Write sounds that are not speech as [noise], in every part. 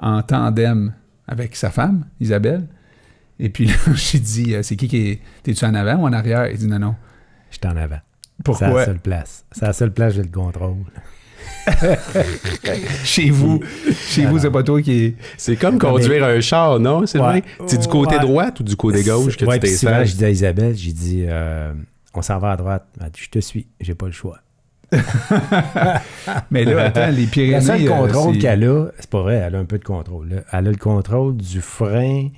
en tandem avec sa femme, Isabelle. Et puis là, [laughs] j'ai dit, euh, c'est qui qui est. T'es-tu en avant ou en arrière? Il dit non, non. J'étais en avant. C'est Pourquoi? la seule place. C'est la seule place, j'ai le contrôle. [laughs] Chez vous. Chez vous, c'est pas toi qui est. C'est comme mais- conduire un char, non, Sylvain? Ouais. C'est du côté Ouais. droite ou du côté gauche que ouais, tu souvent, t'installes? je dis à Isabelle, j'ai dit, euh, on s'en va à droite. Elle dit, je te suis, j'ai pas le choix. [laughs] Mais là, attends, les Pyrénées. Le seul euh, contrôle qu'elle a, c'est pas vrai, elle a un peu de contrôle. là. Elle a le contrôle du frein.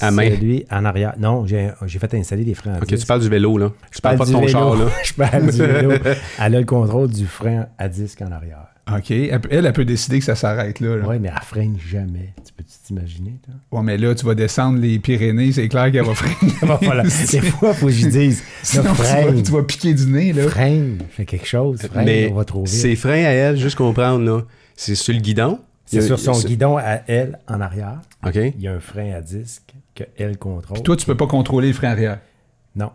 À main. Celui en arrière. Non, j'ai fait installer des freins à Ok, disque. tu parles du vélo, là. Je Je parle pas de ton vélo. char, là. [laughs] Je parle du [laughs] vélo. Elle a le contrôle du frein à disque en arrière. OK. Elle, peut- elle, peut décider que ça s'arrête là. là. Oui, mais elle freine jamais. Tu peux t'imaginer, toi? Ouais, mais là, tu vas descendre les Pyrénées, c'est clair qu'elle va [laughs] freiner. Falloir- [laughs] Des fois, il faut que je dise, Sinon, là, tu, vas, freine, tu vas piquer du nez, là. freine, fais quelque chose, freine, Mais on va trop vite. ses freins à elle, juste comprendre, là, c'est sur le guidon. C'est sur son c'est- guidon à elle, en arrière. OK. Il y a un frein à disque qu'elle contrôle. Puis toi, tu peux pas contrôler le frein arrière. Non.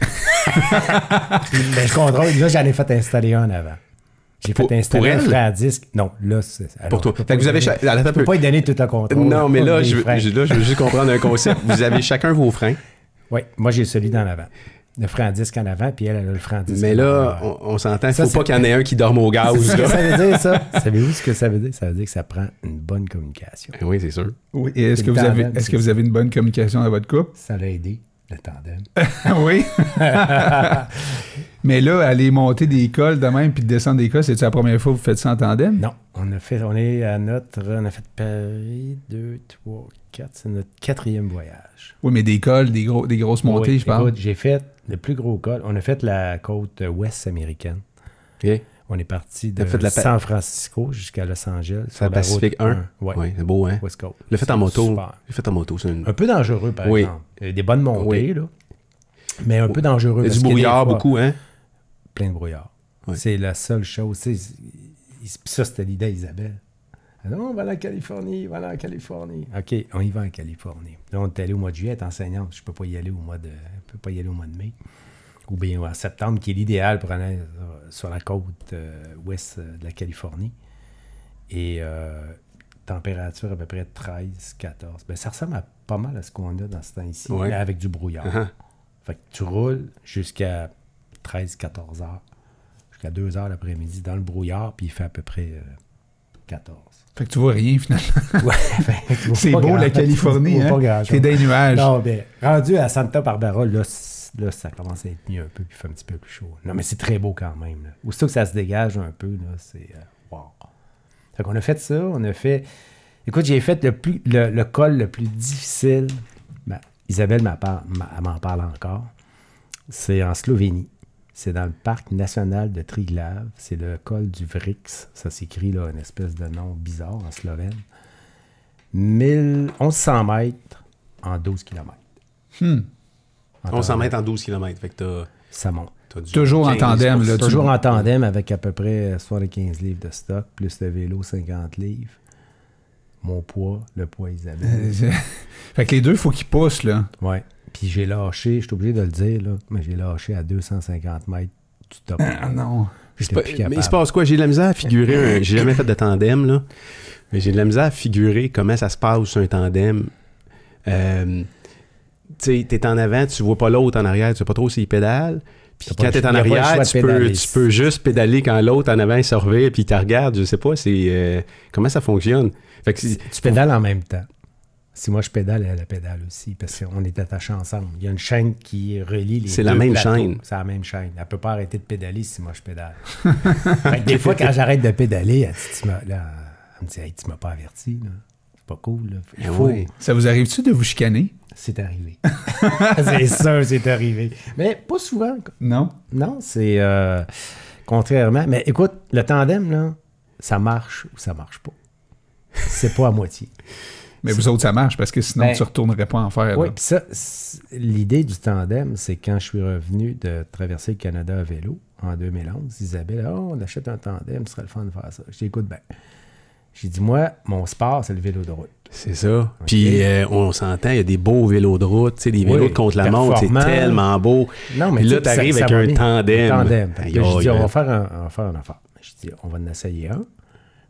[laughs] Mais je contrôle. Là, j'en ai fait installer un avant. J'ai fait installer un frein à disque. Non, là, c'est. alors, Pour toi. Fait que vous avez Je peux peu. pas lui donner tout le contrôle. Non, mais là je, veux, je- là, je veux juste comprendre un concept. Vous avez chacun vos freins, Oui, moi, j'ai celui dans l'avant. Le frein à disque en avant, puis elle, elle a le frein à disque mais en là, on, on s'entend, il faut pas qu'il y en ait un qui dorme au gaz. [laughs] C'est ce que ça veut dire, ça. Savez-vous ce que ça veut dire? Ça veut dire que ça prend une bonne communication. Oui, c'est sûr. Oui. Et est-ce que, vous avez, est-ce que vous avez une bonne communication dans votre couple? Ça l'a aidé, le tandem. [laughs] oui. [laughs] mais là, aller monter des cols de même puis de descendre des cols, c'est-tu la première fois que vous faites ça en tandem? Non, on a fait, on est à notre, on a fait Paris, 2, 3, 4, c'est notre quatrième voyage. Oui, mais des cols, des, gros, des grosses montées, Oui, je parle. j'ai fait le plus gros col. On a fait la côte ouest américaine. OK. On est parti de T'as fait de la pa- San Francisco jusqu'à Los Angeles. C'est la Pacifique route 1. Ouais, Oui, c'est beau, hein? West Coast. Le fait en moto. Le fait en moto, c'est une... Un peu dangereux, par Oui. exemple. Des bonnes montées, Oui. là. Mais un peu dangereux. Il y a parce du brouillard beaucoup, hein? Plein de brouillard. C'est la seule chose. Ça, c'était l'idée à Isabelle. Elle dit, on va aller en Californie, on va aller en Californie. OK, on y va en Californie. Là, on est allé au mois de juillet, enseignante. Je peux pas y aller au mois de. Je peux pas y aller au mois de mai. Ou bien en septembre, qui est l'idéal pour aller euh, sur la côte euh, ouest euh, de la Californie. Et euh, température à peu près 13, 14. Ben, ça ressemble à pas mal à ce qu'on a dans ce temps ici, Ouais. mais avec du brouillard. Uh-huh. Fait que tu roules jusqu'à 13, 14 heures, jusqu'à 2 heures l'après-midi dans le brouillard, puis il fait à peu près euh, 14. Fait que tu vois rien, finalement. [laughs] Ouais, vois C'est beau, grand- la Californie, hein? C'est des nuages. Non, ben, rendu à Santa Barbara, là, là, ça commence à être mieux un peu, puis il fait un petit peu plus chaud. Non, mais c'est très beau quand même. Là. Aussitôt que ça se dégage un peu, là, c'est... euh, wow. Fait qu'on a fait ça, on a fait... Écoute, j'ai fait le, plus, le, le col le plus difficile. Ben, Isabelle m'en parle encore. C'est en Slovénie. C'est dans le parc national de Triglav. C'est le col du Vrix. Ça s'écrit là, une espèce de nom bizarre en slovène. 1100 mètres en 12 km. Hmm. 1100 mètres en 12 km. Fait que t'as... Ça monte. Toujours en 15 tandem, là. tu- Toujours en tandem avec à peu près 75 livres de stock, plus le vélo 50 livres. Mon poids, le poids Isabelle. [laughs] Fait que les deux, faut qu'ils poussent, là. Ouais. Puis j'ai lâché, je suis obligé de le dire, là, mais j'ai lâché à 250 mètres du top. Ah non. J'étais Pas- plus mais capable. il se passe quoi? J'ai de la misère à figurer. un- [laughs] J'ai jamais fait de tandem, là. Mais j'ai de la misère à figurer comment ça se passe sur un tandem. Euh, tu sais, t'es en avant, tu vois pas l'autre en arrière, tu sais pas trop s'il pédale. Puis quand t'es en arrière, tu peux, tu peux juste pédaler quand l'autre en avant il se revient puis il te regarde. Je sais pas, c'est euh, comment ça fonctionne? Fait que c'est- Tu pédales en même temps. Si moi je pédale, elle, elle pédale aussi, parce qu'on est attachés ensemble. Il y a une chaîne qui relie les C'est la même plateaux. chaîne. C'est la même chaîne. Elle peut pas arrêter de pédaler si moi je pédale. [laughs] Fait que des fois, quand j'arrête de pédaler, elle, dit, Tu m'as- là, elle me dit Hey, tu m'as pas averti. là. C'est pas cool. là. Il Eh faut- oui. Ça vous arrive-tu de vous chicaner? C'est arrivé. [laughs] c'est sûr, c'est arrivé. Mais pas souvent. quoi. Non? Non, c'est euh, contrairement. Mais écoute, le tandem, là, ça marche ou ça marche pas. C'est pas à moitié. Mais vous autres, ça marche parce que sinon, Ben, tu retournerais pas en faire. Oui, puis ça, c'est- l'idée du tandem, c'est quand je suis revenu de traverser le Canada à vélo en 2011, Isabelle, oh, on achète un tandem, ce serait le fun de faire ça. Je dis, écoute, ben, j'ai dit, moi, mon sport, c'est le vélo de route. C'est ça. Puis euh, on s'entend, il y a des beaux vélos de route, tu sais, des Oui, vélos de contre-la-montre, c'est performants. tellement beau. Non, mais Puis tu là, t'arrives ça avec un bien. tandem. Un tandem. Là, on va faire un, on va faire une affaire. Je dis, on va en essayer un,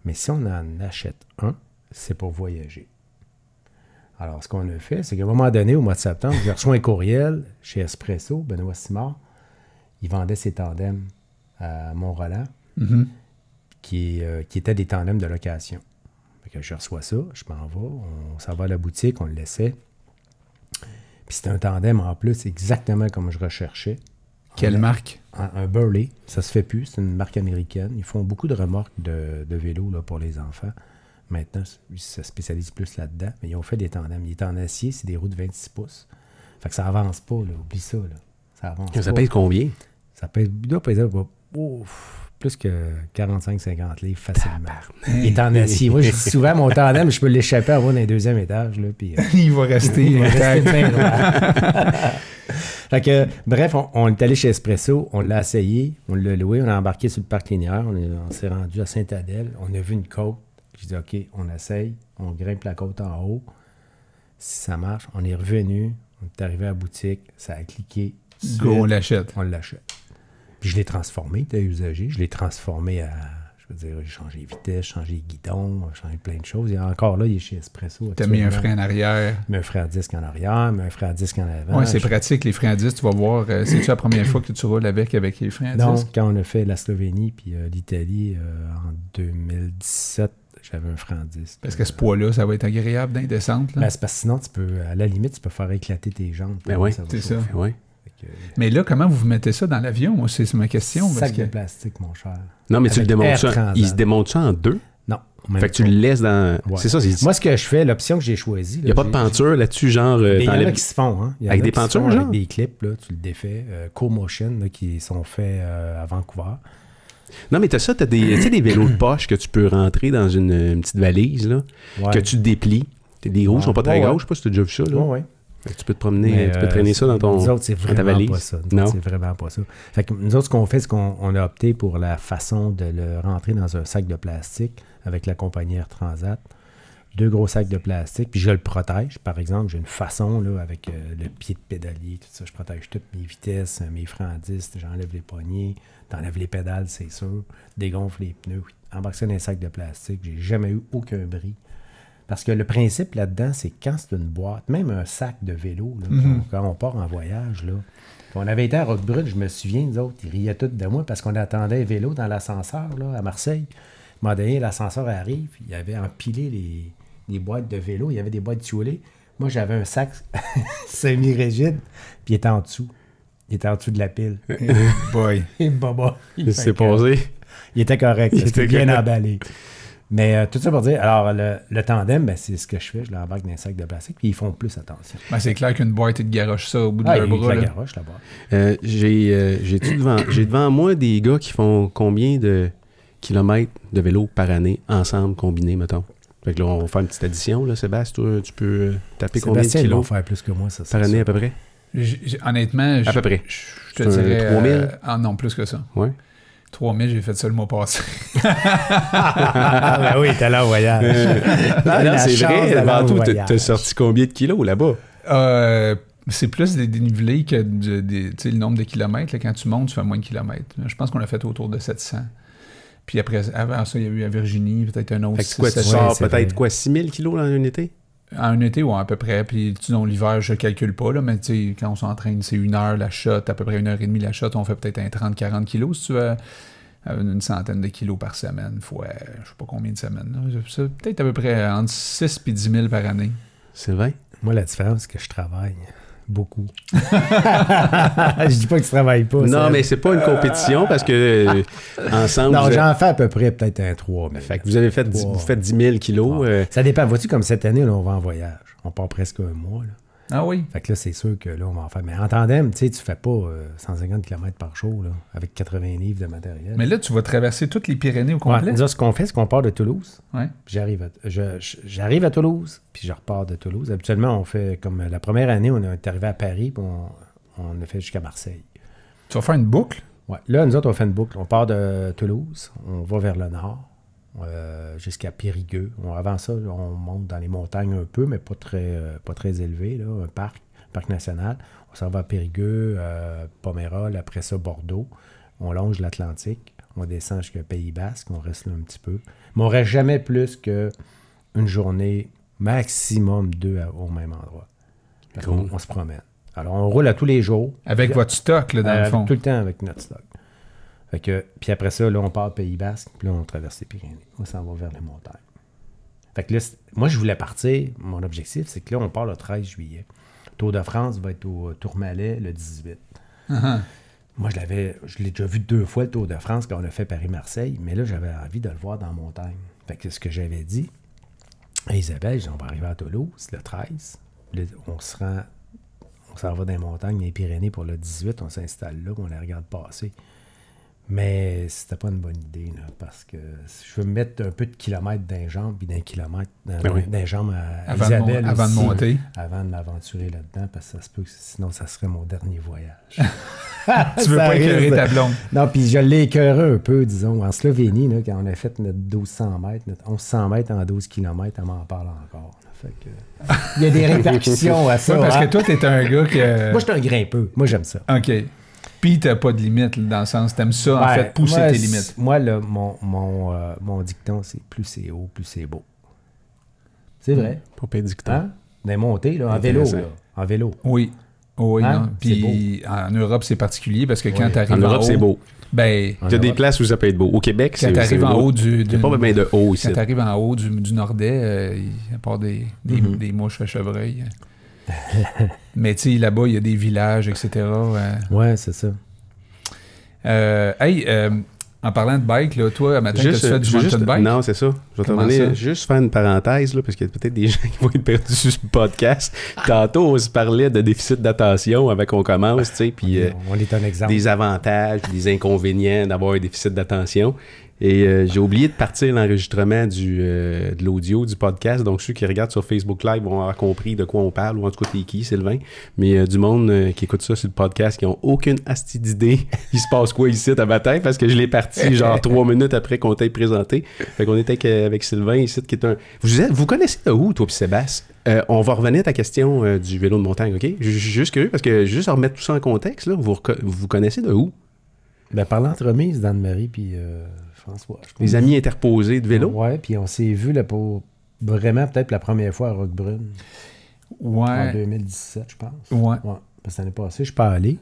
mais si on en achète un, c'est pour voyager. Alors, ce qu'on a fait, c'est qu'à un moment donné, au mois de septembre, j'ai reçu un courriel chez Espresso, Benoît Simard. Il vendait ses tandems à Mont-Roland, Mhm. qui, euh, qui étaient des tandems de location. Fait que je reçois ça, je m'en vais, on s'en va à la boutique, on le laissait. Puis c'était un tandem en plus exactement comme je recherchais. Quelle marque? un, un Burley, ça se fait plus, c'est une marque américaine. Ils font beaucoup de remorques de, de vélo là, pour les enfants. Maintenant, ils se spécialisent plus là-dedans, mais ils ont fait des tandems. Il est en acier, c'est des roues de 26 pouces. Fait que ça avance pas, là. oublie ça. Là. Ça avance Ça pas. pèse combien? Ça pèse, il doit peser ouf, plus que 45-50 livres facilement. Il est en acier. Moi, je dis souvent, mon tandem, je peux l'échapper à voir dans les deuxième étage. Là, puis, euh, Il va rester il va rester bien [laughs] fait que, bref, on, on est allé chez Espresso, on l'a essayé, on l'a loué, on a embarqué sur le parc linéaire, on, est- on s'est rendu à Saint-Adèle, on a vu une côte. J'ai dit, OK, on essaye, on grimpe la côte en haut. Si ça marche, on est revenu, on est arrivé à la boutique, ça a cliqué. Go, on l'achète. on l'achète. Puis je l'ai transformé, il était usagé. Je l'ai transformé à. Je veux dire, j'ai changé les vitesses, changé les guidons, j'ai changé plein de choses. Et encore là, il est chez Espresso. T'as mis un frein en arrière. Mis un frein à disque en arrière, mis un frein à disque en avant. Oui, c'est Je- pratique, les freins à disque. Tu vas voir, euh, c'est-tu la première fois que tu roules avec, avec les freins à Non, disque? quand on a fait la Slovénie puis euh, l'Italie euh, en 2017, j'avais un à disque. Parce que ce poids-là, ça va être agréable dans les descentes. là. Ben, c'est parce que sinon, tu peux, à la limite, tu peux faire éclater tes jambes. Ben oui, va c'est ça. que, Mais là, comment vous mettez ça dans l'avion? Moi, c'est ma question. Parce Sac que... de plastique, mon cher. Non, mais tu le démontes ça. Il se démonte ça en deux? Non. Fait que tu le laisses dans. Ouais. C'est ça, c'est. Moi, ce que je fais, l'option que j'ai choisie. Il n'y a pas de peinture là-dessus, genre. euh, Il y en a qui se font, hein. Il y Avec a des font genre? Avec des clips, là, tu le défais. Euh, Co-Motion, qui sont faits euh, à Vancouver. Non, mais t'as ça, t'as des, des vélos de poche que tu peux rentrer dans une, une petite valise, là, Ouais. que tu déplies. Des roues Ouais. sont pas très grosses, je sais pas si t'as déjà vu ça, là. Tu peux te promener, Mais, tu peux euh, traîner ça dans ton. Nous autres, c'est ta vraiment valise. pas ça. Nous Non? c'est vraiment pas ça. Fait que nous autres, ce qu'on fait, c'est qu'on on a opté pour la façon de le rentrer dans un sac de plastique avec la compagnie Air Transat. Deux gros sacs de plastique, puis je le protège. Par exemple, j'ai une façon là, avec euh, le pied de pédalier, tout ça. Je protège toutes mes vitesses, mes freins à disque, j'enlève les poignées, t'enlèves les pédales, c'est sûr, dégonfle les pneus, embarque ça dans un sac de plastique. J'ai jamais eu aucun bris. Parce que le principe là-dedans, c'est quand c'est une boîte, même un sac de vélo, là, Mhm. quand, quand on part en voyage, là. On avait été à Roquebrune, je me souviens, nous autres, ils riaient tous de moi parce qu'on attendait un vélo dans l'ascenseur à Marseille. À un moment donné, l'ascenseur arrive, il y avait empilé les, les boîtes de vélo, il y avait des boîtes tuolées. Moi, j'avais un sac [laughs] semi-rigide, puis il était en dessous. Il était en dessous de la pile. Boy. [laughs] Et baba, il Qu'est-ce qui fait s'est passé? il était correct. Il était bien correct. emballé. Mais euh, tout ça pour dire, alors le, le tandem, ben, c'est ce que je fais. Je l'embarque dans un sac de plastique, puis ils font plus attention. Ben, c'est clair qu'une boîte, ils te garochent ça au bout de Ah, leur il y a bras. de la là. garoche là-bas. Euh, j'ai euh, j'ai devant, j'ai devant moi des gars qui font combien de kilomètres de vélo par année ensemble combinés, mettons? Fait que là, on va faire une petite addition, là, Sébastien. Toi, tu peux taper combien de Sébastien, ils vont kilos faire plus que moi, ça. par année sûr. à peu près? Honnêtement, je, À peu près. je- je te dirais. 3000? euh, ah non, plus que ça. Ouais. 3000, j'ai fait ça le mois passé. Ah, ben oui, t'es là au voyage. Ah, non, La c'est chance vrai. Avant tout, t'as- sorti combien de kilos là-bas? Euh, c'est plus des dénivelés que de- des- tu sais, le nombre de kilomètres. là. quand tu montes, tu fais moins de kilomètres. Je pense qu'on a fait autour de 700. Puis après, avant ça, il y a eu à Virginie, peut-être un autre Fait que quoi, tu 600. Ouais, sors c'est peut-être quoi, 6000 kilos dans un été? Un été, ou à peu près. Puis, dans l'hiver, je calcule pas, là, mais tu sais, quand on s'entraîne, c'est une heure la shot, à peu près une heure et demie la shot, on fait peut-être un 30-40 kilos, si tu veux, euh, une centaine de kilos par semaine, fois, je sais pas combien de semaines. C'est peut-être à peu près entre 6 et 10 000 par année. C'est vrai? Moi, la différence, c'est que je travaille beaucoup. [laughs] je dis pas que tu travailles pas. non, Seb. mais c'est pas une compétition parce que euh, [laughs] ensemble, Non, j'en fais à peu près peut-être un 3 000. fait que vous avez fait, vous faites 10 000 kilos. euh, Ça dépend. Vois-tu, comme cette année, là, on va en voyage. On part presque un mois. Là. Ah oui? Fait que là, c'est sûr que là, on va en faire. Mais en tandem, tu sais, tu fais pas euh, 150 km par jour là, avec 80 livres de matériel. Mais là, tu vas traverser toutes les Pyrénées au Ouais, complet? nous autres, ce qu'on fait, c'est qu'on part de Toulouse. Ouais. puis J'arrive à, je- j'arrive à Toulouse, puis je repars de Toulouse. Habituellement, on fait comme la première année, on est arrivé à Paris, puis on, on a fait jusqu'à Marseille. Tu vas faire une boucle? Ouais. Là, nous autres, on fait une boucle. On part de Toulouse, on va vers le nord, euh, jusqu'à Périgueux. On- avant ça, on monte dans les montagnes un peu, mais pas très, euh, pas très élevé, là, un parc, parc national. On s'en va à Périgueux, euh, Pomérol, après ça, Bordeaux. On longe l'Atlantique, on descend jusqu'à Pays Basque, on reste là un petit peu. Mais on reste jamais plus que une journée, maximum deux à- au même endroit. On, se promène. Alors, on roule à tous les jours. Avec votre stock, là, dans Euh, le fond. Tout le temps avec notre stock. Fait que, puis après ça, là, on part au Pays Basque, puis là, on traverse les Pyrénées. On s'en va vers les montagnes. Fait que là, moi, je voulais partir. Mon objectif, c'est que là, on part le 13 juillet. Tour de France va être au Tourmalet le 18. Uh-huh. Moi, je l'avais, je l'ai déjà vu deux fois le Tour de France quand on a fait Paris-Marseille, mais là, j'avais envie de le voir dans la montagne. Fait que ce que j'avais dit à Isabelle, on va arriver à Toulouse le 13. Le- on se rend, on s'en va dans les montagnes, dans les Pyrénées pour le 18, on s'installe là, on les regarde passer. Mais c'était pas une bonne idée, là, parce que je veux mettre un peu de kilomètres d'un jambes, puis d'un kilomètre dans, Ben oui. d'un jambes à, Avant, de, mon- avant de monter. Avant de m'aventurer là-dedans, parce que ça se peut que sinon, ça serait mon dernier voyage. [laughs] Tu veux pas écœurer ta blonde. non, puis je l'ai écœuré un peu, disons. En Slovénie, là, quand on a fait notre 1200 mètres, notre 1100 mètres en 12 km, elle m'en parle encore. là. Fait que, [laughs] il y a des répercussions à ça. Ouais, parce hein. que toi, t'es un gars que. Moi, je suis un grimpeux. Moi, j'aime ça. OK. Puis t'as pas de limite, dans le sens, t'aimes ça, en fait, pousser moi, tes limites. Moi, là, mon, mon, euh, mon dicton, c'est plus c'est haut, plus c'est beau. C'est vrai. Pas prédictant. Hein? Des montées, là, en vélo. Là, en vélo. Oui. Oui, Hein? non. Puis en Europe, c'est particulier parce que quand Oui. t'arrives En Europe, haut, c'est beau. Ben, En Il y a des places où ça peut être beau. Au Québec, quand c'est c'est t'arrives en beau. haut du. Il n'y a d'une- pas de haut ici. Quand t'arrives en haut du, du Nordais, euh, il- à part des, des, Mhm. des mouches à chevreuil. [laughs] Mais tu sais, là-bas, il y a des villages, etc. euh. Ouais, c'est ça. Euh, hey, euh, en parlant de bike, là, toi, matin, tu Juste, fais du mountain juste- bike? Non, c'est ça. Je vais te ça? juste faire une parenthèse, là, parce qu'il y a peut-être des [laughs] gens qui vont être perdus sur ce podcast. Tantôt, on se parlait de déficit d'attention avant qu'on commence, tu sais, puis euh, on est un exemple. des avantages, des inconvénients d'avoir un déficit d'attention. Et euh, j'ai oublié de partir l'enregistrement du, euh, de l'audio du podcast. Donc, ceux qui regardent sur Facebook Live vont avoir compris de quoi on parle, ou en tout cas, t'es qui, Sylvain. Mais euh, du monde euh, qui écoute ça sur le podcast, qui ont aucune asti d'idée, [laughs] il se passe quoi ici à matin, parce que je l'ai parti genre trois minutes après qu'on t'ait présenté. Fait qu'on était avec, euh, avec Sylvain ici, qui est un. Vous, êtes- vous connaissez de où, toi, puis Sébastien? Euh, on va revenir à ta question du vélo de montagne, OK? Suis juste curieux, parce que juste à remettre tout ça en contexte, là, vous, vous connaissez de où? Ben, par l'entremise d'Anne-Marie puis euh, François. je Les amis interposés de vélo? Ouais, puis on s'est vu là, pour vraiment peut-être la première fois à Roquebrune en Ouais. 2017, je pense. Ouais. Parce que l'année passée, je suis pas allé.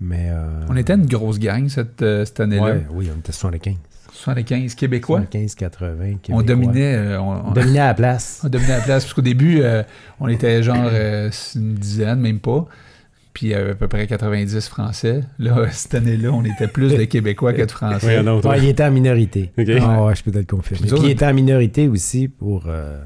Mais. euh, On était une grosse gang cette, euh, cette année-là. Ouais, oui, on était 75. 75 Québécois. 75, 80. On Québécois. dominait, euh, on, On dominait à la place. [laughs] on dominait la place. Parce qu'au début, euh, on était genre euh, une dizaine, même pas. Puis il y avait à peu près 90 Français. Là, [laughs] cette année-là, on était plus de Québécois que de Français. Non. Ouais, il était en minorité. Ok. Ah ouais, je peux te le confirmer. Puis il était en minorité aussi pour euh,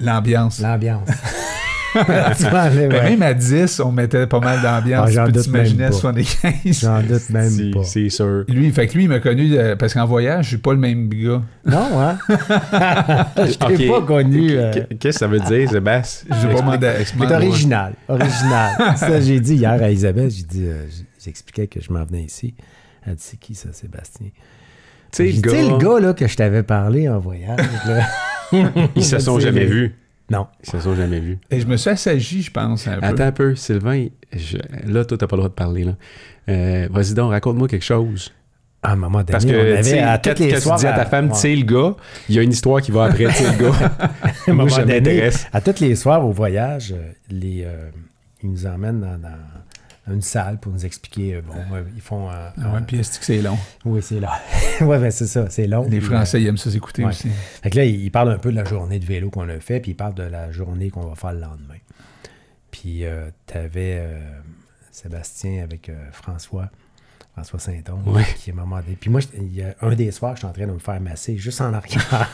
L'ambiance. l'ambiance. [laughs] [laughs] Tu Ben. Même à 10, on mettait pas mal d'ambiance. Ah, même pas. 75. J'en doute même Si, pas. C'est sûr. Lui, fait que lui, il m'a connu euh, parce qu'en voyage, je suis pas le même gars. Non, hein? [laughs] je t'ai pas connu. euh, Qu- Qu'est-ce que ça veut dire, Sébastien? Je vais pas m'en C'est expliquer. original. Original. [laughs] ça, j'ai dit hier à Isabelle, j'ai dit, euh, j'expliquais que je m'en venais ici. Elle dit, c'est qui ça, Sébastien? Tu sais, le gars, le gars là, que je t'avais parlé en voyage. là. ils se sont jamais vus. Non. Ils se sont jamais vus. Et je me suis assagi, je pense, un peu. Attends un peu, Sylvain. je- Là, toi, t'as pas le droit de parler. Là. Euh, Vas-y donc, raconte-moi quelque chose. À un moment donné, Parce que, avait à quand, toutes les quand tu dis à ta femme, ouais. tu sais le gars, il y a une histoire qui va après, tu sais le gars. [laughs] à un moment donné, à tous les soirs au voyage, euh, les, euh, ils nous emmènent dans une salle pour nous expliquer. euh, bon, euh, ils font. euh, Ah ouais, puis est-ce que c'est long? oui, c'est là. [laughs] oui, ben c'est ça, c'est long. Les Puis, Français, ils aiment ça s'écouter ouais. aussi. Fait que là, il il parle un peu de la journée de vélo qu'on a fait, puis il parle de la journée qu'on va faire le lendemain. Puis euh, tu avais Sébastien avec euh, François, François Saint-Onge, qui est donné. Puis moi, il y a un des soirs, je suis en train de me faire masser juste en arrière.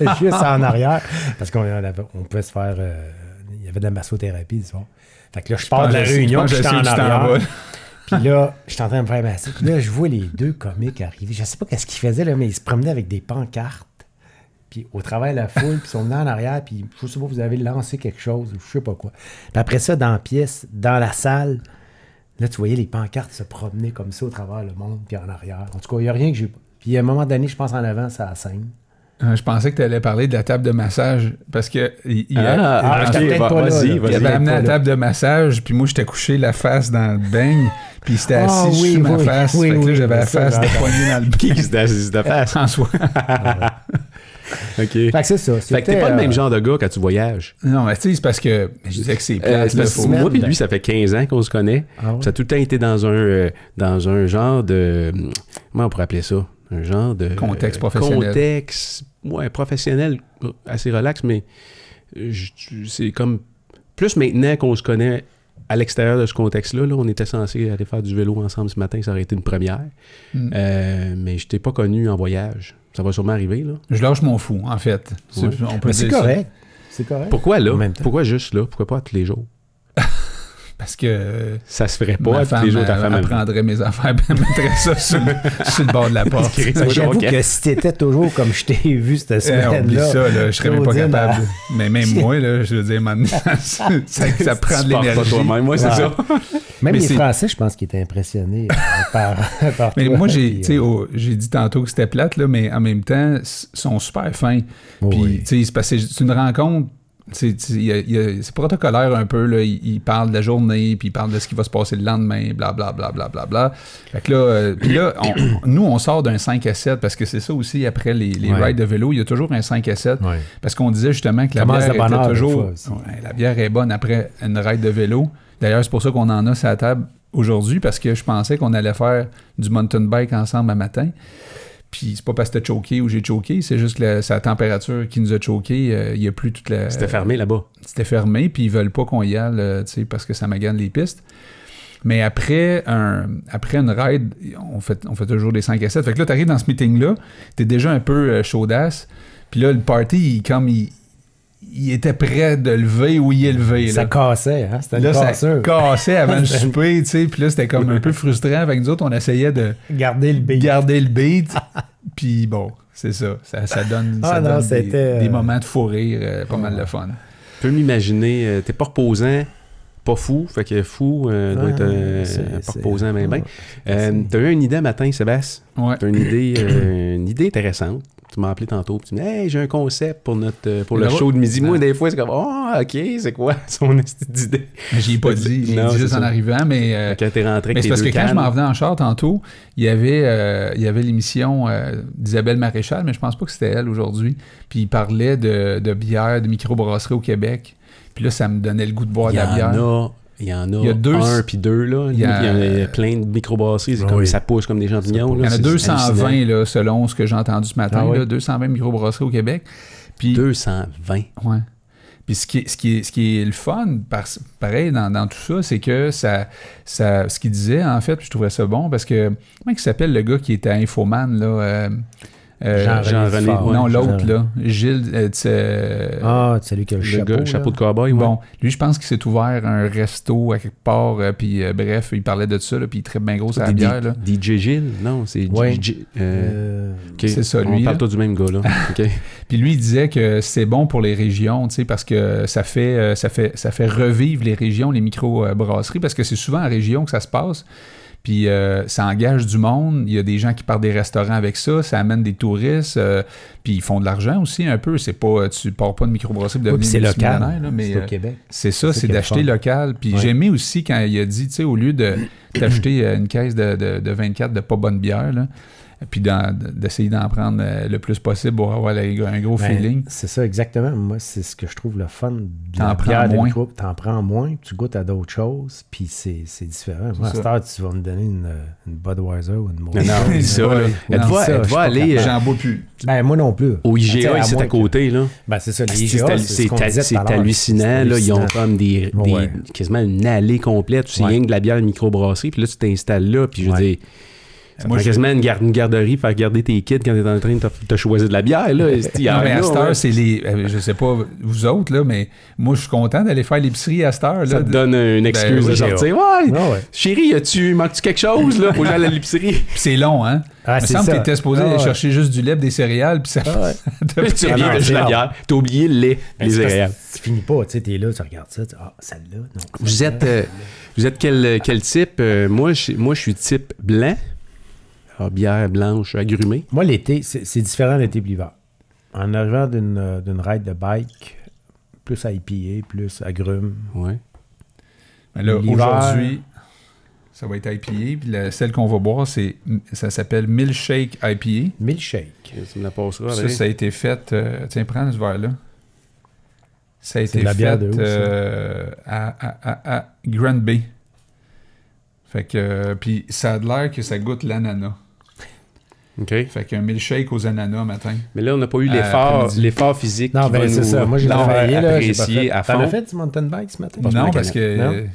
[laughs] juste en arrière, parce qu'on on pouvait se faire. euh, il y avait de la massothérapie ce soir. Fait que là, je pars de la réunion, je je en arrière. Puis là, je suis en train de me faire masser. Puis là, je vois les deux comiques arriver. Je sais pas qu'est-ce qu'ils faisaient, là, mais ils se promenaient avec des pancartes. Puis au travers de la foule, puis ils sont venus en arrière, puis je sais pas, vous avez lancé quelque chose, ou je sais pas quoi. Puis après ça, dans la pièce, dans la salle, là, tu voyais les pancartes se promener comme ça au travers le monde, puis en arrière. En tout cas, il n'y a rien que j'ai pas. Puis à un moment donné, je pense en avant, la scène. Euh, Je pensais que tu allais parler de la table de massage parce que il, Ah, ah, vas-y, il vas-y. avait amené la table de massage, puis moi, j'étais couché la face dans le beigne, puis il s'était Ah, assis oui, sur ma oui, face. oui, fait que là, oui, j'avais la face j'entends. poignée dans le Qui beigne. se dé- se défasse? François. OK. Fait que c'est ça. Fait que t'es pas le même euh, genre de gars quand tu voyages. Non, mais tu sais, c'est parce que je disais que c'est Euh, plate. c'est là, parce moi puis lui, ça fait 15 ans qu'on se connaît. ah ouais? Ça a tout le temps été dans un, euh, dans un genre de... Comment on pourrait appeler ça? Un genre de... Contexte euh, professionnel. Contexte, ouais, professionnel, assez relax, mais je- c'est comme... Plus maintenant qu'on se connaît à l'extérieur de ce contexte-là, là, on était censé aller faire du vélo ensemble ce matin, ça aurait été une première. Mm. Euh, mais je t'ai pas connu en voyage. Ça va sûrement arriver, là. Je lâche mon fou, en fait. C'est- Ouais. On peut Mais c'est dire ça. correct. C'est correct. Pourquoi là? Pourquoi juste là? Pourquoi pas tous les jours? [laughs] Parce que euh, Ça se ferait pas ma les jours, ta femme. elle elle- prendrait mes affaires et mettrait ça [laughs] sur, le- sur le bord de la porte. J'avoue que si t'étais toujours comme je t'ai vu cette Eh, oublie semaine-là. ça, là, je serais même pas capable. Mais même moi, là, je veux dire, maintenant, [laughs] ça, ça prend de Tu pars pas l'énergie. toi-même, moi, c'est Ouais. ça. [laughs] Même Mais les Français, je pense qu'ils étaient impressionnés euh, par, par Mais toi. moi, j'ai euh, oh, j'ai dit tantôt que c'était plate, là, mais en même temps, ils sont super fins. oh Puis, oui. tu sais, c'est une rencontre. C'est protocolaire un peu. Là. Il, il parle de la journée, puis il parle de ce qui va se passer le lendemain, blablabla. Bla, bla, bla, bla. Fait que là, euh, puis là on- [coughs] nous, on sort d'un 5 à 7 parce que c'est ça aussi, après les, les Ouais. rides de vélo, il y a toujours un 5 à 7. Ouais. Parce qu'on disait justement que la bière était toujours. Ouais, la bière est bonne après une ride de vélo. D'ailleurs, c'est pour ça qu'on en a sur la table aujourd'hui, parce que je pensais qu'on allait faire du mountain bike ensemble un matin. Puis c'est pas parce que t'as choqué ou j'ai choqué, c'est juste que c'est la température qui nous a choqué. euh, il y a plus toute la. C'était fermé là-bas. C'était fermé, puis ils veulent pas qu'on y aille, euh, tu sais, parce que ça magane les pistes. Mais après, un, après une ride, on fait, on fait toujours des 5 à 7. Fait que là, t'arrives dans ce meeting-là, t'es déjà un peu euh, chaudasse. Puis là, le party, il, comme il, il était prêt de lever ou y est levé. Ça Là, cassait, hein? C'était une là ça cassait avant le [laughs] souper, tu sais. Puis là, c'était comme un peu frustrant. Avec nous autres, on essayait de Garder le beat. garder le beat. Puis bon, c'est ça. Ça, ça donne, Ah ça non, donne des, euh, des moments de fou rire, euh, pas mal de fun. Tu peux m'imaginer, euh, t'es pas reposant, pas fou, fait que fou euh, doit Ah, être euh, c'est- pas reposant, ben ben. ouais, Euh, c'est- T'as eu une idée un matin, Sébastien? Ouais. T'as une idée, euh, une idée intéressante? Tu m'as appelé tantôt, puis tu me dis, hey, j'ai un concept pour notre, euh, pour le Le- show de midi. Moi, Ah. des fois, c'est comme, oh, ok, c'est quoi [laughs] son esti d'idée? J'y ai pas dit, j'ai Non, dit c'est juste en arrivant, mais, euh, Quand t'es rentré mais c'est parce que quand je m'en venais en char tantôt, il y avait, euh, il y avait l'émission euh, d'Isabelle Maréchal, mais je pense pas que c'était elle aujourd'hui. Puis il parlait de, de bière, de microbrasserie au Québec. Puis là, ça me donnait le goût de boire Il de y la en bière. a, il y en a, Il y a deux- un puis deux, là. Il y a- Il y a plein de microbrasseries, comme oui. ça pousse comme des champignons. Il y en a c'est 220, hallucinant. là, selon ce que j'ai entendu ce matin. Ah oui? là, 220 microbrasseries au Québec. Puis, 220. Ouais. Puis ce qui est, ce qui est, ce qui est le fun, par- pareil, dans, dans tout ça, c'est que ça, ça, ce qu'il disait, en fait, puis je trouvais ça bon, parce que, comment il s'appelle le gars qui était à Infoman, là? euh, euh, Dufort. ouais, non, l'autre, Jean- là. Gilles, euh, tu sais, Ah, c'est lui qui a le, Le chapeau. gars, chapeau de cowboy, ouais. Bon, lui, je pense qu'il s'est ouvert un resto à quelque part, euh, puis euh, bref, il parlait de ça, là, puis il très bien gros D- bière, là. DJ Gilles? Non, c'est Ouais. DJ. euh, Euh. C'est ça, On lui, parle là. toi du même gars, là. [laughs] Puis lui, il disait que c'est bon pour les régions, tu sais, parce que ça fait, euh, ça fait, ça fait revivre les régions, les micro-brasseries, parce que c'est souvent en région que ça se passe. Puis euh, ça engage du monde. Il y a des gens qui partent des restaurants avec ça. Ça amène des touristes. euh, puis ils font de l'argent aussi un peu. C'est pas, tu pars pas de microbrasserie pour oui, c'est local. là, mais c'est euh, au Québec. c'est ça, C'est d'acheter local. Puis Ouais. j'ai aimé aussi quand il a dit, tu sais, au lieu de [clears throat] d'acheter euh, une caisse de, de, de 24 de pas bonne bière, là, puis d'essayer d'en prendre euh, le plus possible pour avoir les- un gros Ben, feeling. C'est ça, exactement. Moi, c'est ce que je trouve le fun de T'en la prends moins. T'en prends moins, tu goûtes à d'autres choses, puis c'est c'est différent. Moi, à cette heure, tu vas me donner une, une Budweiser ou une Non, Moscato. non, c'est ça, là. Ouais. Elle Non, va, ça, elle pas aller J'en bois plus. Ben, moi non plus. au sais, IGA ici moins à que- côté, là. Ben, c'est ça, les C'est IGA, c'est c'est c'est hallucinant. C'est Là, ils ont comme des, quasiment une allée complète. Tu Ouais. rien que de la bière microbrasserie, puis là, tu t'installes là, puis je veux dire, ça Moi, prend quasiment une, gar- une garderie pour faire garder tes kids quand t'es en train de te, te choisir de la bière. Là. Non, mais à cette ouais. heure, c'est les. euh, Je sais pas, vous autres, là, mais moi, je suis content d'aller faire l'épicerie à cette heure. Ça là. te donne une excuse oui, de sortir. Ouais, Ah ouais. chérie, as-tu, manques-tu quelque chose là, pour aller à l'épicerie? [laughs] C'est long, hein? Ah, Il me semble ça. que t'étais supposé Ah, aller chercher juste du lait, des céréales, puis ça. Ah ouais. [laughs] Tu non, de la bière. T'as oublié le lait, Ben, les céréales. Tu finis pas, tu sais, t'es là, tu regardes ça, tu ah, celle-là, non. Vous êtes, euh, vous êtes quel, quel type? Euh, moi, je, moi, je suis type blanc. Alors, bière blanche agrumée? Moi, l'été, c'est différent l'été et l'hiver. En arrivant d'une d'une ride de bike, plus IPA, plus agrumes. Ouais. Mais là, aujourd'hui, Ça va être IPA. Puis la- celle qu'on va boire, c'est, ça s'appelle Milkshake IPA. Milkshake. Tu me la passeras, Ça, ça a été fait. euh, tiens, prends ce verre-là. Ça a été la fait de où, ça? euh, à, à, à, à Grand Bay. Fait que. euh, puis ça a l'air que ça goûte l'ananas. OK. Fait qu'un milkshake aux ananas matin. Mais là, on n'a pas eu Euh, l'effort, l'effort physique Non, ben c'est ça. Moi, j'ai travaillé, là. j'ai pas fait. à T'en as fond. fait du mountain bike ce matin? Non, parce que Non? euh,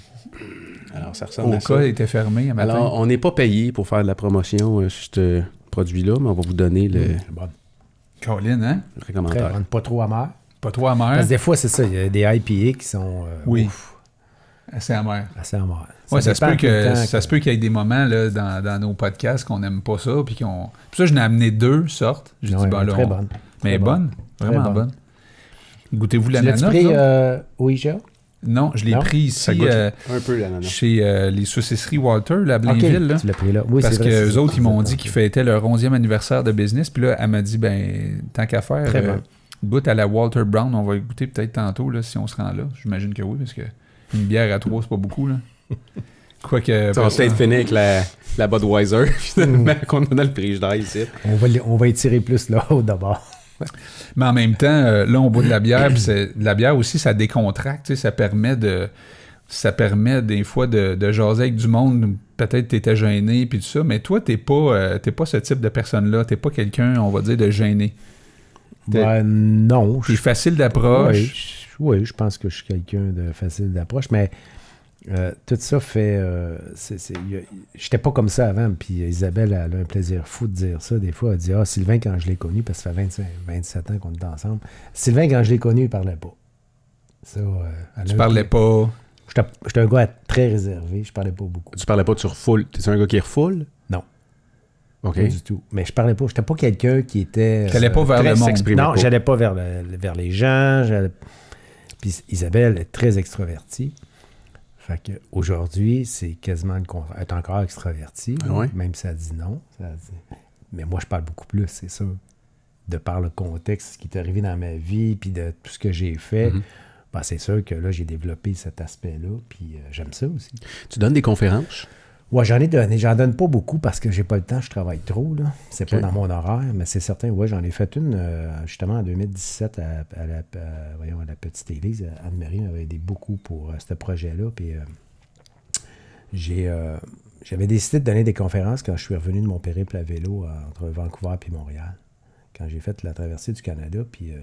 Alors, ça ressemble à ça. était fermé à matin. Alors, on n'est pas payé pour faire de la promotion euh, sur ce produit-là, mais on va vous donner le C'est bon. Colin, hein? Pas trop amer. Pas trop amer. Parce que des fois, c'est ça. Il y a des IPA qui sont euh, Oui. ouf, Assez amer. assez. Ouais, ça, se peut que, temps ça se peut qu'il y ait des moments là, dans, dans nos podcasts qu'on n'aime pas ça. Puis qu'on... Puis ça, je n'ai amené deux sortes. J'ai Ouais, dit, ben là, très on- bonne. Mais Très bonne. Vraiment bonne. bonne. Goûtez-vous l'ananas? pris là? euh, au IGA? Non, je l'ai pris ici goûte euh, un peu l'ananas. chez euh, les saucisseries Walter, là, à Ok, Blainville. là. tu l'as pris là. Oui, parce c'est vrai, que c'est eux ça, autres, ils m'ont ça. dit qu'ils fêtaient leur 11e anniversaire de business. Puis là, elle m'a dit, ben, tant qu'à faire, euh, goûte à la Walter Brown. On va goûter peut-être tantôt, là, si on se rend là. J'imagine que oui, parce que une bière à trois, c'est pas beaucoup, là. [laughs] Quoique. Ça va peut-être finir avec la, la Budweiser, [laughs] finalement, qu'on a dans le frigidaire ici. On va, on va étirer plus là-haut [laughs] d'abord. Mais en même temps, euh, là, on boit de la bière, puis la bière aussi, ça décontracte, tu sais, ça permet de. Ça permet des fois de, de jaser avec du monde. Peut-être tu étais gêné, puis tout ça, mais toi, t'es pas, euh, pas ce type de personne-là. T'es pas quelqu'un, on va dire, de gêné. Ben, non. T'es facile d'approche. Oui, oui, je pense que je suis quelqu'un de facile d'approche, mais euh, tout ça fait. Euh, J'étais pas comme ça avant, puis Isabelle elle a un plaisir fou de dire ça. Des fois, elle dit Ah, Sylvain, quand je l'ai connu, parce que ça fait 25, 27 ans qu'on est ensemble, Sylvain, quand je l'ai connu, il parlait pas. Ça, euh, Tu parlais pas? J'étais un gars très réservé, je parlais pas beaucoup. Tu parlais pas, tu refoules. T'es un gars qui refoule? Non. OK. Pas du tout. Mais je parlais pas. J'étais pas quelqu'un qui était. T'allais pas vers le monde. Non, pas. j'allais pas vers, le- vers les gens. j'allais- Puis Isabelle est très extrovertie. Fait que aujourd'hui, c'est quasiment le contraire. Elle est encore extravertie, Ah ouais? même si elle dit non. ça dit- Mais moi, je parle beaucoup plus, c'est sûr. De par le contexte, ce qui est arrivé dans ma vie, puis de tout ce que j'ai fait, ben, c'est sûr que là, j'ai développé cet aspect-là, puis euh, j'aime ça aussi. Tu donnes des conférences? Ouais, j'en ai donné. J'en donne pas beaucoup parce que j'ai pas le temps, je travaille trop. Là. C'est pas dans mon horaire, mais c'est certain. Ouais, j'en ai fait une euh, justement en 2017 à, à la, à- voyons, à la petite église. Anne-Marie m'avait aidé beaucoup pour euh, ce projet-là. Puis euh, j'ai, euh, j'avais décidé de donner des conférences quand je suis revenu de mon périple à vélo euh, entre Vancouver et Montréal. Quand j'ai fait la traversée du Canada, puis euh,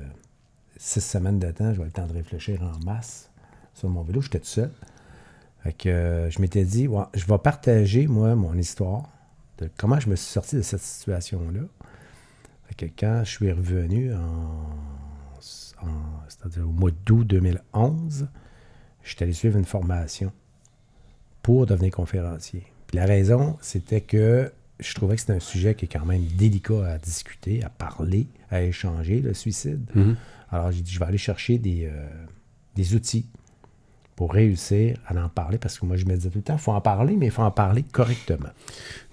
six semaines de temps, j'avais le temps de réfléchir en masse sur mon vélo. J'étais tout seul. Fait que euh, je m'étais dit, ouais, je vais partager, moi, mon histoire de comment je me suis sorti de cette situation-là. Fait que quand je suis revenu en, en- c'est-à-dire au mois d'août 2011, j'étais allé suivre une formation pour devenir conférencier. Puis la raison, c'était que je trouvais que c'était un sujet qui est quand même délicat à discuter, à parler, à échanger, le suicide. Mhm. Alors j'ai dit, je vais aller chercher des, euh, des outils pour réussir à en parler, parce que moi, je me disais tout le temps, il faut en parler, mais il faut en parler correctement.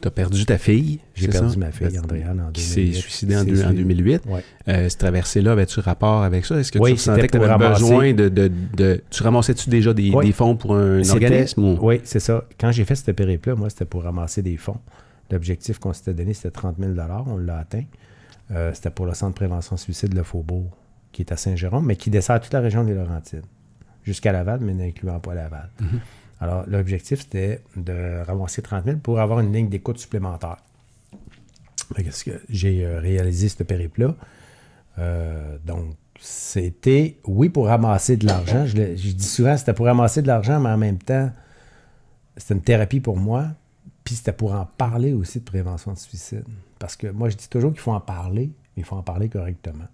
Tu as perdu ta fille. J'ai perdu ça? ma fille, Andréane, en Qui 2008. s'est suicidée en, S'est deux- en suicidée. 2008. Ouais. Euh, cette traversée-là, avais-tu rapport avec ça? Est-ce que Oui, tu que tu avais besoin de, de, de- Tu ramassais-tu déjà des, Oui. des fonds pour un organisme? Ou... Oui, c'est ça. Quand j'ai fait ce périple-là, moi, c'était pour ramasser des fonds. L'objectif qu'on s'était donné, c'était 30 000 On l'a atteint. Euh, c'était pour le Centre de prévention suicide Le Faubourg, qui est à Saint-Jérôme, mais qui dessert toute la région des Laurentides, jusqu'à Laval, mais n'incluant pas Laval. Mhm. Alors, l'objectif, c'était de ramasser 30 000 pour avoir une ligne d'écoute supplémentaire. Que J'ai euh, réalisé ce périple-là. Euh, donc, c'était, oui, pour ramasser de l'argent. Je, je dis souvent, c'était pour ramasser de l'argent, mais en même temps, c'était une thérapie pour moi. Puis c'était pour en parler aussi de prévention de suicide. Parce que moi, je dis toujours qu'il faut en parler, mais il faut en parler correctement.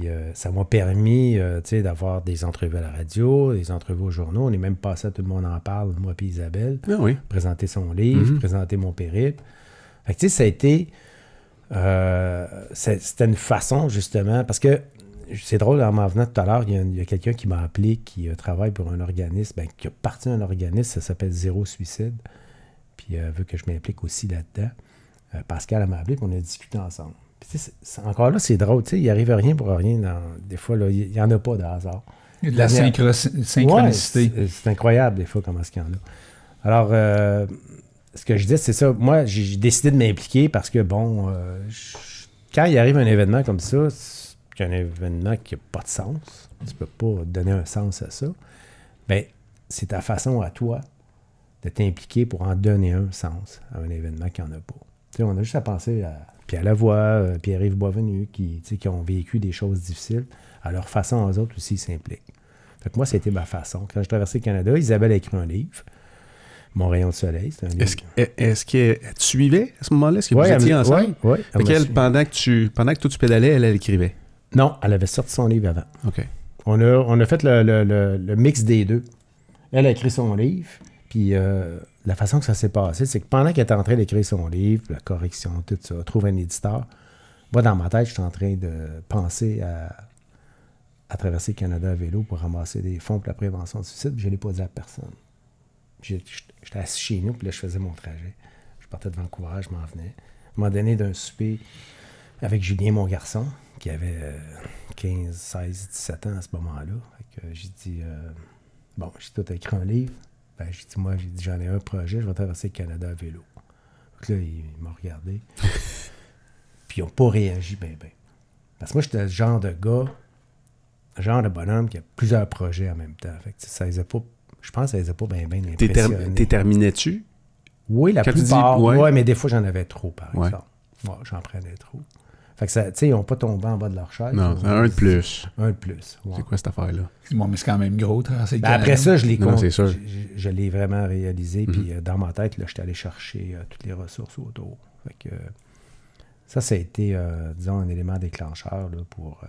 Puis euh, ça m'a permis euh, d'avoir des entrevues à la radio, des entrevues aux journaux. On est même passé à Tout le monde en parle, moi puis Isabelle Ah oui. présenter son livre, Mhm. présenter mon périple. Fait que, ça a été. euh, C'était une façon, justement, parce que c'est drôle, en m'en venant tout à l'heure, il y a, quelqu'un qui m'a appelé qui travaille pour un organisme, ben, qui a parti d'un organisme, ça s'appelle Zéro Suicide. Puis euh, veut que je m'implique aussi là-dedans. Pascal elle m'a appelé, puis on a discuté ensemble. Encore là, c'est drôle, tu sais, il arrive rien pour rien. Dans, des fois, là, il n'y en a pas de hasard. Il y a de la synchro- synchronicité. Ouais, c'est- incroyable, des fois, comment est-ce qu'il y en a. Alors, euh, ce que je dis, c'est ça. Moi, j'ai décidé de m'impliquer parce que, bon, euh, je- quand il arrive un événement comme ça, c'est un événement qui n'a pas de sens, tu peux pas donner un sens à ça, ben, c'est ta façon à toi de t'impliquer pour en donner un sens à un événement qui n'en a pas. Tu sais, on a juste à penser à Pierre Lavoie, euh, Pierre-Yves Boisvenu, qui, qui ont vécu des choses difficiles. À leur façon, eux autres aussi s'impliquent. Fait que moi, c'était ma façon. Quand je traversais le Canada, Isabelle a écrit un livre, Mon rayon de soleil. Est-ce que- est-ce qu'elle tu suivais à ce moment-là? Est-ce que Ouais, vous étiez ensemble? ouais, suivi. pendant que tu pendant que toi tu pédalais, elle, elle écrivait? Non, elle avait sorti son livre avant. OK. On a, on a fait le, le- le- le mix des deux. Elle a écrit son livre, puis euh, la façon que ça s'est passé, c'est que pendant qu'elle était en train d'écrire son livre, la correction, tout ça, trouve un éditeur, moi, dans ma tête, je suis en train de penser à, traverser le Canada à vélo pour ramasser des fonds pour la prévention du suicide, puis je ne l'ai pas dit à personne. J'étais assis chez nous, puis là, je faisais mon trajet. Je partais de Vancouver, je m'en venais. À un moment donné, d'un souper avec Julien, mon garçon, qui avait euh, 15, 16, 17 ans à ce moment-là. J'ai dit, euh, bon, j'ai tout écrit un livre. Ben, j'ai dit, moi, j'ai dit, j'en ai un projet, je vais traverser le Canada à vélo. Que là, il, il m'a regardé. [laughs] Puis ils n'ont pas réagi bien, bien. Parce que moi, j'étais le genre de gars, le genre de bonhomme qui a plusieurs projets en même temps. Fait que, ça les a pas, je pense que ça les a pas bien, bien impressionnés. t'es terminé-tu? Oui, la Quand tu dis plupart. ouais. ouais. mais des fois, j'en avais trop, par Ouais. exemple. Ouais, j'en prenais trop. Fait que ça, tu sais, ils n'ont pas tombé en bas de leur chaise. Non, un de plus. Un de plus. ouais. C'est quoi cette affaire-là? Bon, mais c'est quand même gros, traverser Ben, après ça, je l'ai con- je, je- je l'ai vraiment réalisé. Puis euh, dans ma tête, là, j'étais allé chercher euh, toutes les ressources autour. Fait que, euh, ça, ça a été, euh, disons, un élément déclencheur là, pour. euh,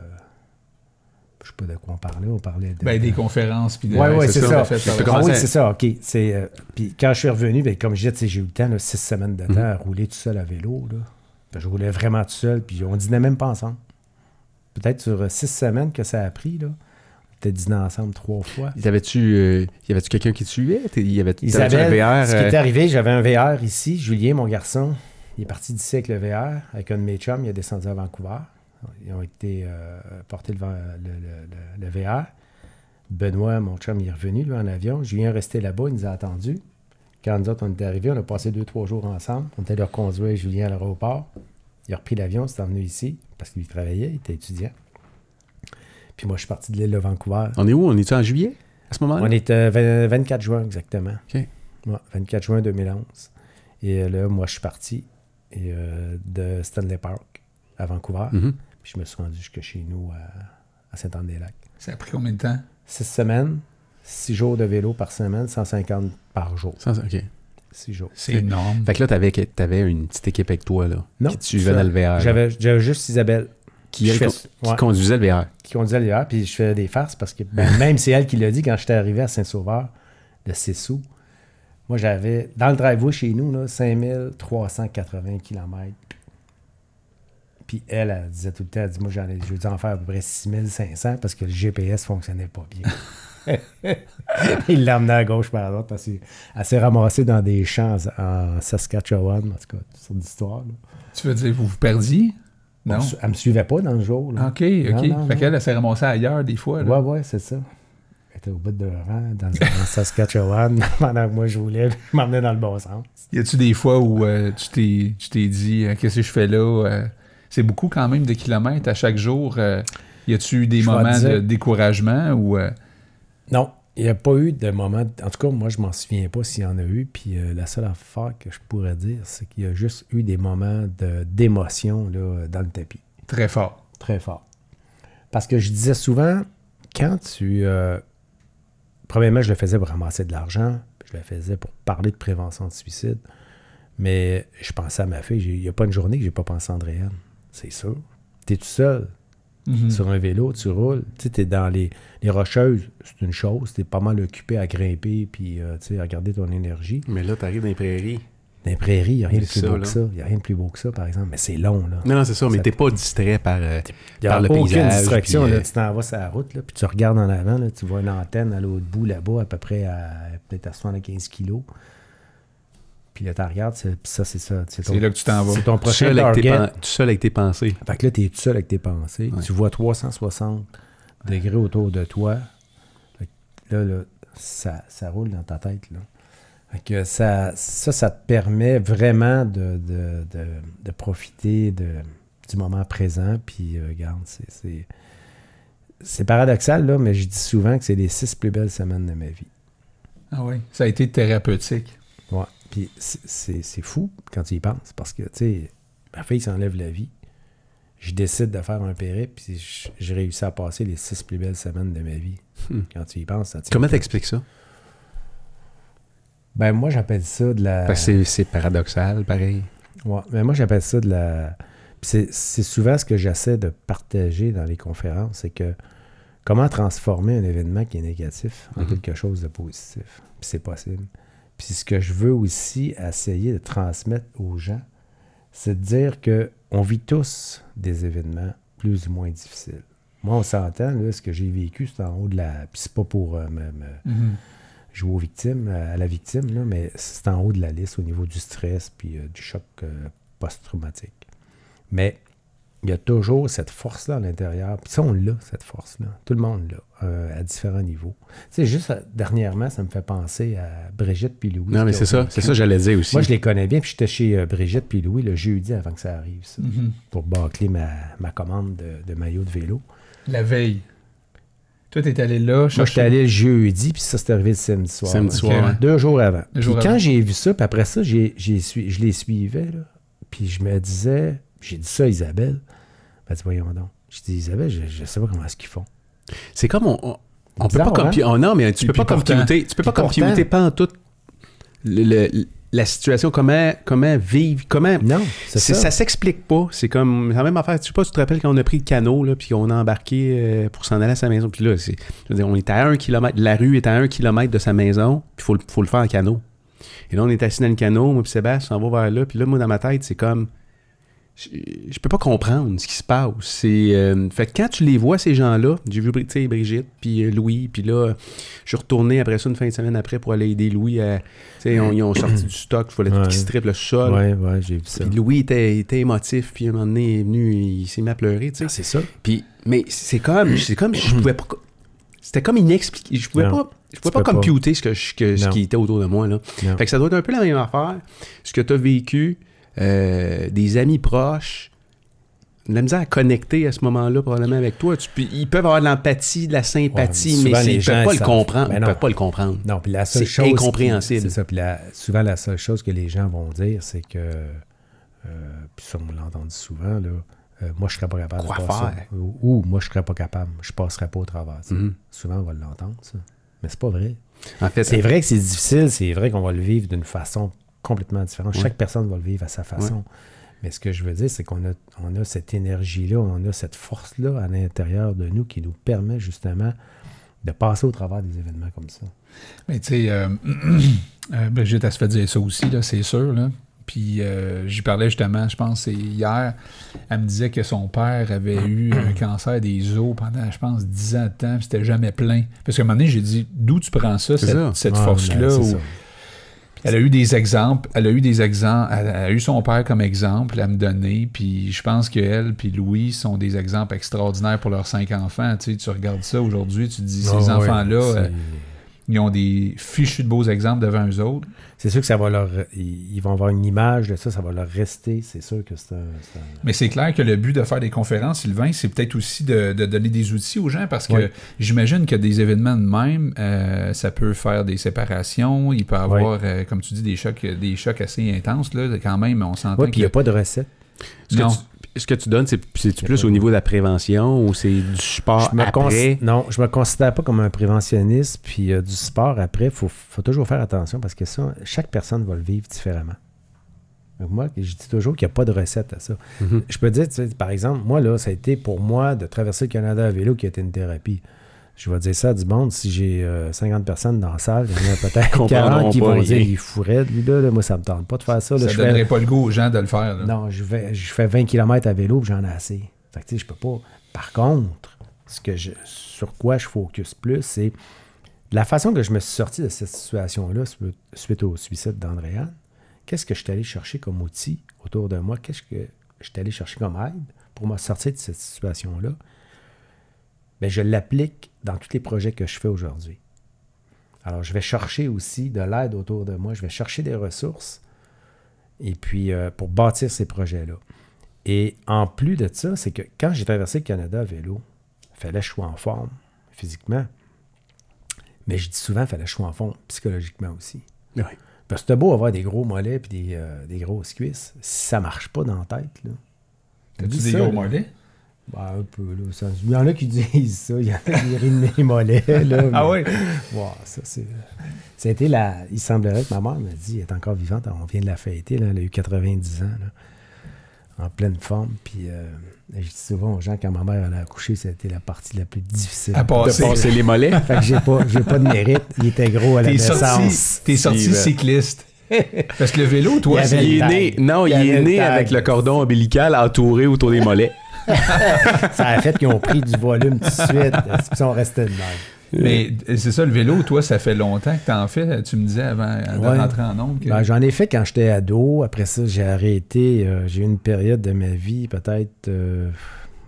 je sais pas de quoi on parlait. On parlait de. Ben, des conférences. Puis de- Ouais, ouais, c'est ça. Ah oui, c'est ça, OK. C'est, euh, puis quand je suis revenu, ben, comme je disais, j'ai eu le temps, là, six semaines de temps Mhm. à rouler tout seul à vélo. Là. Je roulais vraiment tout seul, puis on dînait même pas ensemble. Peut-être sur euh, six semaines que ça a pris, là. On était dîné ensemble trois fois. Y avait-tu euh, y avait-tu quelqu'un qui te suivait? Y avait Isabelle, un VR? ce qui euh, est arrivé, j'avais un VR ici. Julien, mon garçon, il est parti d'ici avec le VR, avec un de mes chums. Il est descendu à Vancouver. Ils ont été euh, le- le- le- le VR. Benoît, mon chum, il est revenu, lui, en avion. Julien est resté là-bas, il nous a attendus. Quand nous autres, on est arrivés, on a passé deux, trois jours ensemble. On était allé reconduire Julien à l'aéroport. Il a repris l'avion, s'est emmené ici, parce qu'il travaillait, il était étudiant. Puis moi, je suis parti de l'île de Vancouver. On est où? On est en juillet? À ce moment-là? On est euh, 20 24 juin, exactement. OK. Ouais, 24 juin 2011. Et euh, là, moi, je suis parti et, euh, de Stanley Park à Vancouver. Mhm. Puis je me suis rendu jusque chez nous à, à Saint-Anne-des-Lacs. Ça a pris combien de temps? Six semaines, six jours de vélo par semaine, 150 par jour. OK. Six jours. C'est énorme. Fait que là, t'avais, t'avais une petite équipe avec toi, là. Non, Qui te suivait dans le VR. J'avais j'avais juste Isabelle Qui, elle, fais- qui ouais. conduisait le VR. qui conduisait le VR, puis je fais des farces parce que ben, [laughs] même c'est elle qui l'a dit quand j'étais arrivé à Saint-Sauveur de Sessou. Moi, j'avais, dans le driveway chez nous, là, 5380 km. Puis elle, elle disait tout le temps, elle dit, moi, j'en ai, je dû en faire à peu près 6500 parce que le GPS fonctionnait pas bien. [laughs] [laughs] Il l'a emmené à gauche par à droite parce qu'elle s'est ramassée dans des champs en Saskatchewan, en tout cas, d'histoires. là. Tu veux dire, vous vous perdiez? Non? Elle, elle me suivait pas dans le jour. là. OK, OK. Non, non, fait qu'elle, elle s'est ramassée ailleurs des fois. là. Ouais, ouais, c'est ça. Elle était au bout de rang dans, dans [laughs] Saskatchewan [laughs] pendant que moi je voulais, je m'emmenais dans le bon sens. Y a-tu des fois où euh, tu t'es tu t'es dit, euh, qu'est-ce que je fais là? Euh, c'est beaucoup quand même de kilomètres à chaque jour. y a-tu eu des Je moments de découragement ou. Non, il n'y a pas eu de moment. En tout cas, moi, je m'en souviens pas s'il y en a eu. Puis euh, la seule affaire que je pourrais dire, c'est qu'il y a juste eu des moments d'émotion dans le tapis. très fort? Très fort. Parce que je disais souvent, quand tu. euh, premièrement, je le faisais pour ramasser de l'argent. puis Je le faisais pour parler de prévention de suicide. Mais je pensais à ma fille. Il n'y a pas une journée que j'ai pas pensé à Andréane. C'est sûr. Tu es tout seul Mhm. sur un vélo, tu roules. Tu sais, t'es dans les, les rocheuses, c'est une chose. Tu es pas mal occupé à grimper puis euh, tu sais, à garder ton énergie. Mais là, t'arrives dans les prairies. Dans les prairies, il n'y a rien de plus ça, beau là. que ça. Il n'y a rien de plus beau que ça, par exemple. Mais c'est long, là. Non, non, c'est ça, mais t'es pas distrait par, euh, a le aucune paysage. distraction. puis, là. euh, Tu t'en vas sur la route, là, puis tu regardes en avant, là, tu vois une antenne à l'autre bout, là-bas, à peu près à peut-être à 75 kilos. Puis là, tu regardes, c'est- puis ça, c'est ça. C'est ton, C'est là que tu t'en vas. c'est ton prochain seul tes tout seul avec tes pensées. Fait que là, tu es tout seul avec tes pensées. Ouais. Tu vois 360 degrés autour de toi. Fait là, là, ça, ça roule dans ta tête. Là. que ça, ça, ça te permet vraiment de, de, de, de profiter de, du moment présent. Puis, euh, regarde, c'est- c'est. C'est paradoxal, là, mais je dis souvent que c'est les six plus belles semaines de ma vie. Ah oui. Ça a été thérapeutique. Puis c'est- fou quand tu y penses, parce que, tu sais, ma fille s'enlève la vie. Je décide de faire un périple, puis j'ai réussi à passer les six plus belles semaines de ma vie. Hmm. Quand tu y penses, Comment t'expliques ça? Ben, moi, j'appelle ça de la. Parce que c'est- c'est paradoxal, pareil. Ouais, mais moi, j'appelle ça de la. Puis C'est c'est souvent ce que j'essaie de partager dans les conférences, c'est que comment transformer un événement qui est négatif en Mhm. quelque chose de positif. Puis c'est possible. Puis ce que je veux aussi essayer de transmettre aux gens, c'est de dire que on vit tous des événements plus ou moins difficiles. Moi, on s'entend, là, ce que j'ai vécu, c'est en haut de la. Puis c'est pas pour euh, me- me, Mhm. jouer aux victimes, à la victime, là, mais c'est en haut de la liste au niveau du stress puis euh, du choc euh, post-traumatique. Mais il y a toujours cette force-là à l'intérieur. Puis ça, on l'a, cette force-là. Tout le monde l'a, euh, à différents niveaux. Tu sais, juste euh, dernièrement, ça me fait penser à Brigitte puis Louis. Non, mais c'est ça. C'est ça que j'allais dire aussi. Moi, je les connais bien, puis j'étais chez euh, Brigitte puis Louis le jeudi avant que ça arrive, ça, Mhm. pour bâcler ma, ma commande de, de maillot de vélo. La veille. Toi, t'es allé là. Moi, j'étais allé le jeudi, puis ça, c'est arrivé le samedi soir. Samedi soir, ouais. Deux jours avant. Deux Puis jours quand j'ai vu ça, puis après ça, j'ai, j'ai sui- je les suivais, là, puis je me disais, j'ai dit ça à Isabelle. Elle dit, voyons donc. J'ai dit, Isabelle, je, je sais pas comment est-ce qu'ils font. C'est comme on, on, on peut pas hein? oh non, mais tu peux puis pas computer. Tu peux pas computer pas en tout le- le- la situation, comment, comment vivre, comment. Non, c'est C'est- ça. ça s'explique pas. C'est comme c'est la même affaire. Tu sais pas, tu te rappelles quand on a pris le canot, là, puis on a embarqué euh, pour s'en aller à sa maison. Puis là, c'est, je veux dire, on est à un kilomètre. La rue est à un kilomètre de sa maison, puis il faut, le- faut le faire en canot. Et là, on est assis dans le canot, moi puis Sébastien, on va vers là. Puis là, moi, dans ma tête, c'est comme. Je, je peux pas comprendre ce qui se passe. C'est, euh, fait que quand tu les vois, ces gens-là, j'ai vu Brigitte, puis euh, Louis, puis là, je suis retourné après ça, une fin de semaine après, pour aller aider Louis à. Tu sais, on- ils ont sorti du stock, il fallait Ouais. qu'ils strippent le sol. Ouais, ouais, j'ai vu ça. Puis Louis était, était émotif, puis à un moment donné, il est venu, il s'est mis à pleurer, tu sais. Ah, c'est ça. Puis, mais c'est comme, c'est comme, je pouvais pas, c'était comme inexpliqué. Je pouvais Non, pas, je pouvais pas computer ce, que, je- que- ce qui était autour de moi, là. Non. Fait que ça doit être un peu la même affaire. Ce que tu as vécu, euh, des amis proches, de la misère à connecter à ce moment-là, probablement avec toi. Tu ils peuvent avoir de l'empathie, de la sympathie, Ouais, mais souvent, ils ne gens, peuvent pas ils le comprendre. Ben ils peuvent pas le comprendre. Non, puis la seule C'est incompréhensible. C'est ça. Puis la- souvent, la seule chose que les gens vont dire, c'est que. euh, puis ça, on l'a entendu souvent, là. euh, moi, je serais pas capable Quoi de faire? ça. faire? Ou, ou, moi, je serais pas capable. Je passerais pas au travers. Mhm. Souvent, on va l'entendre, ça. Mais c'est pas vrai. En fait, C'est vrai que c'est difficile. C'est vrai qu'on va le vivre d'une façon complètement différente. Ouais. Chaque personne va le vivre à sa façon. Mais ce que je veux dire, c'est qu'on a, on a cette énergie-là, on a cette force-là à l'intérieur de nous qui nous permet justement de passer au travers des événements comme ça. Mais tu sais, euh, [clears throat] euh, Brigitte, elle se fait dire ça aussi, là, c'est sûr. Là. Puis euh, j'y parlais justement, je pense, c'est hier. Elle me disait que son père avait eu un [clears throat] cancer des os pendant, je pense, 10 ans de temps, puis c'était jamais plein. Parce qu'à un moment donné, j'ai dit, d'où tu prends ça, C'est cette, ça. cette Ouais, force-là? ben, c'est ou- ça. Elle a eu des exemples, elle a eu des exemples, elle a eu son père comme exemple à me donner, puis je pense qu'elle puis Louis sont des exemples extraordinaires pour leurs cinq enfants. Tu, sais, tu regardes ça aujourd'hui, tu te dis, ces Ah ouais, enfants-là, ils ont des fichus de beaux exemples devant eux autres. C'est sûr que ça va leur. Ils vont avoir une image de ça, ça va leur rester. C'est sûr que c'est un. Mais c'est clair que le but de faire des conférences, Sylvain, c'est peut-être aussi de, de donner des outils aux gens parce que Oui. j'imagine que des événements de même, euh, ça peut faire des séparations, il peut avoir, euh, comme tu dis, des chocs, des chocs assez intenses. Là, quand même, on s'entend Ouais, puis il n'y a pas de recette. Ce que, Non. tu, ce que tu donnes, c'est, plus au de- niveau de la prévention ou c'est du support Je me cons- après? Non, je me considère pas comme un préventionniste. Puis euh, du sport après, il faut, faut toujours faire attention parce que ça, chaque personne va le vivre différemment. Donc moi, je dis toujours qu'il n'y a pas de recette à ça. Mhm. Je peux dire, tu sais, par exemple, moi, là, ça a été pour moi de traverser le Canada à vélo qui a été une thérapie. Je vais dire ça à du monde, si j'ai euh, 50 personnes dans la salle, il y en a peut-être [laughs] Comprendront 40 qui vont rien. dire il fourrait, lui, là, là, moi, ça me tente pas de faire ça. là, ça je donnerait fais, pas le goût aux gens de le faire. là. non, je, vais, je fais 20 km à vélo, j'en ai assez. Fait que, tu sais, je peux pas. Par contre, ce que je, sur quoi je focus plus, c'est la façon que je me suis sorti de cette situation-là suite- suite au suicide d'Andréane. Qu'est-ce que je suis allé chercher comme outil autour de moi? Qu'est-ce que je suis allé chercher comme aide pour me sortir de cette situation-là? Bien, je l'applique dans tous les projets que je fais aujourd'hui. Alors, je vais chercher aussi de l'aide autour de moi. Je vais chercher des ressources. Et puis, euh, pour bâtir ces projets-là. Et en plus de ça, c'est que quand j'ai traversé le Canada à vélo, il fallait que je sois en forme physiquement. Mais je dis souvent, il fallait que je sois en forme psychologiquement aussi. Oui. Parce que c'est beau avoir des gros mollets et des, euh, des grosses cuisses. Si ça marche pas dans la tête, là. T'as-tu des ça, gros là. mollets? Ben, un peu, là. ça- il y en a qui [laughs] disent ça. Il y en a qui rient de mes mollets, là. Ah mais- oui? Wow, ça, c'est. Ça a été la. Il semblerait que ma mère m'a dit, elle est encore vivante, on vient de la fêter, là, elle a eu 90 ans, là, en pleine forme. Puis, euh, je dis souvent aux gens, quand ma mère elle a accouché, c'était la partie la plus difficile. À De passer. les mollets. Fait que j'ai pas, j'ai pas de mérite. Il était gros à la T'es naissance. sorti, t'es sorti cycliste. Parce que le vélo, toi, Il est né, non, il, est né avec le cordon ombilical entouré autour des mollets. [laughs] Ça a fait qu'ils ont pris du volume tout de suite. Ils sont restés de même? Mais c'est ça, le vélo, toi, ça fait longtemps que t'en fais. Tu me disais avant de Ouais. rentrer en nombre. Ben, J'en ai fait quand j'étais ado. Après ça, j'ai arrêté. Euh, j'ai eu une période de ma vie, peut-être euh,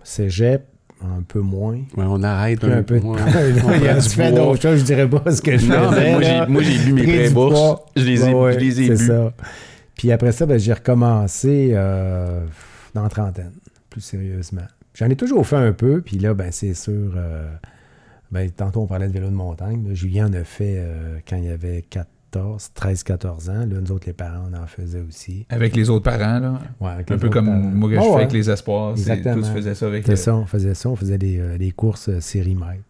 cégep, un peu moins. Ouais, on arrête Puis un peu prend tu [laughs] du fais d'autres choses, je dirais pas ce que je Non, faisais. mais moi, j'ai, bu mes Pris prêts du bourses. poids. Je les ai, Ouais, je les ai c'est bu. ça. Puis après ça, ben, j'ai recommencé euh, dans la trentaine, plus sérieusement. J'en ai toujours fait un peu, puis là, ben, c'est sûr. euh, ben, tantôt, on parlait de vélo de montagne. là. Julien en a fait euh, quand il avait 14, 13-14 ans. Là, nous autres, les parents, on en faisait aussi. Avec les autres parents, là. Ouais, avec Un les peu comme parents. moi que je fais ouais. avec les espoirs. Exactement. tu faisais ça avec C'est le- ça, on faisait ça. On faisait des, euh, des courses euh, série mètres.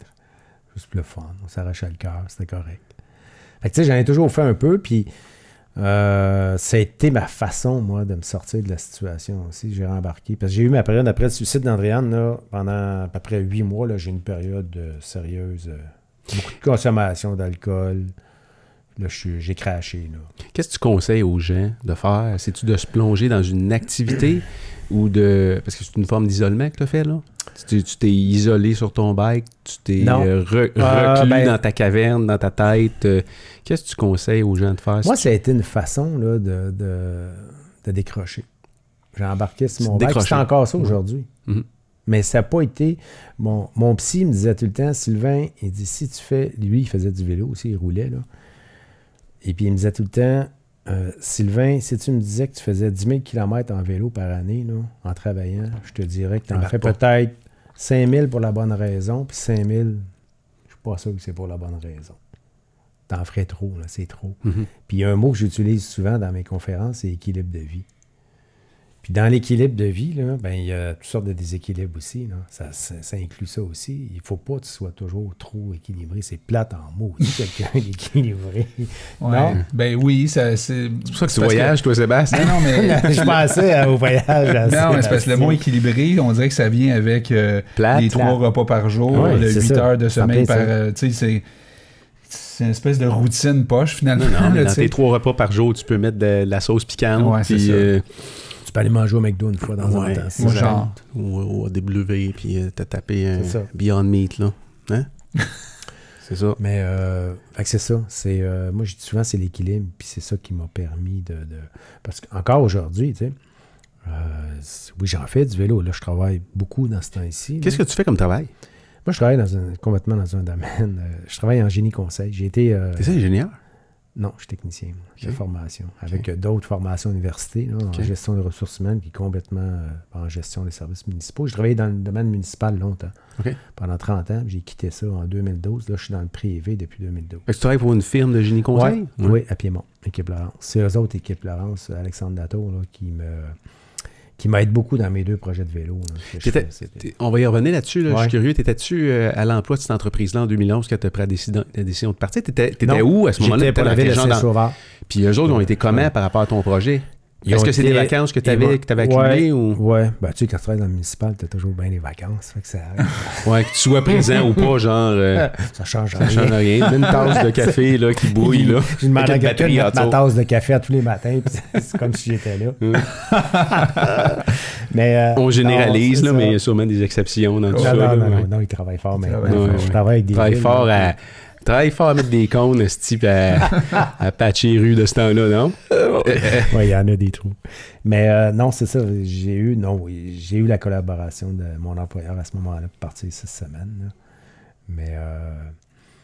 Juste pour le fun. On s'arrachait le cœur, c'était correct. Fait que tu sais, j'en ai toujours fait un peu, puis euh, ça a été ma façon, moi, de me sortir de la situation aussi. J'ai rembarqué. Parce que j'ai eu ma période après le suicide d'Andréane, pendant à peu près huit mois, j'ai eu une période euh, sérieuse. euh, beaucoup de consommation d'alcool. Là, j'ai craché. Qu'est-ce que tu conseilles aux gens de faire? C'est-tu de se plonger dans une activité ou de. Parce que c'est une forme d'isolement que tu as fait, là? Tu t'es isolé sur ton bike, tu t'es euh, re- Ah, reclus ben- dans ta caverne, dans ta tête. euh, Qu'est-ce que tu conseilles aux gens de faire? Moi, ça a été une façon là, de, de, de décrocher. J'ai embarqué sur mon bike. Décrocher. C'est encore ça Ouais. aujourd'hui. Mhm. Mais ça n'a pas été. Mon, mon psy me disait tout le temps, Sylvain, il dit si tu fais. Lui, il faisait du vélo aussi, il roulait. Là. Et puis il me disait tout le temps, euh, Sylvain, si tu me disais que tu faisais 10 000 km en vélo par année, là, en travaillant, je te dirais que tu en fais peut-être 5 000 pour la bonne raison, puis 5 000, je suis pas sûr que c'est pour la bonne raison. T'en ferais trop, là, c'est trop. Puis il y a un mot que j'utilise souvent dans mes conférences, c'est équilibre de vie. Puis dans l'équilibre de vie, là, ben, il y a toutes sortes de déséquilibres aussi. là. Ça, ça, ça inclut ça aussi. Il faut pas que tu sois toujours trop équilibré. C'est plate en mots, [laughs] quelqu'un d'équilibré. Ouais. Non? Ben oui, ça, c'est. C'est pour ça que tu voyages, toi, Sébastien. Non, non, mais. [laughs] je pensais au voyage. à Non, mais c'est parce que le mot équilibré, on dirait que ça vient avec euh, Plate. les trois repas par jour, Ouais, le c'est 8 ça. heures de sommeil par. ça. euh, tu sais, c'est. C'est une espèce de routine poche, finalement. Non, mais dans tes trois repas par jour, tu peux mettre de, la sauce piquante. Ouais, c'est puis, ça. euh, peux aller manger au McDo une fois dans ouais, un temps. genre. Ou au AW, puis euh, t'as tapé un ça. Beyond Meat, là. Hein? [laughs] c'est ça. Mais euh, c'est ça. C'est, euh, moi, je dis souvent, c'est l'équilibre. Puis c'est ça qui m'a permis de. de- Parce qu'encore aujourd'hui, tu sais, euh, oui, j'en fais du vélo. Là, je travaille beaucoup dans ce temps-ci. Qu'est-ce que tu fais comme travail? Moi, je travaille dans un, complètement dans un domaine. euh, je travaille en génie conseil. J'ai été. euh, T'es ça, ingénieur? Non, je suis technicien moi, de formation. Avec euh, d'autres formations à l'université, là, Ok. en gestion des ressources humaines, puis complètement euh, en gestion des services municipaux. J'ai travaillé dans le domaine municipal longtemps. Pendant 30 ans. J'ai quitté ça en 2012. Là, je suis dans le privé depuis 2012. Fait que tu travailles pour une firme de génie conseil? Ouais, Oui, à Piémont, équipe Laurence. C'est eux autres, équipe Laurence, Alexandre Dato, là, qui me qui m'aident beaucoup dans mes deux projets de vélo. là, fais. On va y revenir là-dessus. Là. Je suis curieux. T'étais-tu euh, à l'emploi de cette entreprise-là en 2011 quand tu as pris la décision, la décision de partir? T'étais, où à ce moment-là? J'étais pour la ville de. Puis eux autres, ils ont été comment Ouais. par rapport à ton projet? Ils Est-ce que c'est des vacances que tu ils avais, que t'avais accumulées ou? Ouais, ben, tu sais, quand tu travailles dans le municipal, tu as toujours bien les vacances. Fait que ça, [laughs] ouais, que tu sois présent ou pas, genre, euh, [laughs] ça change ça rien. change rien. Une [laughs] tasse de café là, qui bouille. Là, Je demande à quelqu'un de mettre ma tasse de café à tous les matins, puis c'est- comme si j'étais là. mais, euh, On généralise, non, là, mais il y ça. a sûrement des exceptions dans tout Non, ça. non, là, non, ouais. non, non, il travaille fort fort, je ouais. travaille avec des Travaille villes, fort à. Travaille fort à mettre des cônes, ce type à, à patcher rues de ce temps-là, non? [laughs] Oui, il y en a des trous. Mais euh, non, c'est ça. J'ai eu, non, oui, j'ai eu la collaboration de mon employeur à ce moment-là pour partir six semaines. là. Mais euh,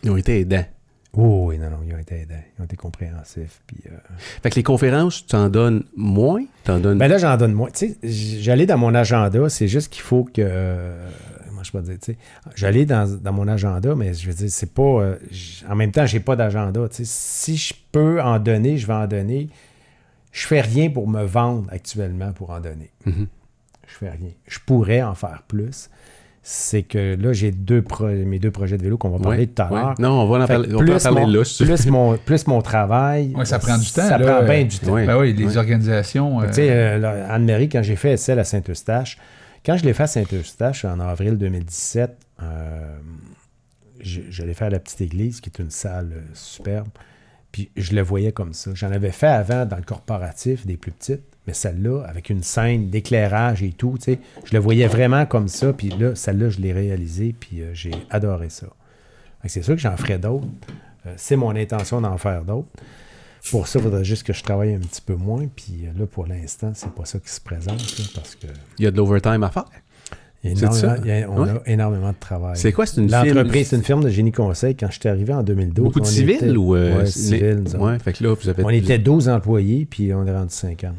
Ils ont été aidants. Oh, oui, non, non, ils ont été aidants. Ils ont été compréhensifs. Puis, euh, Fait que les conférences, tu en donnes moins? T'en donnes... Ben là, j'en donne moins. Tu sais, j'allais dans mon agenda, c'est juste qu'il faut que. Euh, je peux dire, tu sais, j'allais dans, dans mon agenda, mais je veux dire, c'est pas. euh, en même temps, j'ai pas d'agenda. Tu sais, si je peux en donner, je vais en donner. Je fais rien pour me vendre actuellement pour en donner. Mhm. Je fais rien. Je pourrais en faire plus. C'est que là, j'ai deux pro- mes deux projets de vélo qu'on va parler Ouais, tout à ouais. l'heure. Non, on va en Fait parler, que on peut en plus, parler mon, là. plus, mon, plus mon travail. Ouais, ça prend du temps, Ça là. prend bien Euh, du temps. Ouais. Ben oui, les Ouais. organisations. euh, Tu sais, euh, là, Anne-Marie, quand j'ai fait celle à Saint-Eustache, quand je l'ai fait à Saint-Eustache en avril 2017, euh, je, je l'ai fait à la petite église, qui est une salle euh, superbe. Puis je le voyais comme ça. J'en avais fait avant dans le corporatif, des plus petites, mais celle-là, avec une scène d'éclairage et tout, tu sais, je le voyais vraiment comme ça. Puis là, celle-là, je l'ai réalisée, puis euh, j'ai adoré ça. C'est sûr que j'en ferai d'autres. Euh, c'est mon intention d'en faire d'autres. Pour ça, il faudrait juste que je travaille un petit peu moins. Puis euh, là, pour l'instant, c'est pas ça qui se présente, là, parce que Il y a de l'overtime à faire. ça? il y a- on Ouais. a énormément de travail. C'est quoi? C'est une firme- L'entreprise, c'est une firme de génie conseil. Quand je suis arrivé en 2012, Beaucoup de civils était- ou... euh, Ouais, civils. Ouais, fait que là, vous avez... On était 12 employés, puis on est rendu 50.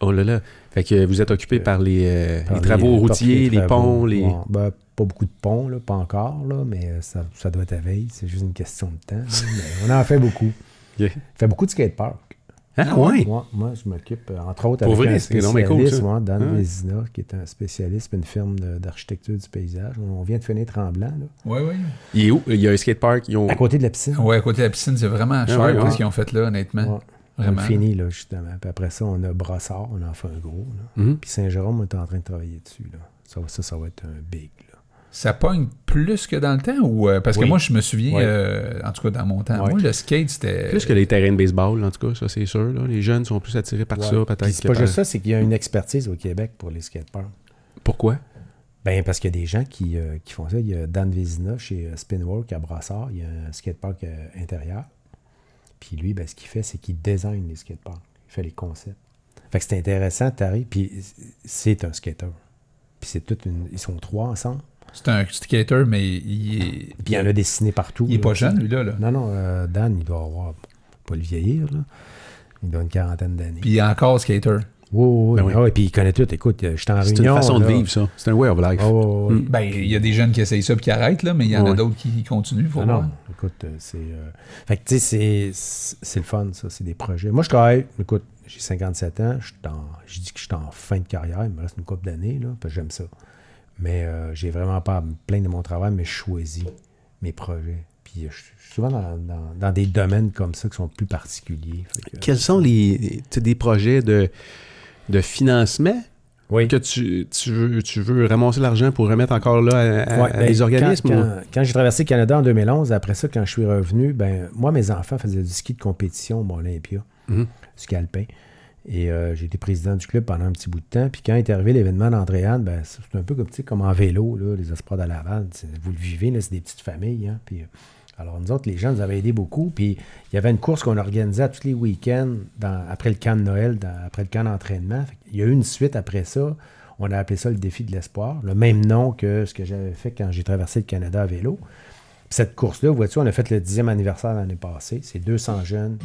Oh là là. Fait que vous êtes occupé Euh, par les, euh, Par les travaux les- routiers, les travaux. ponts, les... Ben, pas beaucoup de ponts, là, pas encore, là, mais euh, ça, ça doit être à veille. C'est juste une question de temps. là, mais on en fait beaucoup. On fait beaucoup de skatepark. Ah ouais? Moi, moi, je m'occupe, euh, entre autres, Pour avec vrai, un spécialiste, cool, ouais, Dan Ouais. Vézina, qui est un spécialiste, une firme d'architecture du paysage. On vient de finir Tremblant, là, Oui, oui. Il est où? Il y a un skatepark. Ils ont... à côté de la piscine. Ouais, à côté de la piscine, c'est vraiment cher ouais, ce qu'ils ont fait là, honnêtement. Ouais. On Vraiment. a fini, là, justement. Puis après ça, on a Brossard, on en fait un gros. Là. Mhm. Puis Saint-Jérôme, on est en train de travailler dessus. Là. Ça, ça, ça va être un big. Ça pogne plus que dans le temps ou euh, parce que moi je me souviens Oui. euh, en tout cas dans mon temps Oui. moi le skate c'était Plus que les terrains de baseball, en tout cas, ça c'est sûr. là. Les jeunes sont plus attirés par Ouais. ça, peut-être. c'est que pas par- juste ça, c'est qu'il y a une expertise au Québec pour les skateparks. Pourquoi? Ben, parce qu'il y a des gens qui, euh, qui font ça. Il y a Dan Vézina chez Spinwork à Brassard. Il y a un skatepark euh, intérieur. Puis lui, ben, ce qu'il fait, c'est qu'il design les skateparks. Il fait les concepts. Fait que c'est intéressant, t'arrives, puis c'est un skater. Puis c'est toute une... Ils sont trois ensemble. C'est un skater mais il est Puis il y en a dessiné partout. il est là, pas jeune lui là, là. Non, non, euh, Dan, il doit avoir, pas le vieillir, là. Il doit une quarantaine d'années. puis il est encore skater Oui, oui, Ben oui. oui. Ah puis il connaît tout. Écoute, euh, j'étais en C'est réunion. une façon de vivre, ça. C'est un way of life. Ah. Mm. ben il y a des jeunes qui essayent ça puis qui arrêtent là mais il y en a d'autres qui continuent faut Ah voir. non, écoute, euh, c'est. euh, Fait que, tu sais, c'est- c'est c'est le fun, ça. C'est des projets. Moi, je travaille. Écoute, j'ai 57 ans. Je je dis que je suis en fin de carrière. Il me reste une couple d'années, là, parce que j'aime ça. Mais euh, j'ai vraiment pas à me plaindre de mon travail, mais je choisis mes projets. Puis je suis souvent dans, dans- dans des domaines comme ça qui sont plus particuliers. Que, Quels sont les, des projets de, de financement Oui. que tu, tu, veux, tu veux ramasser l'argent pour remettre encore là à, Ouais, à ben, des organismes? Quand, ou- quand- quand j'ai traversé le Canada en 2011, après ça, quand je suis revenu, ben moi, mes enfants faisaient du ski de compétition au Olympia, Mhm. ski alpin. Et euh, j'ai été président du club pendant un petit bout de temps. Puis quand est arrivé l'événement d'Andréane, ben, c'est un peu comme, comme en vélo, là, les espoirs de Laval. Vous le vivez, c'est des petites familles. hein. Puis, euh, alors, nous autres, les gens nous avaient aidés beaucoup. Puis il y avait une course qu'on organisait tous les week-ends après le camp de Noël, après le camp d'entraînement. Il y a eu une suite après ça. On a appelé ça le défi de l'espoir, le même nom que ce que j'avais fait quand j'ai traversé le Canada à vélo. Puis cette course-là, vois-tu, on a fait le 10e anniversaire l'année passée. C'est 200 jeunes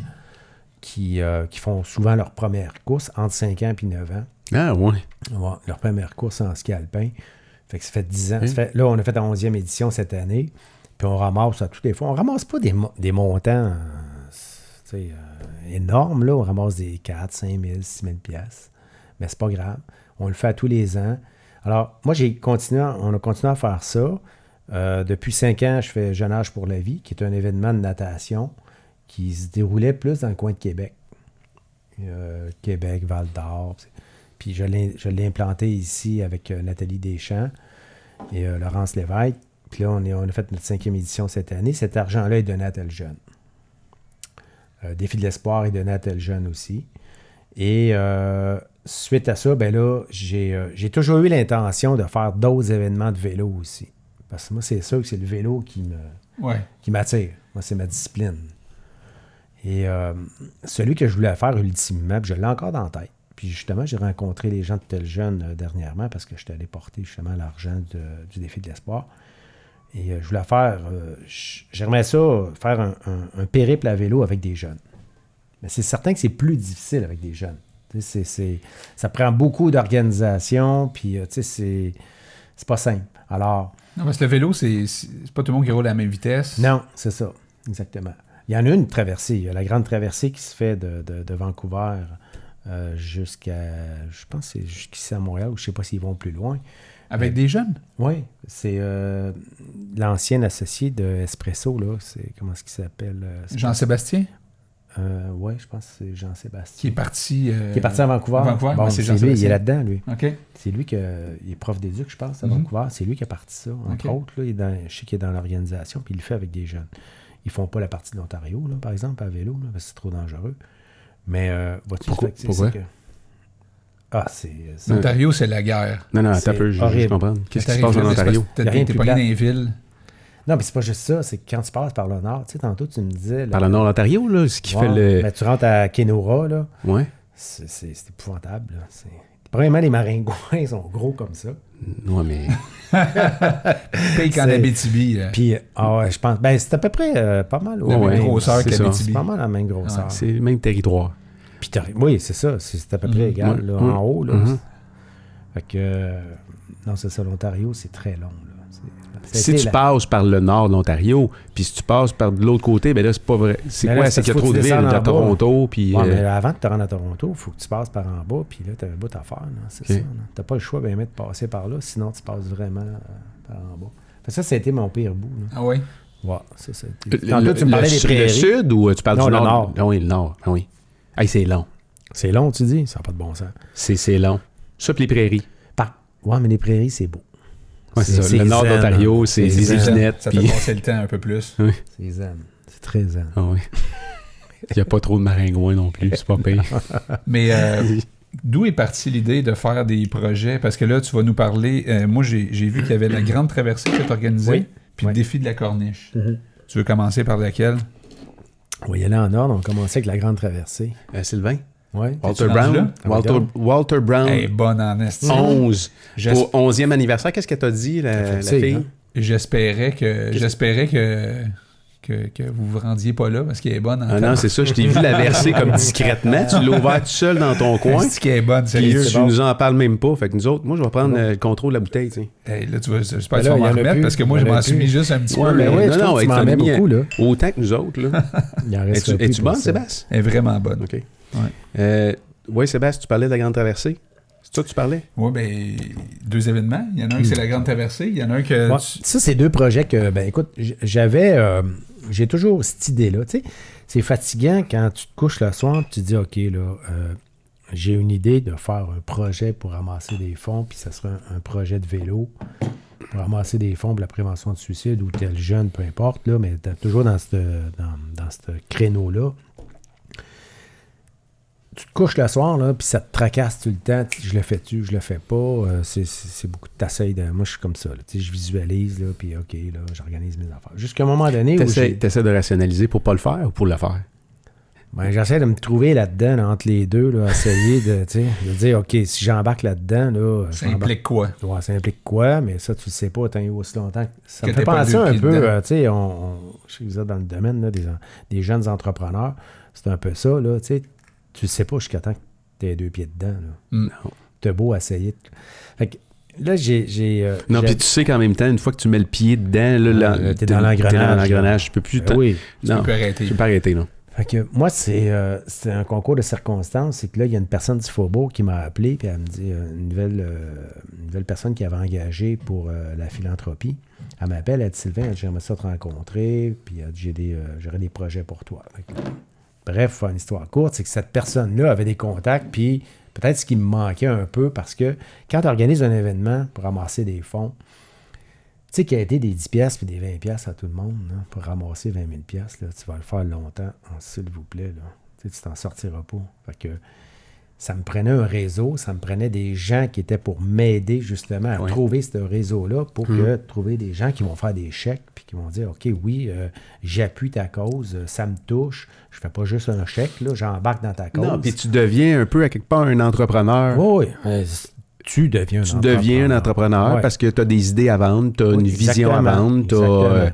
qui, euh, qui font souvent leur première course entre 5 ans et 9 ans. Ah, ouais. Ouais, leur première course en ski alpin. Fait que ça fait 10 ans. Ok. Ça fait- là, on a fait la 11e édition cette année. Puis on ramasse à toutes les fois. On ramasse pas des, mo- des montants euh, énormes. Là. On ramasse des 4, 5 000, 6 000 piastres. Mais c'est pas grave. On le fait à tous les ans. Alors, moi, j'ai continué, on a continué à faire ça. Euh, depuis 5 ans, je fais Jeune Âge pour la vie, qui est un événement de natation qui se déroulait plus dans le coin de Québec. Euh, Québec, Val d'Or. Puis je l'ai implanté ici avec euh, Nathalie Deschamps et euh, Laurence Lévesque. Puis là, on, est- on a fait notre cinquième édition cette année. Cet argent-là est donné à tel jeune. Défi de l'espoir est donné à tel jeune aussi. Et suite à ça, ben là, j'ai toujours eu l'intention de faire d'autres événements de vélo aussi. Parce que moi, c'est ça que c'est le vélo qui me, Ouais. qui m'attire. Moi, c'est ma discipline. Et euh, celui que je voulais faire ultimement, puis je l'ai encore dans la tête. Puis justement, j'ai rencontré les gens de tel jeune euh, dernièrement parce que je suis allé porter justement l'argent du défi de l'espoir. Et euh, je voulais faire, euh, j'aimerais ça, faire un, un- un périple à vélo avec des jeunes. Mais c'est certain que c'est plus difficile avec des jeunes. Ça prend beaucoup d'organisation, puis euh, c'est, pas simple. Alors, Non, parce que le vélo, c'est pas tout le monde qui roule à la même vitesse. non, c'est ça, exactement. Il y en a une traversée, il y a la grande traversée qui se fait de, de- de Vancouver euh, jusqu'à, je pense que c'est jusqu'ici à Montréal, ou je sais pas s'ils vont plus loin. Avec des jeunes? Oui, c'est euh, l'ancien associé de Espresso, là. C'est comment est-ce qu'il s'appelle? euh, Jean-Sébastien, oui, je pense que c'est Jean-Sébastien. qui est parti. Qui est parti à Vancouver. Vancouver, Bon, ouais, c'est c'est lui, il est là-dedans, lui. OK. C'est lui qui il est prof d'éduc, je pense, à Mhm. Vancouver. C'est lui qui a parti ça, entre autres. Là, il est dans, je sais qu'il est dans l'organisation, puis il le fait avec des jeunes. Ils font pas la partie de l'Ontario, là, par exemple, à vélo, là, parce que c'est trop dangereux. Mais, euh, vois-tu, Pourquoi- que Ah, c'est... c'est- L'Ontario, c'est la guerre. Non, non, un peu, je, je comprends. Qu'est-ce qui se passe en Ontario? T'es de plus pogné dans les villes? Non, mais c'est pas juste ça, c'est que quand tu passes par le nord, tu sais, tantôt, tu me disais... là, Par le nord Ontario, là, ce qui Ouais, fait le. ben, tu rentres à Kenora, là, Ouais. c'est c'est- c'est épouvantable. Là. C'est- Premièrement, les maringouins ils sont gros comme ça. Ouais, mais. [laughs] Pays qu'en C'est- Abitibi. là. Puis, ah ouais, je pense, ben, c'est à peu près euh, pas mal. Ouais, au ouais, même- grosseur l'Abitibi. C'est pas mal la même grosseur. C'est le même territoire. Puis oui, c'est ça. C'est à peu près Mhm. égal, là, Ouais. en haut. Là, Mhm. Fait que, euh, non, c'est ça, l'Ontario, c'est très long. Là. C'est- Si tu passes par le nord de l'Ontario, puis si tu passes par de l'autre côté, ben là, c'est pas vrai. C'est Ben quoi? C'est c'est qu'il y a trop de villes, que tu à. Toronto, puis. Ouais, euh, mais avant de te rendre à Toronto, il faut que tu passes par en bas, puis là, tu as un bout à faire. C'est ça. T'as pas le choix ben, de passer par là, sinon tu passes vraiment euh, par en bas. Fait que ça, ça a été mon pire bout. Là. Ah oui? Ouais, ça, ça Tantôt, tu me parlais le des sud- le prairies. sud ou euh, tu parles Non, du le nord? nord. Ah oui, le nord. Ah oui. Hey, c'est long. C'est long, tu dis? Ça n'a pas de bon sens. C'est c'est long. Ça, puis les prairies. Par... Ouais, mais les prairies, c'est beau. Ouais, c'est ça. Le nord zen, d'Ontario, hein. c'est zen. éginettes. Ça fait puis- passer le temps un peu plus. [laughs] C'est zen. C'est très zen. Ah oui. Il n'y a pas trop de maringouins non plus, c'est pas pire. [laughs] Mais euh, d'où est partie l'idée de faire des projets? Parce que là, tu vas nous parler. euh, moi, j'ai vu qu'il y avait la grande traversée qui est organisée, Oui. puis le Oui. défi de la corniche. Tu veux commencer par laquelle? On va y aller en ordre. On commençait avec la grande traversée. Euh, Sylvain? Ouais. Walter Brown? Ah, Walter. Walter Brown, est bonne en esti. 11. J'es- Pour 11e anniversaire, qu'est-ce qu'elle t'a dit, la, la fille? hein? J'espérais que j'espérais que, que, que vous vous rendiez pas là parce qu'elle est bonne en Ah non, c'est ça, je t'ai vu la verser comme discrètement. Tu l'as ouvert tout seul dans ton coin. C'est qu'elle est bonne, Puis tu nous en parles même pas. Fait que nous autres, moi, je vais prendre euh, le contrôle de la bouteille, tu sais. Hey, là, tu vas, j'espère que tu là, vas m'en remettre plus. parce que moi, je m'en suis mis juste un petit Ouais, peu. mais ouais, non, non, tu m'en mets beaucoup, là. Autant que nous autres, là. Il en Es-tu reste es-tu bonne, ça. Sébastien? Elle est vraiment bonne. OK. Ouais. Euh, oui, Sébastien, tu parlais de la Grande Traversée. C'est ça que tu parlais? Oui, ben, deux événements. Il y en a un qui c'est la Grande Traversée. Il y en a un que. Ouais, tu- Ça, c'est deux projets que, ben écoute, j'avais, euh, j'ai toujours cette idée-là. Tu sais, c'est fatigant quand tu te couches le soir, tu te dis, OK, là, euh, j'ai une idée de faire un projet pour ramasser des fonds, puis ça sera un, projet de vélo pour ramasser des fonds pour la prévention du suicide ou tel jeune, peu importe, là, mais toujours dans ce dans, dans ce créneau-là. Tu te couches le soir, là, puis ça te tracasse tout le temps. Tu- Je le fais-tu, je le fais pas. euh, c'est- c'est c'est beaucoup de t'essayes de. Moi, je suis comme ça. là, tu sais, je visualise, là, puis OK, là, j'organise mes affaires. Jusqu'à un moment donné T'essaies t'essaies de rationaliser pour pas le faire ou pour le faire? ben, j'essaie de me trouver là-dedans, là, entre les deux, là, essayer de, tu sais, de dire, OK, si j'embarque là-dedans, là, Ça j'embarque- implique quoi? Ouais, ça implique quoi, mais ça, tu le sais pas tant eu aussi longtemps. Ça Que me fait penser un peu, euh, tu sais, on, on- je sais que vous êtes dans le domaine là, des, des jeunes entrepreneurs. C'est un peu ça, là, tu sais. Tu le sais pas jusqu'à temps que tu aies deux pieds dedans, là. Mm. T'as beau essayer. de- Fait que là, j'ai... j'ai, euh, Non, puis tu sais qu'en même temps, une fois que tu mets le pied dedans, là, là, Euh, t'es dans l'engrenage. Tu peux plus. Ben oui. Tu Non, peux arrêter. tu peux pas arrêter, non. Fait que moi, c'est euh, c'est un concours de circonstances. C'est que là, il y a une personne du Faubourg qui m'a appelé, puis elle me dit, euh, une nouvelle, euh, une nouvelle personne qui avait engagé pour euh, la philanthropie. Elle m'appelle, elle dit Sylvain, elle dit, j'aimerais ça te rencontrer, puis elle dit, j'ai des, euh, j'aurais des projets pour toi. Fait que, bref, une histoire courte, c'est que cette personne-là avait des contacts, puis peut-être ce qui me manquait un peu, parce que quand tu organises un événement pour ramasser des fonds, tu sais qu'il a été des 10 pièces puis des 20 pièces à tout le monde pour ramasser 20 000 pièces tu vas le faire longtemps, hein, s'il vous plaît là. Tu t'en sortiras pas. Fait que ça me prenait un réseau, ça me prenait des gens qui étaient pour m'aider justement à trouver ce réseau-là pour que trouver des gens qui vont faire des chèques puis qui vont dire OK, oui, euh, j'appuie ta cause, ça me touche, je fais pas juste un chèque, là, j'embarque dans ta cause. Non, puis tu deviens un peu à quelque part un entrepreneur. Oui. Euh, tu deviens un Tu deviens un entrepreneur Ouais. parce que tu as des idées à vendre, tu as Oui, une vision à vendre. exactement. euh,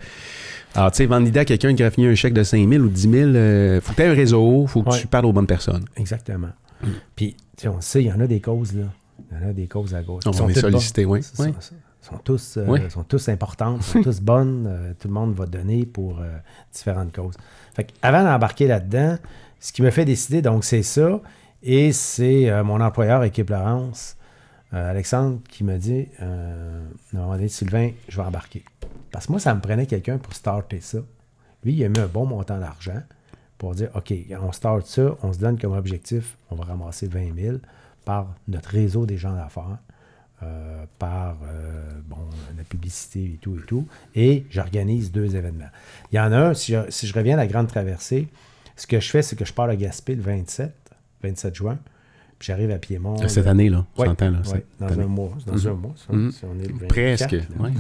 alors, tu sais, vendre l'idée à quelqu'un qui a fini un chèque de 5 000 ou 10 000, euh, faut que tu aies un réseau, faut que Ouais. tu parles aux bonnes personnes. Exactement. Puis, tu sais, on sait, il y en a des causes, là. Il y en a des causes à gauche. On Ils sont est toutes sollicité, oui. Sont- oui. sont- tous, euh, Oui. sont tous importantes, sont tous bonnes. euh, tout le monde va donner pour euh, différentes causes. Fait avant d'embarquer là-dedans, ce qui me fait décider, donc, c'est ça. Et c'est euh, mon employeur, Équipe Laurence, Alexandre, qui me dit à un moment donné, Sylvain, je vais embarquer. Parce que moi, ça me prenait quelqu'un pour starter ça. Lui, il a mis un bon montant d'argent pour dire OK, on start ça, on se donne comme objectif, on va ramasser 20 000 par notre réseau des gens d'affaires, euh, par euh, bon, la publicité et tout et tout. Et j'organise deux événements. Il y en a un, si je, reviens à la Grande Traversée, ce que je fais, c'est que je pars à Gaspé le 27, 27 juin, j'arrive à Piémont. Cette le- année, là, on Ouais, s'entend, là. ouais, cette dans année. un mois. c'est Dans Mhm. un mois, ça. Mhm. Si on est le 24, Presque, ouais.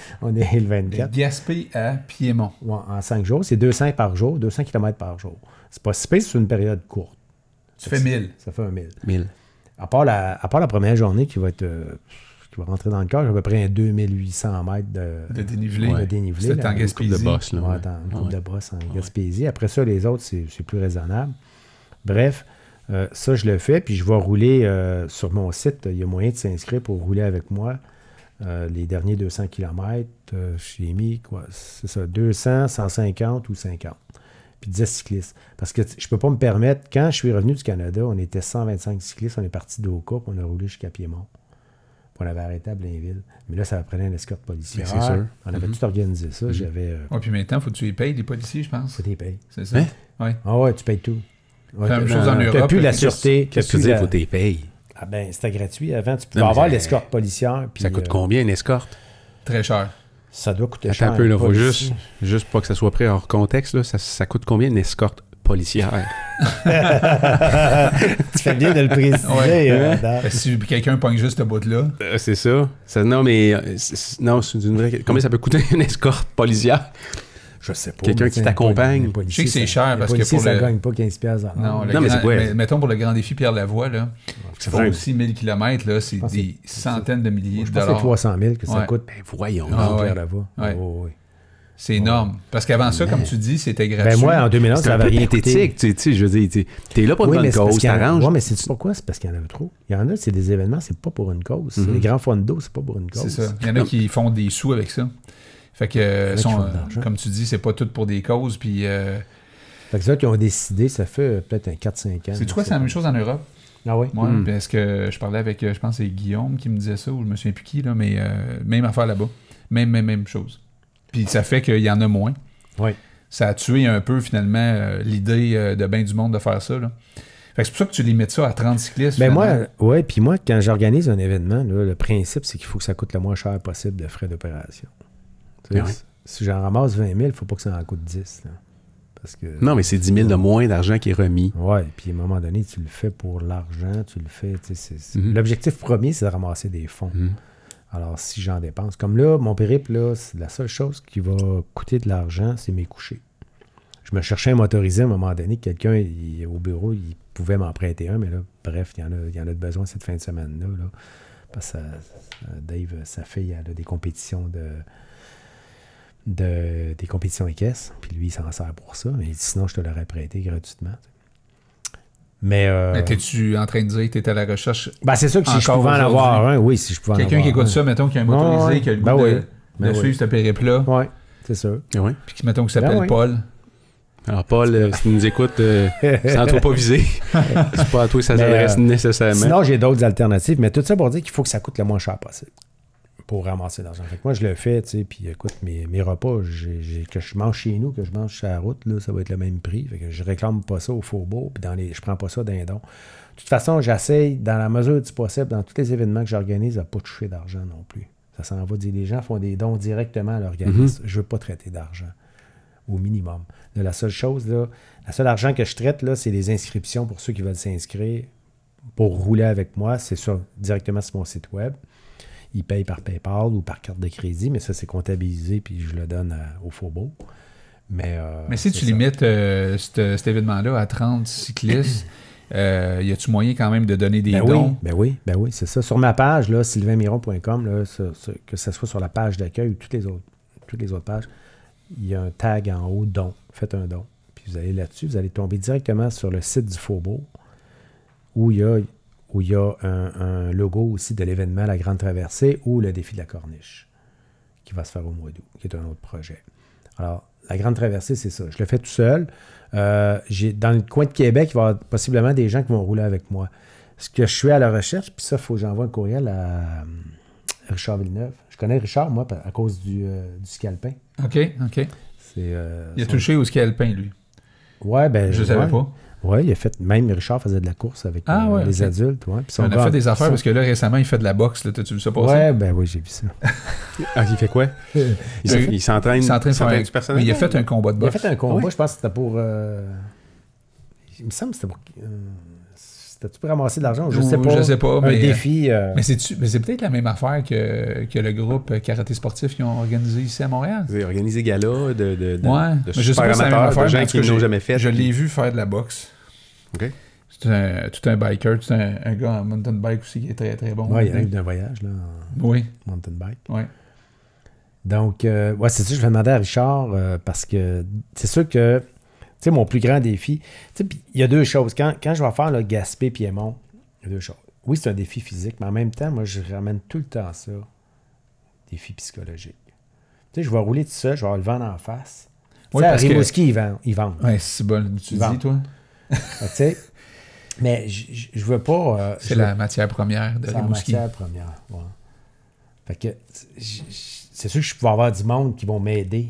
[laughs] on est le De 24. Gaspé à Piémont. Ouais, en 5 jours. C'est 200 par jour, 200 km par jour. C'est pas si pire, c'est une période courte. Tu fais 1000. Ça fait un 1000. 1000. À part la, à part la première journée qui va être euh, qui va rentrer dans le cœur, j'ai à peu près un 2800 mètres de, De dénivelé. de dénivelé. Là, en Gaspésie. de là. Ouais, ouais. dans une coupe Ouais. de brosse en Gaspésie. Après ça, les autres, c'est c'est plus raisonnable. Bref, euh, ça, je le fais, puis je vais rouler euh, sur mon site. Il y a moyen de s'inscrire pour rouler avec moi euh, les derniers 200 km. J'ai mis, quoi, c'est ça, 200, 150 ou 50. Puis 10 cyclistes. Parce que je peux pas me permettre, quand je suis revenu du Canada, on était 125 cyclistes, on est parti d'Oka, puis on a roulé jusqu'à Piémont. Puis on avait arrêté à Blainville. Mais là, ça prenait une escorte policière. Mais c'est sûr. On avait Mhm. tout organisé ça. J'avais. Euh, Ouais, puis maintenant, faut que tu les payes, les policiers, je pense. faut des payes. C'est ça. Hein? Ouais. Ah ouais, tu payes tout. Ouais, C'est la même t'as- chose en t'as Europe. plus la sûreté. Qu'est-ce que tu dis? Faut. Ah ben, c'était gratuit. Avant, tu pouvais Non, avoir l'escorte policière. puis, Ça coûte euh, combien une escorte? Très cher. Ça doit coûter cher. Attends un peu, là. Faut juste, juste pas que ça soit pris hors contexte, là. Ça, ça coûte combien une escorte policière? [laughs] [laughs] tu fais bien de le préciser. Ouais. euh, Hein? Si quelqu'un pogne juste ce bout-là, Euh, c'est ça. ça. Non, mais. euh, non, c'est une vraie. Combien ça peut coûter une escorte policière? Je sais pas. Quelqu'un qui t'accompagne. Je sais que c'est cher parce que pour ça le- gagne pas 15 pièces non, Non, mais grand- c'est quoi? mais mettons pour le grand défi Pierre Lavoie, là, fais vrai. aussi 1000 km, là, c'est des centaines de milliers Je de pense que c'est dollars. 300 000 que ça Ouais. coûte. Ben, voyons. Ah, ouais. Pierre Lavoie. Ouais. Oh, oui. C'est énorme. Parce qu'avant ça, comme tu dis, c'était gratuit. Ben moi, en 2011, C'est ça avait rien pathétique, tu sais, je veux dire, tu es là pour une Oui, bonne cause, t'arranges. Ouais, mais c'est pourquoi? C'est parce qu'il y en a trop. Il y en a, c'est des événements, c'est pas pour une cause. C'est Mhm. Les grands fonds d'eau, c'est pas pour une cause. C'est ça. Il y en a qui font des sous avec ça. Fait que, euh, sont, comme tu dis, c'est pas tout pour des causes. Puis, euh, Fait que ça, qui ont décidé, ça fait euh, peut-être un 4-5 ans. c'est quoi, c'est la même chose en Europe? Ah oui? Moi, Mm. parce que je parlais avec, je pense, que c'est Guillaume qui me disait ça, ou je me souviens plus qui, là, mais euh, même affaire là-bas. Même, même, même chose. Puis ça fait qu'il y en a moins. Oui. Ça a tué un peu, finalement, euh, l'idée euh, de bien du monde de faire ça. Là. Fait que c'est pour ça que tu limites ça à 30 cyclistes. Ben moi, ouais, puis moi, quand j'organise un événement, là, le principe, c'est qu'il faut que ça coûte le moins cher possible de frais d'opération. Ben oui. Si j'en ramasse 20 000, il ne faut pas que ça en coûte 10. là. Parce que. Non, mais c'est 10 000 de moins d'argent qui est remis. Ouais, puis à un moment donné, tu le fais pour l'argent, tu le fais. Mhm. L'objectif premier, c'est de ramasser des fonds. Mhm. Alors, si j'en dépense. Comme là, mon périple, là, c'est la seule chose qui va coûter de l'argent, c'est mes couchers. Je me cherchais un motorisé à un moment donné. Quelqu'un il- au bureau, il pouvait m'en prêter un, mais là, bref, il y en a, il y en a de besoin cette fin de semaine-là. là. parce que ça- Dave, sa fille, elle a des compétitions de. De- des compétitions équestres, puis lui, il s'en sert pour ça. Mais sinon, je te l'aurais prêté gratuitement. Mais, euh, Mais t'es-tu en train de dire que t'es à la recherche ben, c'est sûr que si je pouvais en avoir un, oui, si je pouvais en avoir Quelqu'un qui écoute un. ça, mettons, qui a un motorisé, ouais. qui a le goût Ben de, oui. de Ben suivre oui. ce périple-là, Oui, c'est sûr. Ah ouais. puis qui, mettons, qui s'appelle Ben oui. Paul. Alors, Paul, euh, si tu nous écoutes, euh, [laughs] sans trop pas viser, c'est pas à toi que ça s'adresse euh, nécessairement. Sinon, j'ai d'autres alternatives, mais tout ça pour dire qu'il faut que ça coûte le moins cher possible pour ramasser l'argent. Moi, je le fais, tu sais, puis écoute, mes, mes repas j'ai- j'ai- que je mange chez nous, que je mange sur la route, là, ça va être le même prix. Fait que je réclame pas ça au faubourg, puis dans les, je prends pas ça d'un don. De toute façon, j'essaye, dans la mesure du possible, dans tous les événements que j'organise, à pas toucher d'argent non plus. Ça s'en va dire, les gens font des dons directement à l'organisme. Je veux pas traiter d'argent au minimum. Là, la seule chose, là, la seule argent que je traite, là, c'est les inscriptions pour ceux qui veulent s'inscrire pour rouler avec moi. C'est ça, directement sur mon site web. Ils payent par PayPal ou par carte de crédit, mais ça, c'est comptabilisé, puis je le donne à- au Faubourg. Mais, euh, Mais si tu ça. limites euh, cet, événement-là à 30 cyclistes, [coughs] Euh, y a-tu moyen quand même de donner des Ben dons? oui, ben oui, ben oui, c'est ça. Sur ma page, là, sylvainmiron.com, là, que ce soit sur la page d'accueil ou toutes les autres, toutes les autres pages, il y a un tag en haut, don. Faites un don. Puis vous allez là-dessus, vous allez tomber directement sur le site du Faubourg où il y a, où il y a un, un logo aussi de l'événement La Grande Traversée ou le défi de la Corniche qui va se faire au mois d'août, qui est un autre projet. Alors, la Grande Traversée, c'est ça. Je le fais tout seul. Euh, j'ai, dans le coin de Québec, il va y avoir possiblement des gens qui vont rouler avec moi. Ce que je suis à la recherche, puis ça, il faut que j'envoie un courriel à euh, Richard Villeneuve. Je connais Richard, moi, à cause du, euh, du scalpin. OK, OK. C'est, euh, Il a son- touché au ski alpin, lui. Ouais, ben, Je ouais. savais pas. Ouais, il a fait. Même Richard faisait de la course avec Ah, euh, ouais, les adultes. Ouais. Puis son On a gars- fait des affaires son- parce que là, récemment, il fait de la boxe. Là. T'as-tu vu ça passer? Ouais, ben oui, j'ai vu ça. [laughs] Ah, il fait quoi? Il s- Il- s'entraîne. Il un... Mais a fait un combat de Il a boxe. fait un combat, Oui? je pense que c'était pour. euh, Il me semble que c'était pour. euh, C'était-tu pour ramasser de l'argent? Je sais pas. je sais pas, Un mais- défi. euh, Mais c'est peut-être la même affaire que, que le groupe Karaté Sportif qu'ils ont organisé ici à Montréal. Vous avez organisé gala de, de, de, Ouais, de je super amateurs, affaire, de gens qui j'ai- jamais fait. Je l'ai vu faire de la boxe. OK. C'est un, tout un biker, tout un, un gars en mountain bike aussi qui est très très bon. ouais, il arrive d'un voyage, là, en Oui, mountain bike. oui. Donc, euh, ouais, c'est ça, je vais demander à Richard euh, parce que c'est sûr que, sais, mon plus grand défi, il y a deux choses. Quand, quand je vais faire le Gaspé-Piémont, il y a deux choses. Oui, c'est un défi physique, mais en même temps, moi, je ramène tout le temps ça, défi psychologique. Tu sais, je vais rouler tout seul, je vais avoir le vent en face. Oui, à parce que- Rimouski, ils vendent. Ils vendent. Ouais, c'est bon, tu Vent. dis, toi? Tu sais, mais je je veux pas... euh, C'est veux- la matière première de c'est la Rimouski. matière première. ouais. Fait que c'est sûr que je vais avoir du monde qui vont m'aider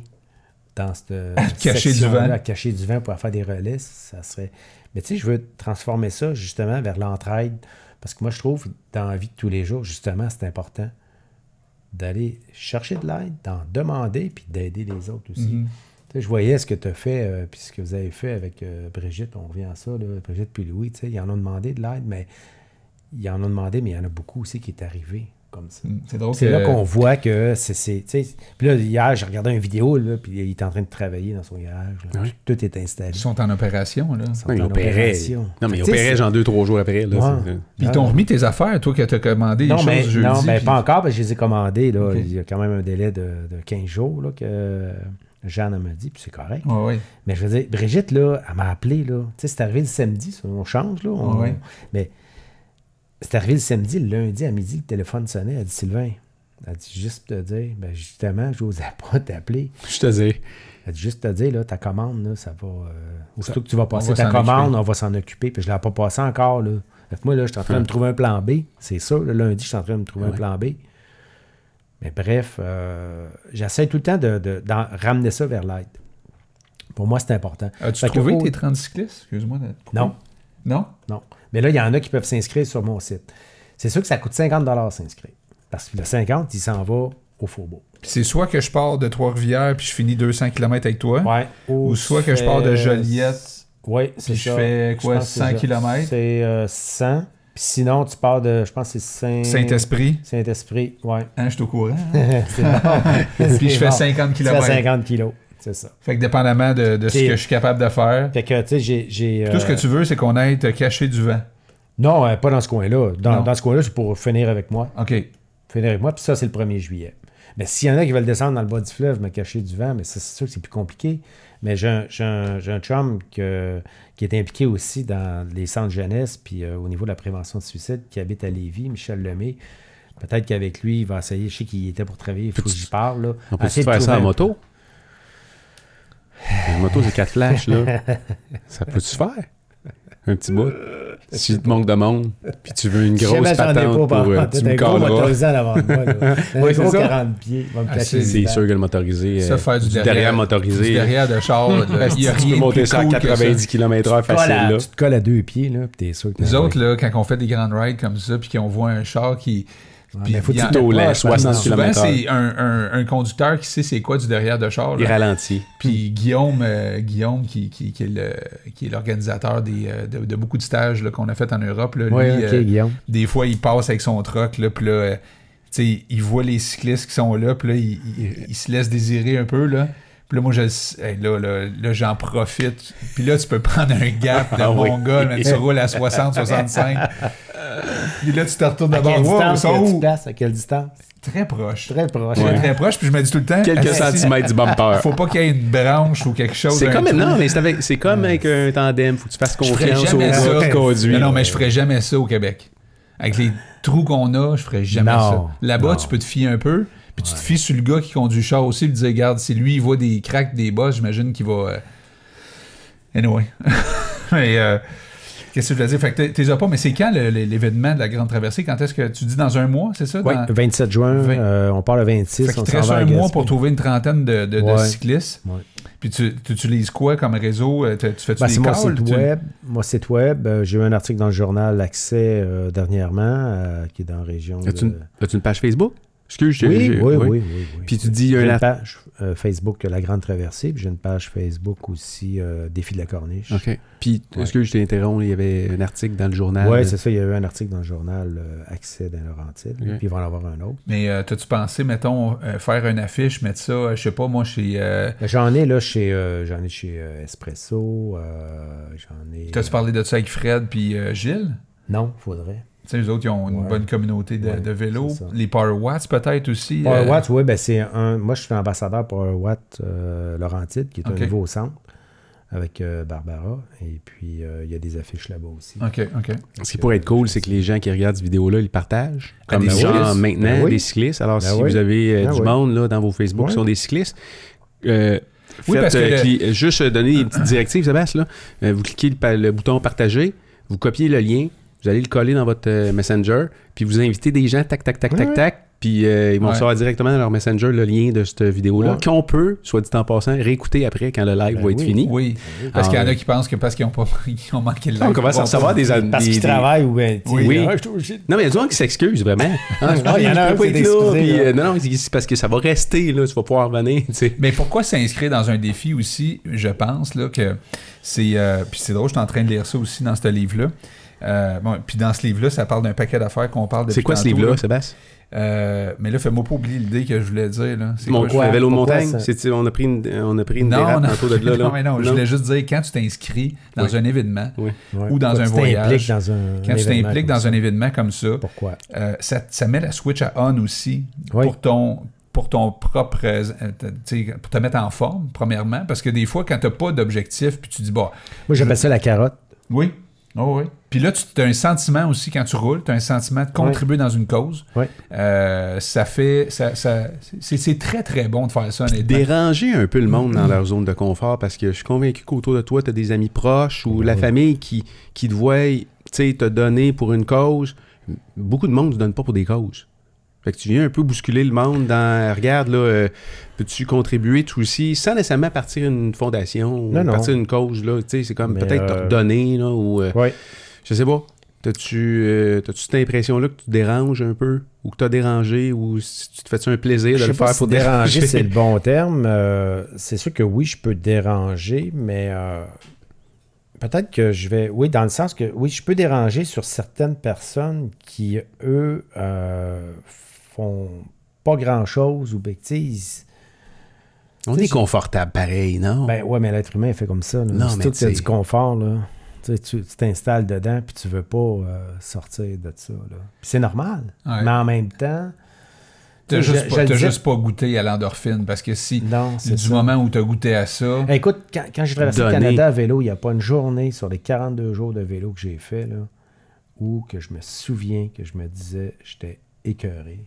dans cette [laughs] cacher du vent. à cacher du vent pour faire des relais. Ça serait. Mais tu sais, je veux transformer ça justement vers l'entraide. Parce que moi, je trouve dans la vie de tous les jours, justement, c'est important d'aller chercher de l'aide, d'en demander, puis d'aider les autres aussi. Mhm. Je voyais ce que tu as fait, euh, puis ce que vous avez fait avec euh, Brigitte, on revient à ça, là, Brigitte puis Louis, tu sais, ils en ont demandé de l'aide, mais ils en ont demandé, mais il y en a beaucoup aussi qui est arrivé C'est drôle C'est que- là qu'on voit que c'est. Puis là, hier, j'ai regardé une vidéo, là, puis il est en train de travailler dans son garage. là. Oui. Tout est installé. Ils sont en opération, là. Ils sont en opération. Non, mais il Fait que, tu sais, opérait genre deux, trois jours après. Là, Ouais. Puis ils t'ont remis tes affaires, toi, que t'as commandé les Non, choses mais, jeudi. non, mais puis- pas encore, parce que je les ai commandés. Là. Il y a quand même un délai de, de 15 jours là, que Jeanne m'a dit, puis c'est correct. Ouais, ouais. Mais je veux dire, Brigitte, là, elle m'a appelé. Là. Tu sais, c'est arrivé le samedi, ça, on change. Là, on- Ouais, ouais. Mais c'est arrivé le samedi, le lundi à midi, le téléphone sonnait. Elle dit Sylvain, elle dit juste te dire, ben justement, je n'osais [laughs] pas t'appeler. Je te dis. Elle dit juste te dire, là, ta commande, là, ça va. Euh, aussitôt que tu vas passer va ta commande, occuper. on va s'en occuper. Puis je ne l'ai pas passé encore. Là. Que moi, là, je suis en train de me trouver un plan B. C'est ça, le lundi, je suis en train de me trouver un plan B. Mais bref, euh, j'essaie tout le temps de, ramener ça vers l'aide. Pour moi, c'est important. As-tu que trouvé au- tes 30 cyclistes? Excuse-moi. Non. Non? Non. Mais là, il y en a qui peuvent s'inscrire sur mon site. C'est sûr que ça coûte 50 s'inscrire. Parce que le 50, il s'en va au Faubourg. C'est soit que je pars de Trois-Rivières puis je finis 200 km avec toi, Ouais. ou soit que je pars de Joliette. Oui, c'est Puis je ça. fais quoi, que 100 c'est ça. kilomètres? C'est euh, 100. Puis sinon, tu pars de, je pense que c'est Saint... Saint-Esprit. Saint-Esprit, ouais. Hein, je suis au courant. hein? [laughs] [laughs] puis je fais 50 Tu fais km. 50 kilos, c'est ça. Fait que dépendamment de, de ce que je suis capable de faire, Fait que, tu sais, j'ai... j'ai, tout ce que euh, tu veux, c'est qu'on aille te cacher du vent. Non, euh, pas dans ce coin-là. Dans, dans ce coin-là, c'est pour finir avec moi. OK. Finir avec moi, puis ça, c'est le 1er juillet. Mais s'il y en a qui veulent descendre dans le bas du fleuve, me cacher du vent, mais ça, c'est sûr que c'est plus compliqué. Mais j'ai un, j'ai un- j'ai un chum que- qui est impliqué aussi dans les centres jeunesse, puis euh, au niveau de la prévention de suicide, qui habite à Lévis, Michel Lemay. Peut-être qu'avec lui, il va essayer. Je sais qu'il était pour travailler, il faut que j'y parle. Là. On peut Essayer de faire ça en moto? Une moto, c'est quatre flashs, là. ça peut-tu se faire? Un petit bout. Si tu te manques de monde, puis tu veux une grosse patente pour... par euh, contre, tu me un gros motorisé en avant de moi. Là. [laughs] Un Oui, c'est gros ça. 40 pieds. Ah, cacher c'est- sûr que le motorisé... Ça, euh, faire du du derrière, derrière Du motorisé... derrière de char, là, [laughs] il y a tu rien peux monter ça à cool que 90 km/h facile, à- là. Tu te colles à deux pieds, là, puis t'es sûr que Nous autres, là, quand on fait des grandes rides comme ça, puis qu'on voit un char qui. Ouais, puis mais faut il proches, 60 maintenant. Souvent, c'est un, un- un conducteur qui sait c'est quoi du derrière de char. Il là. ralentit. Puis Guillaume, euh, Guillaume qui, qui, qui est le- qui est l'organisateur des, euh, de, de beaucoup de stages qu'on a fait en Europe, là, lui, euh, Guillaume. des fois, il passe avec son truck, là, puis là, il voit les cyclistes qui sont là, puis là, il, il- il se laisse désirer un peu, là. Puis là, moi, je, hey, là, là, là, j'en profite. Puis là, tu peux prendre un gap de [laughs] Ah oui. mongol, mais tu [laughs] roules à 60, 65. Puis là, tu te retournes À d'abord. quelle Wow, sont? À quelle distance? Très proche. Très proche. Très, très proche. Puis je me dis tout le temps. Quelques centimètres du bumper. [laughs] Faut pas qu'il y ait une branche ou quelque chose. C'est comme, non, mais c'est avec- c'est comme avec un tandem. Faut que tu fasses confiance au gars qui conduit. Non, non, mais je ferais jamais ça au Québec. Avec les trous qu'on a, je ferais jamais Non. ça. Là-bas, tu peux te fier un peu, puis tu te fies sur le gars qui conduit le char aussi, puis tu dis, regarde, si lui, il voit des cracks, des bosses, j'imagine qu'il va. euh, Anyway. [laughs] mais, euh, qu'est-ce que je veux dire? Fait que t'es- as pas, mais c'est quand l'événement de la Grande Traversée? Quand est-ce que tu dis dans un mois, c'est ça? Oui, Dans- le 27 juin, euh, on part le 26. Fait qu'il te reste un mois pour trouver une trentaine de, de- de Ouais. cyclistes. Ouais. Puis tu, tu utilises quoi comme réseau? Euh, Tu, tu fais-tu Ben, des c'est mon calls? site Tu- web. Mon site web, euh, j'ai eu un article dans le journal Accès euh, dernièrement, euh, qui est dans la région. As-tu de- une, as-tu une page Facebook? Excuse, je Oui, j'ai- oui, oui, oui, oui. Puis tu dis J'ai un une page euh, Facebook La Grande Traversée, puis j'ai une page Facebook aussi euh, Défi de la Corniche. OK. Puis, Ouais. est-ce que je t'interromps? Il y avait un article dans le journal. Oui, c'est ça. Il y a eu un article dans le journal euh, Accès dans Laurentide, puis il va en avoir un autre. Mais euh, t'as-tu pensé, mettons, euh, faire une affiche, mettre ça, euh, je sais pas, moi, chez. euh, Ben, J'en ai là chez, euh, j'en ai chez euh, Espresso, euh, j'en ai. T'as-tu parlé de ça avec Fred puis euh, Gilles? Non, faudrait. Tu sais, eux autres, ils ont une Ouais. bonne communauté de, Ouais, de vélos. Les Power Watts, peut-être aussi. Power euh, oui, ben c'est un. Moi, je suis ambassadeur Power Watt euh, Laurentide, qui est Ok. un nouveau centre avec euh, Barbara. Et puis, euh, il y a des affiches là-bas aussi. OK, OK. Ce qui pourrait être cool, c'est que les gens qui regardent cette vidéo-là, ils partagent. Ah, Comme des cyclistes. maintenant, Ben oui. des cyclistes. Alors, Ben si oui. vous avez euh, Ben du oui. monde là, dans vos Facebook qui sont des cyclistes, euh, Oui, faites, parce que euh, le- cli- euh, juste donner des petites directives, Sébastien. Là. Euh, vous cliquez le bouton partager, vous copiez le lien, vous allez le coller dans votre euh, Messenger, puis vous invitez des gens, tac, tac, tac, tac, Ouais. tac, puis euh, ils vont Ouais. recevoir directement dans leur Messenger le lien de cette vidéo-là, Ouais. qu'on peut, soit dit en passant, réécouter après quand le live Ben va être oui. fini. Oui. Parce qu'il y en a ouais. qui pensent que parce qu'ils ont, pas, [laughs] ils ont manqué le live. On commence à recevoir pas- des, Parce des- qu'ils des- travaillent ou Oui. ah, Non, mais il y a des gens qui s'excusent, vraiment. [laughs] Ah, Non, il y en a un qui euh, non, non, c'est parce que ça va rester, là, tu vas pouvoir revenir, tu sais. Mais pourquoi s'inscrire dans un défi aussi, je pense, là, que c'est. euh, puis c'est drôle, je suis en train de lire ça aussi dans ce livre-là. Euh, bon, puis dans ce livre-là, ça parle d'un paquet d'affaires qu'on parle depuis C'est quoi ce livre-là, là. Sébastien? Euh, mais là, fais-moi pas oublier l'idée que je voulais dire. Là. C'est Mon quoi, je quoi, vélo de montagne? C'est- On a pris une, on a pris une Non, dérape de [laughs] là. là. non, mais non, je voulais juste dire quand tu t'inscris dans Oui. un événement, Oui. Ou dans Pourquoi un tu voyage. t'impliques dans un. quand tu t'impliques dans ça? un événement comme ça, Pourquoi? euh, ça, ça met la switch à on aussi Oui. pour ton pour ton propre pour te mettre en forme premièrement parce que des fois quand tu n'as pas d'objectif puis tu dis bon Moi, j'appelle ça la carotte. oui oh, oui puis là tu as un sentiment aussi quand tu roules tu as un sentiment de contribuer dans une cause Oui. Euh, ça fait ça, ça- c'est très très bon de faire ça honnêtement. Déranger un peu le monde dans leur zone de confort parce que je suis convaincu qu'autour de toi, tu as des amis proches ou la famille qui, qui te voient tu sais, te donner pour une cause. Beaucoup de monde ne se donne pas pour des causes. Fait que tu viens un peu bousculer le monde dans regarde là, euh, peux-tu contribuer toi aussi sans nécessairement partir une fondation ou Non, non. partir une cause là, tu sais, c'est comme peut-être te euh, redonner là ou euh, Oui. je sais pas. T'as-tu euh, t'as-tu cette impression-là que tu déranges un peu ou que tu as dérangé ou si tu te fais un plaisir de Je le pas faire si pour déranger, déranger? c'est le bon [laughs] terme. Euh, c'est sûr que oui, je peux déranger, mais euh, peut-être que je vais. Oui, dans le sens que oui, je peux déranger sur certaines personnes qui, eux, font pas grand-chose ou ben, tu sais, ils- On est confortable pareil, non? Ben ouais, mais l'être humain est fait comme ça. Là. Non, C'est mais tout tu du confort, là. Tu t'installes dedans puis tu veux pas euh, sortir de ça. C'est normal. Ouais. Mais en même temps. T'as juste, je- pas- disais- juste pas goûté à l'endorphine parce que si Non, c'est du ça. moment où tu as goûté à ça, Eh, Écoute, quand, quand j'ai traversé le. Canada à vélo, il n'y a pas une journée sur les 42 jours de vélo que j'ai fait là, où que je me souviens que je me disais j'étais écœuré.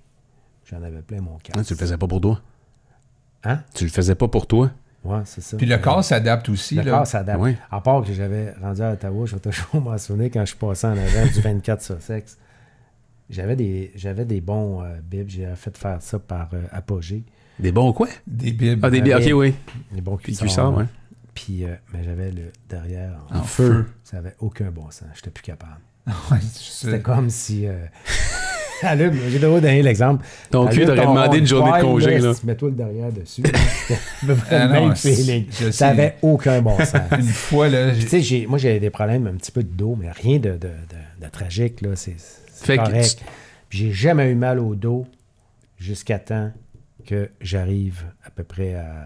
J'en avais plein mon casque. Ah, tu le faisais pas pour toi? Hein? Tu le faisais pas pour toi? Ouais, c'est ça. puis le Euh, corps s'adapte aussi. Le là. corps s'adapte. Oui. À part que j'avais rendu à Ottawa, je vais toujours [laughs] m'en souvenir quand je suis passé en avant du 24 Sussex. J'avais des, j'avais des bons euh, bibs. J'ai fait faire ça par euh, Apogée. Des bons quoi? Des bibs. Ah, des Ah, Ok, oui. Des bons Puis cuissards. cuissard, ouais. Puis, euh, mais j'avais le derrière en, En feu. feu. Ça avait aucun bon sens. J'étais plus capable. [laughs] Ouais, C'était comme si. Allume, j'ai de donner l'exemple. Ton cul t'aurait demandé une journée de congé, là. Mets-toi le derrière dessus. [laughs] Ah même feeling. sais. Ça avait aucun bon sens. [laughs] Une fois, là, j'ai- tu sais, j'ai- moi, j'avais des problèmes un petit peu de dos, mais rien de, de, de- de tragique, là. C'est c'est Fait que correct. Puis j'ai jamais eu mal au dos jusqu'à temps que j'arrive à peu près à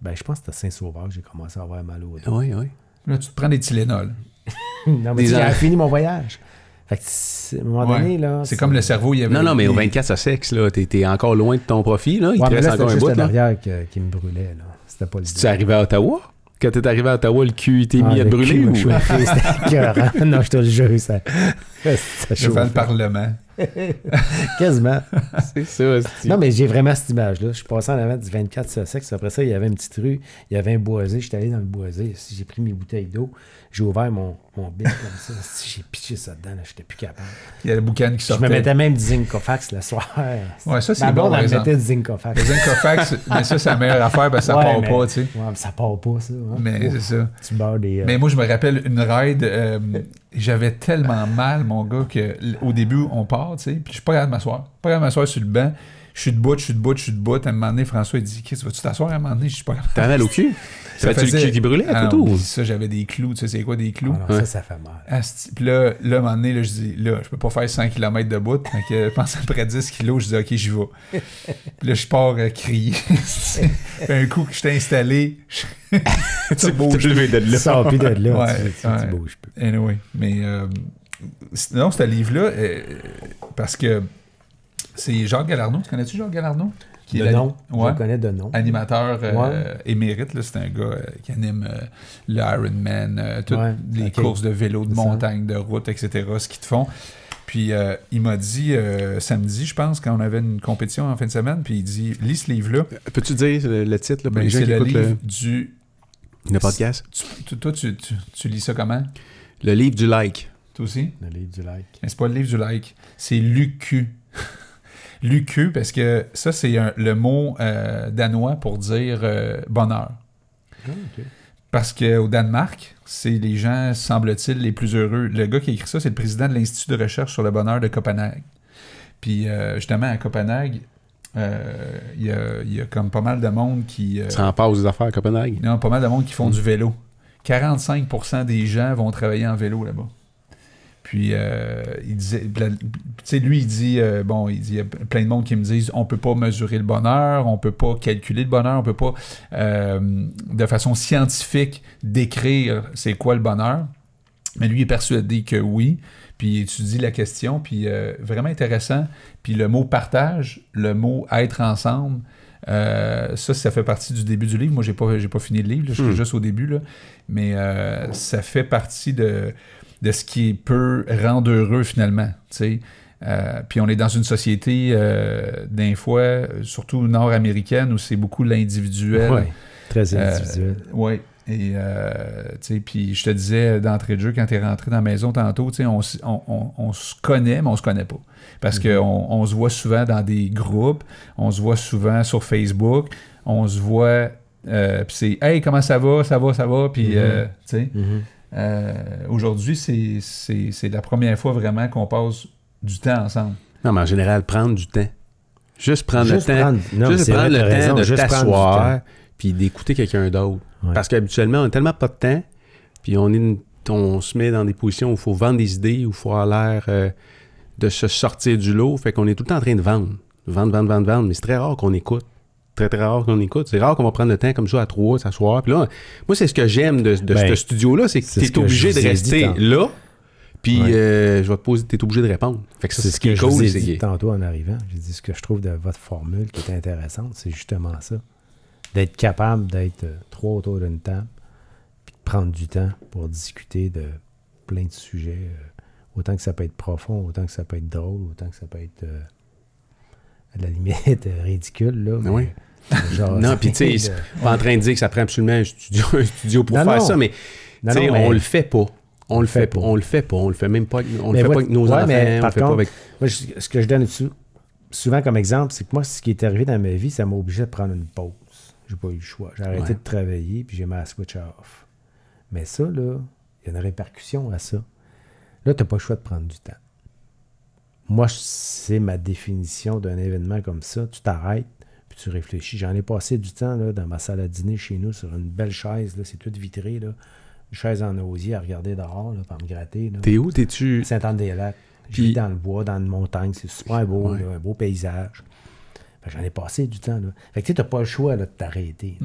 Ben, je pense que c'était Saint-Sauveur que j'ai commencé à avoir mal au dos. Oui, oui. Là, tu te prends des Tylenol. [laughs] non, mais j'ai fini mon voyage. Fait que, c'est- à un moment Ouais. donné, là. C'est comme le cerveau, il y avait. Non, non, mais au il- 24 à sexe, là, t'es t'es encore loin de ton profit, là. Il Ouais, te reste là, encore c'était un juste bout, là. l'arrière que- qui me brûlait, là. C'était pas le tu es arrivé à Ottawa, quand t'es arrivé à Ottawa, le cul t'est Ah, mis à le te brûler cul ou... C'était [laughs] écœurant. Non, je te le jure, ça. Ça Devant le. Parlement. [laughs] Quasiment. C'est ça, c'est- Non, mais j'ai vraiment cette image-là. Je suis passé en avant du 24 Sussex. Après ça, il y avait une petite rue. Il y avait un boisé. J'étais allé dans le boisé. J'ai pris mes bouteilles d'eau. J'ai ouvert mon, mon bic comme ça. [laughs] J'ai pitché ça dedans. là, J'étais plus capable. Il y a le boucan qui Je sortait. me mettais même du Zincofax le soir. Ouais, ça, c'est bon, par elle me mettait du Zincofax. Le Zincofax, [laughs] mais ça, c'est la meilleure affaire parce que ça Ouais, part mais- pas, tu sais. Ouais, mais ça part pas, ça. hein. Mais c'est ça. Tu des. euh, Mais moi, je me rappelle une ride, euh, j'avais tellement mal, mon gars, que l- au début, on part, tu sais, puis je suis pas capable de m'asseoir. Pas capable de m'asseoir sur le banc. Je suis debout, je suis debout, je suis debout. À un moment donné, François, il dit Qu'est-ce vas-tu t'asseoir? À un moment donné Je suis pas capable. T'avais mal au cul? [laughs] Ça le faisait- cul qui brûlait Ah à non, tout? ça, j'avais des clous. Tu sais, c'est quoi des clous? Ah non, Ouais. ça, ça fait mal. Asti. Puis là, là, à un moment donné, là, je dis, là, je peux pas faire 100 km de bout. Je pense après 10 kilos, je dis, OK, j'y vais. Puis là, je pars à crier. [laughs] Puis un coup que je t'ai installé, je... [laughs] tu bouges. levé de Tu sors plus de là. Ouais, tu, tu- tu ouais. bouges plus. Anyway, mais euh, non, ce livre-là, euh, parce que c'est Jacques Galarno. Tu connais-tu Jacques Galarno? Qui De est nom. Ouais. Je le connais de nom. Animateur euh, Ouais. émérite, là, c'est un gars euh, qui anime euh, le Ironman, euh, toutes Ouais, les courses de vélo, de montagne, de route, etc., ce qu'ils te font. Puis euh, il m'a dit euh, samedi, je pense, quand on avait une compétition en fin de semaine, puis il dit lis ce livre-là. Peux-tu dire le, le titre là, pour Ben, les gens c'est qui le écoutent livre le, du. le podcast? tu- toi, tu, tu- tu lis ça comment? Le livre du like. Toi aussi? Le livre du like. Mais c'est pas le livre du like, c'est l'UQ. L'UQ, parce que ça, c'est le mot euh, danois pour dire euh, bonheur. Ah. Parce qu'au Danemark, c'est les gens, semble-t-il, les plus heureux. Le gars qui a écrit ça, c'est le président de l'Institut de recherche sur le bonheur de Copenhague. Puis euh, justement, à Copenhague, euh, il y, a, il y a comme pas mal de monde qui... euh, Ça en passe des affaires à Copenhague. non, pas mal de monde qui font du vélo. 45% des gens vont travailler en vélo là-bas. Puis, euh, il disait, tu sais, lui, il dit, euh, bon, il dit, y a plein de monde qui me disent, on peut pas mesurer le bonheur, on peut pas calculer le bonheur, on peut pas, euh, de façon scientifique, décrire c'est quoi le bonheur. Mais lui est persuadé que oui. Puis il étudie la question, puis vraiment intéressant. Puis le mot partage, le mot être ensemble, euh, ça, ça fait partie du début du livre. Moi, j'ai pas, j'ai pas fini le livre, là, je suis Hmm. juste au début, là. mais euh, ça fait partie de, de ce qui peut rendre heureux finalement. Euh, puis on est dans une société, euh, d'un fois, surtout nord-américaine, où c'est beaucoup l'individuel. Ouais. Très Euh, individuel. oui. Et, euh, puis je te disais d'entrée de jeu, quand tu es rentré dans la maison tantôt, on, on, on- on se connaît, mais on se connaît pas. Parce Mhm. qu'on on se voit souvent dans des groupes, on se voit souvent sur Facebook, on se voit, euh, puis c'est « Hey, comment ça va? Ça va, ça va? » Puis, Mhm. tu sais, Mhm. Euh, aujourd'hui, c'est- c'est c'est la première fois vraiment qu'on passe du temps ensemble. Non, mais en général, prendre du temps. Juste prendre Juste le temps. prendre, non, juste prendre vrai, le t'as temps raison, de t'asseoir puis d'écouter quelqu'un d'autre. Ouais. Parce qu'habituellement, on n'a tellement pas de temps, puis on, est une- on se met dans des positions où il faut vendre des idées, où il faut avoir l'air euh, de se sortir du lot. Fait qu'on est tout le temps en train de vendre. Vendre, vendre, vendre, vendre. Mais c'est très rare qu'on écoute. Très, très rare qu'on écoute. C'est rare qu'on va prendre le temps comme ça à trois, s'asseoir. Puis là, moi, c'est ce que j'aime de, de Ben, ce studio-là, c'est que tu es obligé je de rester là. Puis Ouais. euh, je vais te poser, tu es obligé de répondre. Fait que ça, C'est ce qui est je vous cool. ai c'est dit tantôt en arrivant. J'ai dit ce que je trouve de votre formule qui est intéressante, c'est justement ça. D'être capable d'être euh, trois autour d'une table, puis de prendre du temps pour discuter de plein de sujets. euh, autant que ça peut être profond, autant que ça peut être drôle, autant que ça peut être euh, à la limite [laughs] ridicule. Là, mais, Oui. [laughs] genre, Non, puis tu sais, pas en train de dire que ça prend absolument un studio, [laughs] un studio pour Non, faire non. ça, mais, Non, tu sais, non, mais- on le fait pas. On le fait pas. pas. On le fait pas. On le fait même pas. On Mais le fait pas avec nos ouais, enfants. mais on par le fait contre- pas avec. Moi, je- ce que je donne sou- souvent comme exemple, c'est que moi, ce qui est arrivé dans ma vie, ça m'a obligé de prendre une pause. J'ai pas eu le choix. J'ai arrêté Ouais. de travailler, puis j'ai mis la switch off. Mais ça, là, il y a une répercussion à ça. Là, tu n'as pas le choix de prendre du temps. Moi, c'est ma définition d'un événement comme ça. Tu t'arrêtes, tu réfléchis. J'en ai passé du temps là, dans ma salle à dîner chez nous sur une belle chaise. Là, c'est tout vitré. Là. Une chaise en osier à regarder dehors, là, pour me gratter. T'es où? T'es-tu. Saint-Anne-des-Lacs. Je Puis- vis dans le bois, dans une montagne. C'est super beau, Ouais. là, un beau paysage. Fait que J'en ai passé du temps. Là. Fait que tu n'as pas le choix là, de t'arrêter.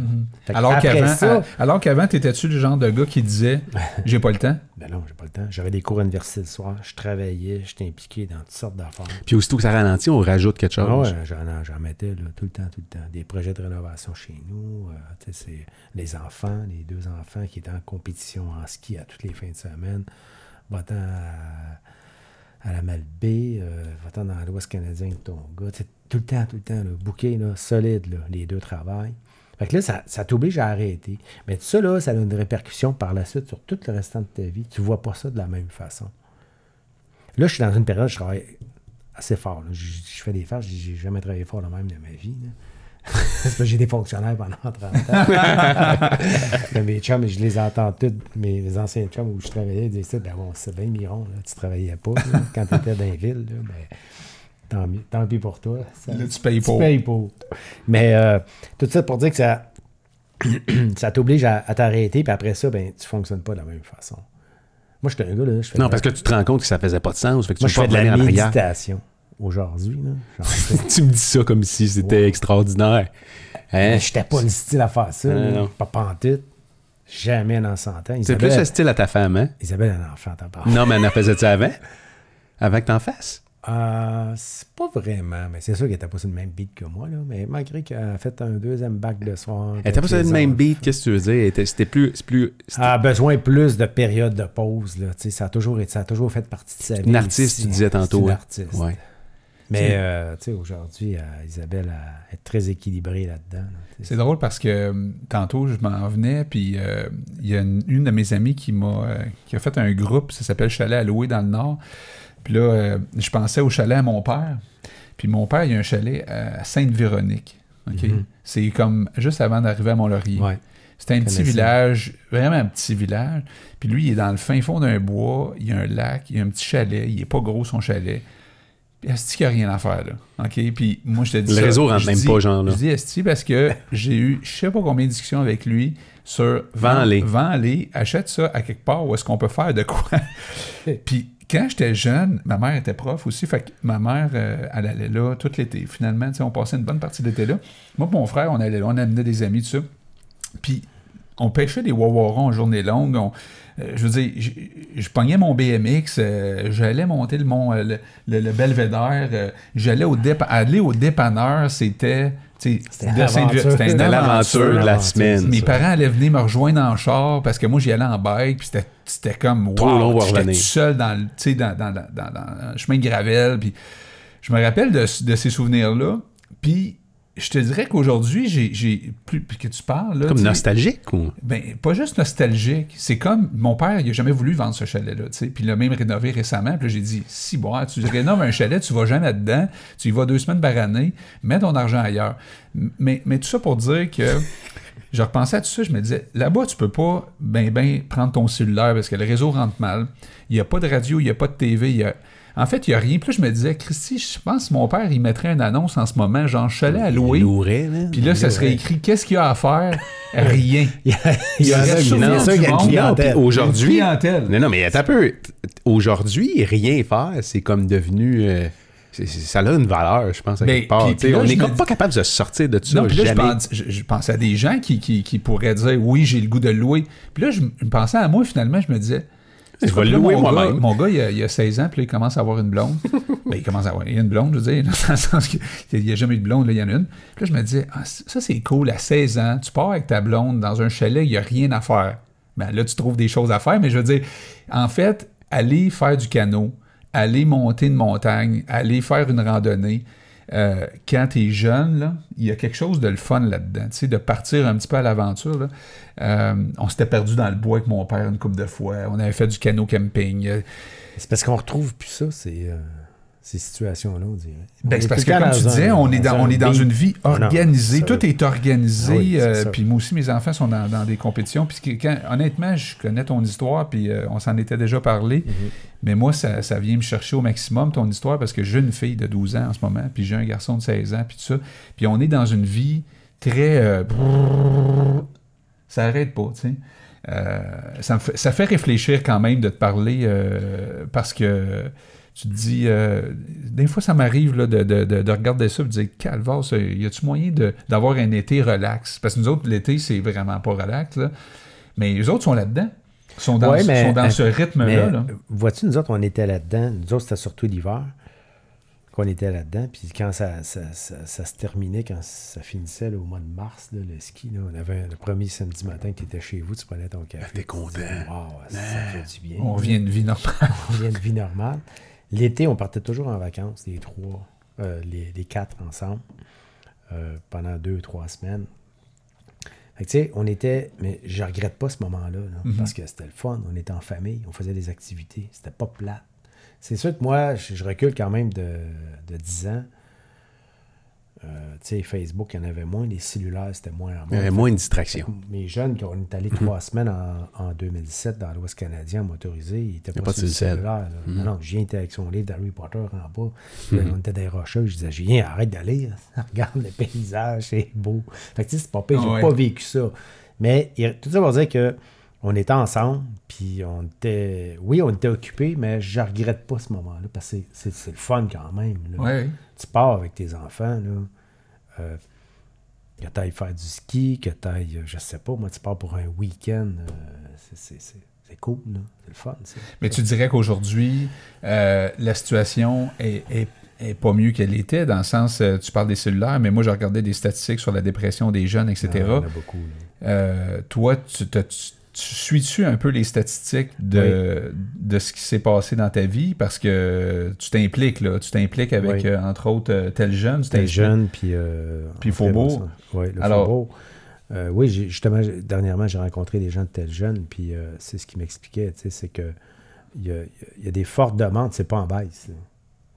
que Alors qu'avant, ça- à- alors qu'avant, t'étais-tu le genre de gars qui disait [laughs] J'ai pas le temps? Ben non, j'ai pas le temps. J'avais des cours à l'université le soir, je travaillais, j'étais impliqué dans toutes sortes d'affaires. Puis aussitôt que ça ralentit, on rajoute quelque chose. Ah ouais, j'en, j'en mettais là, tout le temps, tout le temps. Des projets de rénovation chez nous. euh, tu c'est les enfants, les deux enfants qui étaient en compétition en ski à toutes les fins de semaine. Va-t'en à, à la Malbaie, euh, va-t'en dans l'Ouest canadien avec ton gars. Tu tout le temps, tout le temps, là, bouquet là, solide, là, les deux travaillent. Fait que là, ça, ça t'oblige à arrêter. Mais ça, là, ça a une répercussion par la suite sur tout le restant de ta vie. Tu vois pas ça de la même façon. Là, je suis dans une période où je travaille assez fort. là. Je, je fais des farces, j'ai jamais travaillé fort de même de ma vie. [laughs] C'est parce que j'ai été fonctionnaire pendant 30 ans. [laughs] Mais mes chums, je les entends tous, mes, mes anciens chums où je travaillais, ils disaient ça, ben bon, c'est bien miron, là, tu travaillais pas là, quand tu étais dans les villes. Là, ben, tant, mieux- tant pis pour toi. Ça- Là, tu payes tu pour. payes pour. Mais euh, tout ça pour dire que ça, [clears throat] ça t'oblige à, à t'arrêter, puis après ça, ben, tu fonctionnes pas de la même façon. Moi, je suis un gars, là, je fais Non, parce que tu te rends compte que ça faisait pas de sens. Fait que tu moi, je fais de la méditation aujourd'hui. [laughs] tu me dis ça comme si c'était Ouais. extraordinaire. Hein? Mais j'étais pas le style à faire ça. Non, là. non. Pas pantoute. Jamais dans 100 ans. C'est plus le style à ta femme, hein? Isabelle a un enfant, t'en parles. Non, mais elle en faisait-tu avant? [laughs] Avant que t'en fasses? Euh, c'est pas vraiment, mais c'est sûr qu'elle était pas sur le même beat que moi, là. Mais malgré qu'elle a fait un deuxième bac le soir. Elle était pas sur le même beat, qu'est-ce que tu veux dire? Était- C'était plus. c'est plus Elle a besoin plus de périodes de pause, là. Tu sais, ça a toujours été, ça a toujours fait partie de sa vie. une artiste, tu disais C'est tantôt. une hein? artiste. Ouais. Mais, euh, tu sais, aujourd'hui, euh, Isabelle elle est très équilibrée là-dedans. là. C'est drôle parce que euh, tantôt, je m'en venais, puis euh, il y a une, une de mes amies qui m'a euh, qui a fait un groupe, ça s'appelle Chalet à louer dans le Nord. Puis là, euh, je pensais au chalet à mon père. Puis mon père, il y a un chalet à Sainte-Véronique. Mhm. C'est comme juste avant d'arriver à Mont-Laurier. Ouais. C'est un petit village, vraiment un petit village. Puis lui, il est dans le fin fond d'un bois, il y a un lac, il y a un petit chalet, il est pas gros son chalet. Puis Esti qu'il n'y a rien à faire là. OK? Puis moi, je te dis Le ça, réseau rentre même dis- pas, genre, là. Je dis Esti parce que j'ai eu je sais pas combien de discussions avec lui sur Vends-les. Vends-les, achète ça à quelque part où est-ce qu'on peut faire de quoi. [laughs] Puis quand j'étais jeune, ma mère était prof aussi, fait que ma mère, euh, elle allait là tout l'été. Finalement, on passait une bonne partie de l'été là. Moi et mon frère, on allait là, on amenait des amis, tout ça. Puis on pêchait des wawarons en journée longue. on- je veux dire, je, je pognais mon BMX, euh, j'allais monter le mont, euh, le, le- le belvédère, euh, j'allais au dépa- aller au dépanneur, c'était... tu sais, C'était l'aventure. de la semaine. Mes ça. parents allaient venir me rejoindre en char parce que moi, j'y allais en bike, puis c'était- comme Trop long wow, j'étais tout seul dans, le- dans, dans, dans, dans- un chemin de gravel, puis je me rappelle de, de ces souvenirs-là, puis je te dirais qu'aujourd'hui, j'ai, plus puis que tu parles là, Comme nostalgique ou? ben, pas juste nostalgique. C'est comme mon père, il a jamais voulu vendre ce chalet-là, tu sais. Puis il l'a même rénové récemment. Puis là, j'ai dit, si bon, tu rénoves un chalet, tu vas jamais dedans, tu y vas deux semaines par année, mets ton argent ailleurs. Mais, mais tout ça pour dire que je repensais à tout ça, je me disais, là-bas, tu peux pas ben ben prendre ton cellulaire parce que le réseau rentre mal. Il n'y a pas de radio, il n'y a pas de TV, il y a... En fait, il n'y a rien. Puis là, je me disais, Christy, je pense que mon père, il mettrait une annonce en ce moment, genre chalet à louer. Louerait, man. Puis là, ça serait écrit, qu'est-ce qu'il y a à faire? Rien. Il y a, il y a Il ça, il y a il une clientèle. aujourd'hui-. Non, non, mais attends peu. Aujourd'hui, rien faire, c'est comme devenu. euh, c'est- ça a une valeur, je pense, à Ben, quelque part. puis- Tu sais, puis là, on je est me comme dis- pas capable de sortir de ça. Non, puis là, je pense, je, je pense à des gens qui, qui, qui pourraient dire oui, j'ai le goût de louer. Puis là, je, me pensais à moi, finalement, je me disais. Je vais le louer mon gars- moi-même. Mon gars, il a, il a 16 ans, puis il commence à avoir une blonde. [laughs] ben, il commence à avoir il y a une blonde, je veux dire, [laughs] dans le sens qu'il n'y a jamais eu de blonde, là, il y en a une. Puis là, je me disais, ah, ça, c'est cool, à 16 ans, tu pars avec ta blonde dans un chalet, il n'y a rien à faire. Ben là, tu trouves des choses à faire, mais je veux dire, en fait, aller faire du canot, aller monter une montagne, aller faire une randonnée, euh, quand tu es jeune, il y a quelque chose de le fun là-dedans, de partir un petit peu à l'aventure. Euh, on s'était perdu dans le bois avec mon père une couple de fois. On avait fait du canot camping. C'est parce qu'on retrouve plus ça, ces, euh, ces situations-là, on dirait. Ben, c'est est parce que, comme tu disais, un- on est dans, on est dans une vie Ah non, organisée. Tout est organisé. Oui, euh, puis moi aussi, mes enfants sont dans, dans des compétitions. Puis quand- honnêtement, je connais ton histoire, puis euh, on s'en était déjà parlé. Mhm. Mais moi, ça, ça vient me chercher au maximum, ton histoire, parce que j'ai une fille de 12 ans en ce moment, puis j'ai un garçon de 16 ans, puis tout ça. Puis on est dans une vie très... euh, ça arrête pas, tu sais. ça, ça fait réfléchir quand même de te parler parce que tu te dis, euh, des fois ça m'arrive là, de, de, de, de regarder ça et de dire, Calvas, y a-tu moyen de- d'avoir un été relax? Parce que nous autres, l'été, c'est vraiment pas relax, là. mais les autres sont là-dedans. Ils sont dans, Ouais, ce- mais- sont dans ce Mais rythme-là. là. vois-tu, nous autres, on était là-dedans. Nous autres, c'était surtout l'hiver qu'on était là-dedans. Puis quand ça, ça, ça- ça se terminait, quand ça finissait là, au mois de mars, là, le ski, là, on avait le premier samedi matin que tu étais chez vous, tu prenais ton café. T'es content. Tu disais, Wow, ça, ça fait du bien. On revient de vie normale. On vient de vie normale. L'été, on partait toujours en vacances, les trois, euh, les, les quatre ensemble, euh, pendant deux, trois semaines. Fait que, tu sais, on était, mais je regrette pas ce moment-là, là, Mhm. parce que c'était le fun. On était en famille, on faisait des activités, c'était pas plate. C'est sûr que moi, je, je recule quand même de, de 10 ans. Euh, tu sais, Facebook, il y en avait moins, les cellulaires, c'était moins en Il y avait moins de distraction. mes jeunes, quand on est allé trois semaines en, en 2017 dans l'Ouest canadien motorisé, ils n'étaient pas, pas sur le cell. cellulaire. Mhm. Non, non, je viens avec son livre d'Harry Potter en bas. Là, On était des rocheux. Je disais, Julien, arrête d'aller. [laughs] Regarde le paysage, c'est beau. Fait que tu sais, c'est pas pire, j'ai ouais. pas vécu ça. Mais il- tout ça pour dire que on était ensemble, puis on était... Oui, on était occupés, mais je regrette pas ce moment-là, parce que c'est- c'est c'est le fun quand même. là. Ouais. Tu pars avec tes enfants, là. euh, que tu ailles faire du ski, que tu ailles, je sais pas, moi, tu pars pour un week-end. euh, c'est- cool, là. C'est le fun. Mais tu dirais qu'aujourd'hui, euh, la situation est, est- est pas mieux qu'elle était, dans le sens, euh, tu parles des cellulaires, mais moi, j'ai regardé des statistiques sur la dépression des jeunes, etc. Ah, Il y en a beaucoup, là. Euh, toi, tu, tu- tu suis-tu un peu les statistiques de, de ce qui s'est passé dans ta vie? Parce que tu t'impliques, là. Tu t'impliques avec, Oui. euh, entre autres, euh, tel jeune. tu t'impliques- jeune, puis... Euh, Puis Faubourg. Oui, le Alors- Faubourg. Euh, oui, justement, dernièrement, j'ai rencontré des gens de tel jeune, puis euh, c'est ce qui m'expliquait, tu sais, c'est que il y a, il y a des fortes demandes, c'est pas en baisse.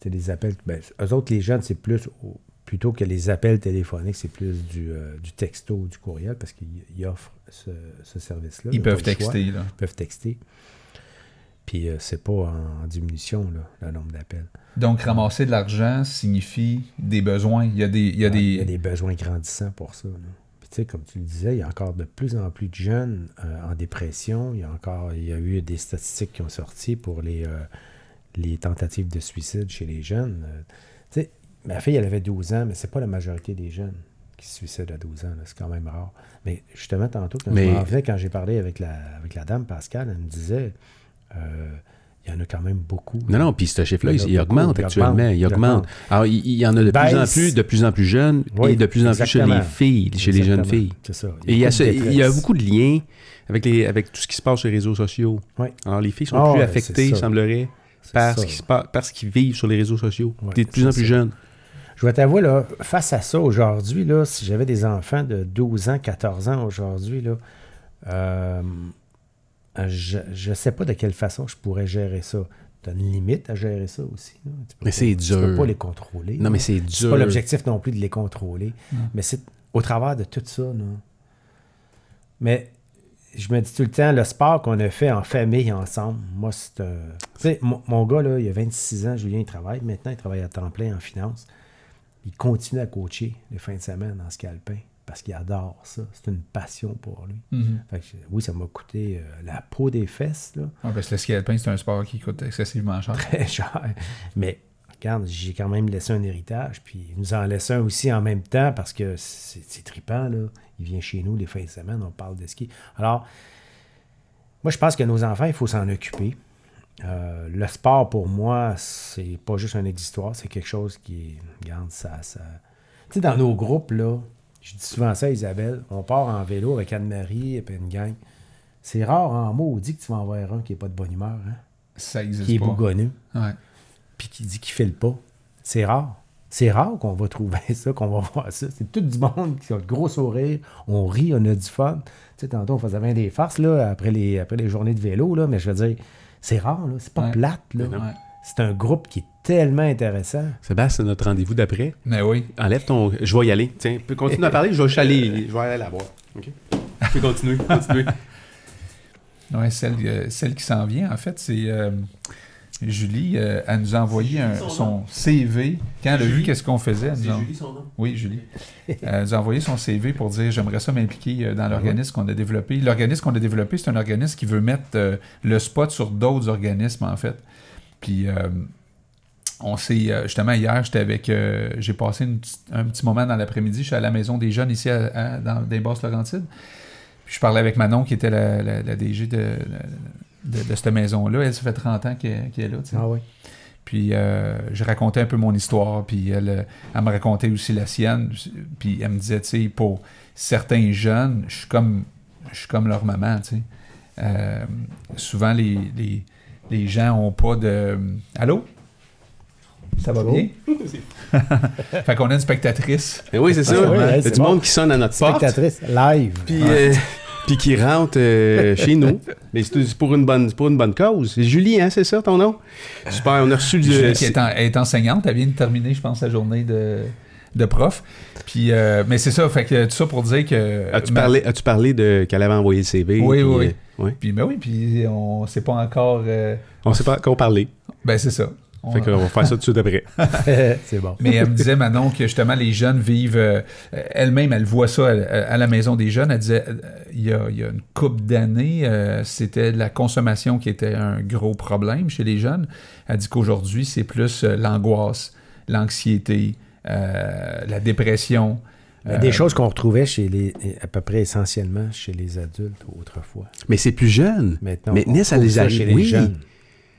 C'est des appels... Ben, eux autres, les jeunes, c'est plus... au- plutôt que les appels téléphoniques, c'est plus du, euh, du texto, du courriel, parce qu'ils ils offrent ce, ce service-là. Ils là, peuvent choix. texter, là. Ils peuvent texter. Puis euh, c'est pas en, diminution, là, le nombre d'appels. Donc, ramasser de l'argent signifie des besoins. Il y a des... Il y a Ouais, des... il y a des besoins grandissants pour ça. là. Puis tu sais, comme tu le disais, il y a encore de plus en plus de jeunes euh, en dépression. Il y a encore, il y a eu des statistiques qui ont sorti pour les, euh, les tentatives de suicide chez les jeunes. Tu sais, ma fille, elle avait 12 ans, mais c'est pas la majorité des jeunes qui se suicident à 12 ans. C'est quand même rare. Mais justement, tantôt, quand, Mais- je m'en venais, quand j'ai parlé avec la, avec la dame Pascal, elle me disait euh, il y en a quand même beaucoup. Non, non, puis ce chiffre-là, Il augmente actuellement. Il augmente. Alors, il, il y en a de plus en plus, de plus en plus jeunes Oui, et de plus en plus chez les filles, chez les jeunes filles. C'est ça. Et il y, a beaucoup ce- de il y a beaucoup de liens avec, les, avec tout ce qui se passe sur les réseaux sociaux. Oui. Alors, les filles sont Ah plus ouais, affectées, semblerait, par ce, qui se passe, par ce qu'ils vivent sur les réseaux sociaux. Ouais, T'es de plus en plus ça. jeune. Je vais t'avouer, là, face à ça, aujourd'hui, là, si j'avais des enfants de 12 ans, 14 ans aujourd'hui, là, euh, je ne sais pas de quelle façon je pourrais gérer ça. Tu as une limite à gérer ça aussi. là. Tu peux Mais pas- c'est Tu peux dur. pas les contrôler. Non, là. mais c'est C'est dur. pas l'objectif non plus de les contrôler. Mais c'est au travers de tout ça. là. Mais je me dis tout le temps, le sport qu'on a fait en famille ensemble, moi, c'est un. Tu sais, mon, mon gars, là, il a 26 ans, Julien, il travaille. Maintenant, il travaille à temps plein en finance. Il continue à coacher les fins de semaine en ski alpin parce qu'il adore ça. C'est une passion pour lui. Mhm. Fait que, oui, ça m'a coûté euh, la peau des fesses, là, parce que le ski alpin, c'est un sport qui coûte excessivement cher. très [laughs] cher. Mais regarde, j'ai quand même laissé un héritage, puis il nous en laisse un aussi en même temps parce que c'est trippant, là. Il vient chez nous les fins de semaine, on parle de ski. Alors, moi, je pense que nos enfants, il faut s'en occuper. Euh, le sport, pour moi, c'est pas juste un existoire, c'est quelque chose qui, regarde, ça... ça... Tu sais, dans nos groupes, là, je dis souvent ça à Isabelle, on part en vélo avec Anne-Marie et puis une gang. C'est rare en maudit que tu vas en voir un qui n'est pas de bonne humeur, hein, Ça existe qui est pas. bougonneux Ouais. puis qui dit qu'il file pas. C'est rare. C'est rare qu'on va trouver [laughs] ça, qu'on va voir ça. C'est tout du monde qui a le gros sourire. On rit, on a du fun. Tu sais, tantôt, on faisait bien des farces là, après, les, après les journées de vélo, là, mais je veux dire, c'est rare, là. C'est pas Ouais. plate, là. Ouais. C'est un groupe qui est tellement intéressant. Sébastien, c'est notre rendez-vous d'après. Mais oui. Enlève ton. Je vais y aller. Tiens, peux continuer à parler, je vais aller, [laughs] je vais aller la voir. OK? Tu peux continuer, [laughs] continuer. Ouais, celle, euh, celle qui s'en vient, en fait, c'est. euh, Julie, euh, elle nous a envoyé un- Son. CV. Quand elle a vu qu'est-ce qu'on faisait, elle nous a- son nom? Oui, Julie. Elle nous a envoyé son CV pour dire j'aimerais ça m'impliquer euh, dans l'organisme qu'on a développé. L'organisme qu'on a développé, c'est un organisme qui veut mettre euh, le spot sur d'autres organismes, en fait. Puis, euh, on s'est. justement, hier, j'étais avec. euh, J'ai passé une un petit moment dans l'après-midi. Je suis à la maison des jeunes ici à, à- dans des Basses-Laurentides. Puis, je parlais avec Manon, qui était la, la- la DG de, de, de cette maison-là. Elle, ça fait 30 ans qu'elle est là. tu sais. Ah oui. Puis euh, je racontais un peu mon histoire, puis elle, elle me racontait aussi la sienne. Puis elle me disait, tu sais, pour certains jeunes, je suis comme, je suis comme leur maman, tu sais. Euh, souvent, les, les, les gens ont pas de... Allô? Ça va bien? [laughs] fait qu'on a une spectatrice. Eh oui, c'est ça. Ah, ouais, Il y a c'est du bon. monde qui sonne à notre porte. Spectatrice live. Puis, euh, puis qui rentre euh, chez nous. Mais c'est pour une bonne, pour une bonne cause. Julie, hein, c'est ça ton nom? Super, on a reçu du. Julie, qui est, en- elle est enseignante, elle vient de terminer, je pense, sa journée de, de prof. Puis, euh, mais c'est ça, fait que tout ça pour dire que... As-tu ma- parlé, as parlé de qu'elle avait envoyé le CV? Oui, puis, oui, oui. euh, ouais. Puis, ben oui, puis on sait pas encore... euh, On sait pas encore parler. Ben, c'est ça. On- Fait qu'on va faire ça tout de suite après. [laughs] c'est bon. Mais elle me disait, Manon, que justement, les jeunes vivent. euh, Elle-même, elle voit ça à, à la maison des jeunes. Elle disait, euh, il y a, il y a une couple d'années, euh, c'était la consommation qui était un gros problème chez les jeunes. Elle dit qu'aujourd'hui, c'est plus euh, l'angoisse, l'anxiété, euh, la dépression. Euh, Des choses qu'on retrouvait chez les, à peu près essentiellement chez les adultes autrefois. Mais c'est plus jeune. Maintenant, Maintenant, on ça les arrive. chez les Oui. jeunes.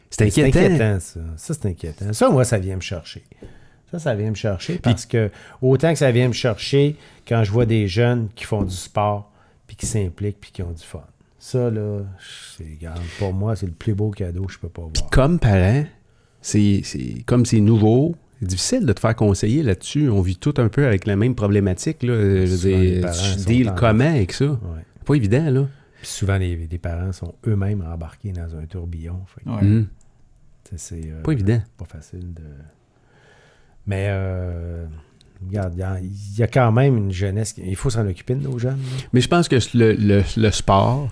C'est C'est inquiétant. inquiétant, ça. Ça, c'est inquiétant. Ça, moi, ça vient me chercher. Ça, ça vient me chercher parce que autant que ça vient me chercher quand je vois des jeunes qui font du sport, puis qui s'impliquent, puis qui ont du fun. Ça, là, c'est, regarde, pour moi, c'est le plus beau cadeau que je peux pas voir. Comme parent, c'est c'est- comme c'est nouveau. C'est difficile de te faire conseiller là-dessus. On vit tout un peu avec la même problématique. Là. Je veux dire, tu deals en- comment avec ça? Ouais. Pas évident, là. Puis souvent, les, les parents sont eux-mêmes embarqués dans un tourbillon. Fait que, Ouais. Tu sais, c'est euh, Pas évident. pas facile de. Mais, euh, regarde, il y a- il y, a quand même une jeunesse. qui- Il faut s'en occuper de nos jeunes. là. Mais je pense que le, le- le sport,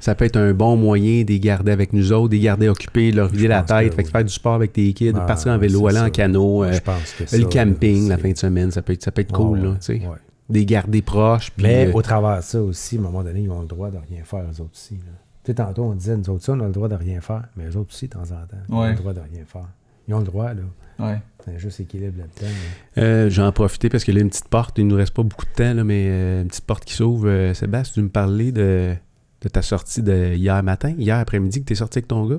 ça peut être un bon moyen de les garder avec nous autres, de les garder occupés, leur vider la que tête, fait que oui. faire du sport avec tes kids, Ah, partir en vélo, aller en canot, euh, je pense que ça, le camping la fin de semaine, ça peut être, ça peut être cool, Ouais, là, ouais. De les garder proches. puis, Mais euh, au travers de ça aussi, à un moment donné, ils ont le droit de rien faire, eux autres aussi. là. Tu sais, tantôt, on disait, nous autres, ça, on a le droit de rien faire. Mais eux autres aussi, de temps en temps, ils ont le droit de rien faire. Ils ont le droit, là. Ouais. C'est un juste équilibre là-dedans. là. Euh, J'en ai profité parce qu'il y a une petite porte. Il nous reste pas beaucoup de temps, là, mais euh, une petite porte qui s'ouvre. Euh, Sébastien, tu me parlais de, de ta sortie de hier matin, hier après-midi, que tu es sorti avec ton gars?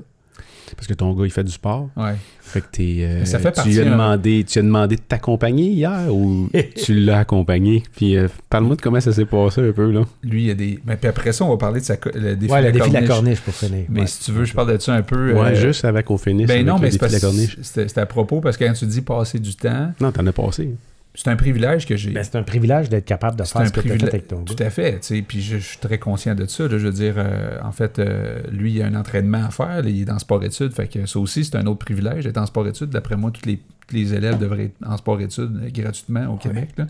Parce que ton gars, il fait du sport. Ouais. Fait que t'es, euh, Mais ça fait tu, partie, lui as hein. demandé, tu as demandé de t'accompagner hier ou [laughs] tu l'as accompagné? Puis euh, parle-moi de comment ça s'est passé un peu, là. Lui, il y a des. Mais puis après ça, on va parler de sa, co- le défi Ouais, de le la défi de la corniche. pour finir. Mais Ouais. si tu veux, je parle de ça un peu. Ouais, euh, juste avant qu'on finisse Ben avec non, le mais c'est défi de la parce corniche. que c'était c'était à propos parce que quand tu dis passer du temps, Non, t'en as passé. C'est un privilège que j'ai. Ben, c'est un privilège d'être capable de faire un ce que tu fait avec ton Tout à fait. tu sais, Puis je, je suis très conscient de ça. là. je veux dire, euh, en fait, euh, lui, il a un entraînement à faire. là, il est dans sport-études. Fait que ça aussi, c'est un autre privilège d'être en sport-études. D'après moi, tous les, tous les élèves devraient être en sport-études euh, gratuitement au Québec. là.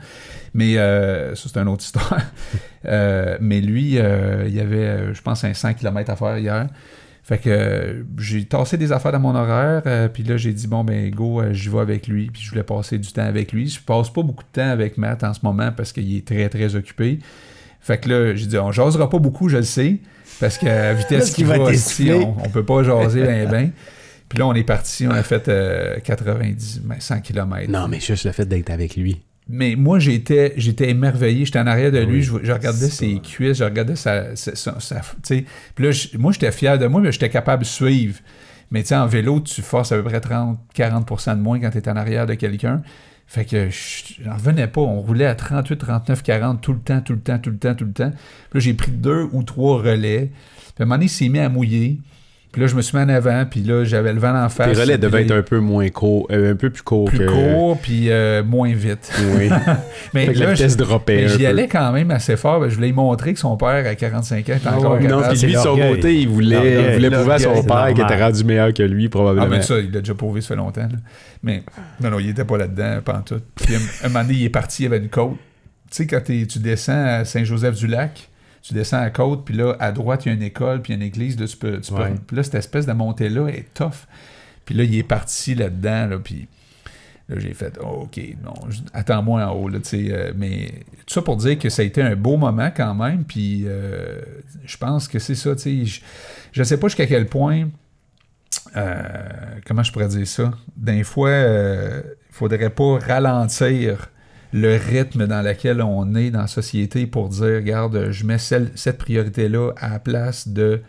Mais euh, ça, c'est une autre histoire. [laughs] Mais lui, euh, il y avait, je pense, un 100 km à faire hier. Fait que euh, j'ai tassé des affaires dans mon horaire, euh, puis là j'ai dit bon ben go, euh, j'y vais avec lui, puis je voulais passer du temps avec lui. Je passe pas beaucoup de temps avec Matt en ce moment parce qu'il est très très occupé. Fait que là j'ai dit on jasera pas beaucoup, je le sais, parce qu'à [laughs] vitesse qu'il va va essoufflé. on, on peut pas jaser [laughs] ben ben. Puis là on est parti, on a fait euh, 90, ben, 100 km. Non, mais juste le fait d'être avec lui. Mais moi, j'étais, j'étais émerveillé. J'étais en arrière de Ah lui. oui, Je, je regardais ses pas- cuisses, je regardais sa. sa, sa- sa- tu sais. Puis là, je- moi, j'étais fier de moi, mais j'étais capable de suivre. Mais tu sais, en vélo, tu forces à peu près 30-40% de moins quand tu es en arrière de quelqu'un. Fait que je j'en revenais pas. On roulait à 38, 39, 40 tout le temps, tout le temps, tout le temps, tout le temps. Puis là, j'ai pris deux ou trois relais. Puis à un moment donné, il s'est mis à mouiller. Puis là, je me suis mis en avant. Puis là, j'avais le vent en face. Tes relais devaient être un peu moins court, euh, un peu plus court plus que. court, puis euh, moins vite. Oui. [laughs] Mais fait que là, la je- vitesse droppait mais un j'y peu. allais quand même assez fort. ben, je voulais lui montrer que son père, à 45 ans, était Ah encore ouais, Non, puis lui, de son côté, il voulait, il voulait prouver à son père qu'il était rendu meilleur que lui, Ah, probablement. mais ça, il l'a déjà prouvé, ça fait longtemps. là. Mais non, non, il était pas là-dedans, pas en tout. Puis un, un moment donné, il est parti, il y avait une côte. Tu sais, quand tu descends à Saint-Joseph-du-Lac, tu descends à côte, puis là, à droite, il y a une école, puis il y a une église. Là, tu peux, tu peux- Ouais. puis là, cette espèce de montée-là est tough. Puis là, il est parti là-dedans, là, puis là, j'ai fait, oh, OK, non, attends-moi en haut, là, tu sais. euh, mais tout ça pour dire que ça a été un beau moment quand même, puis euh, je pense que c'est ça, tu sais. Je, je sais pas jusqu'à quel point, euh, comment je pourrais dire ça, d'un fois, euh, il faudrait pas ralentir le rythme dans lequel on est dans la société pour dire, regarde, je mets celle- cette priorité-là à la place de...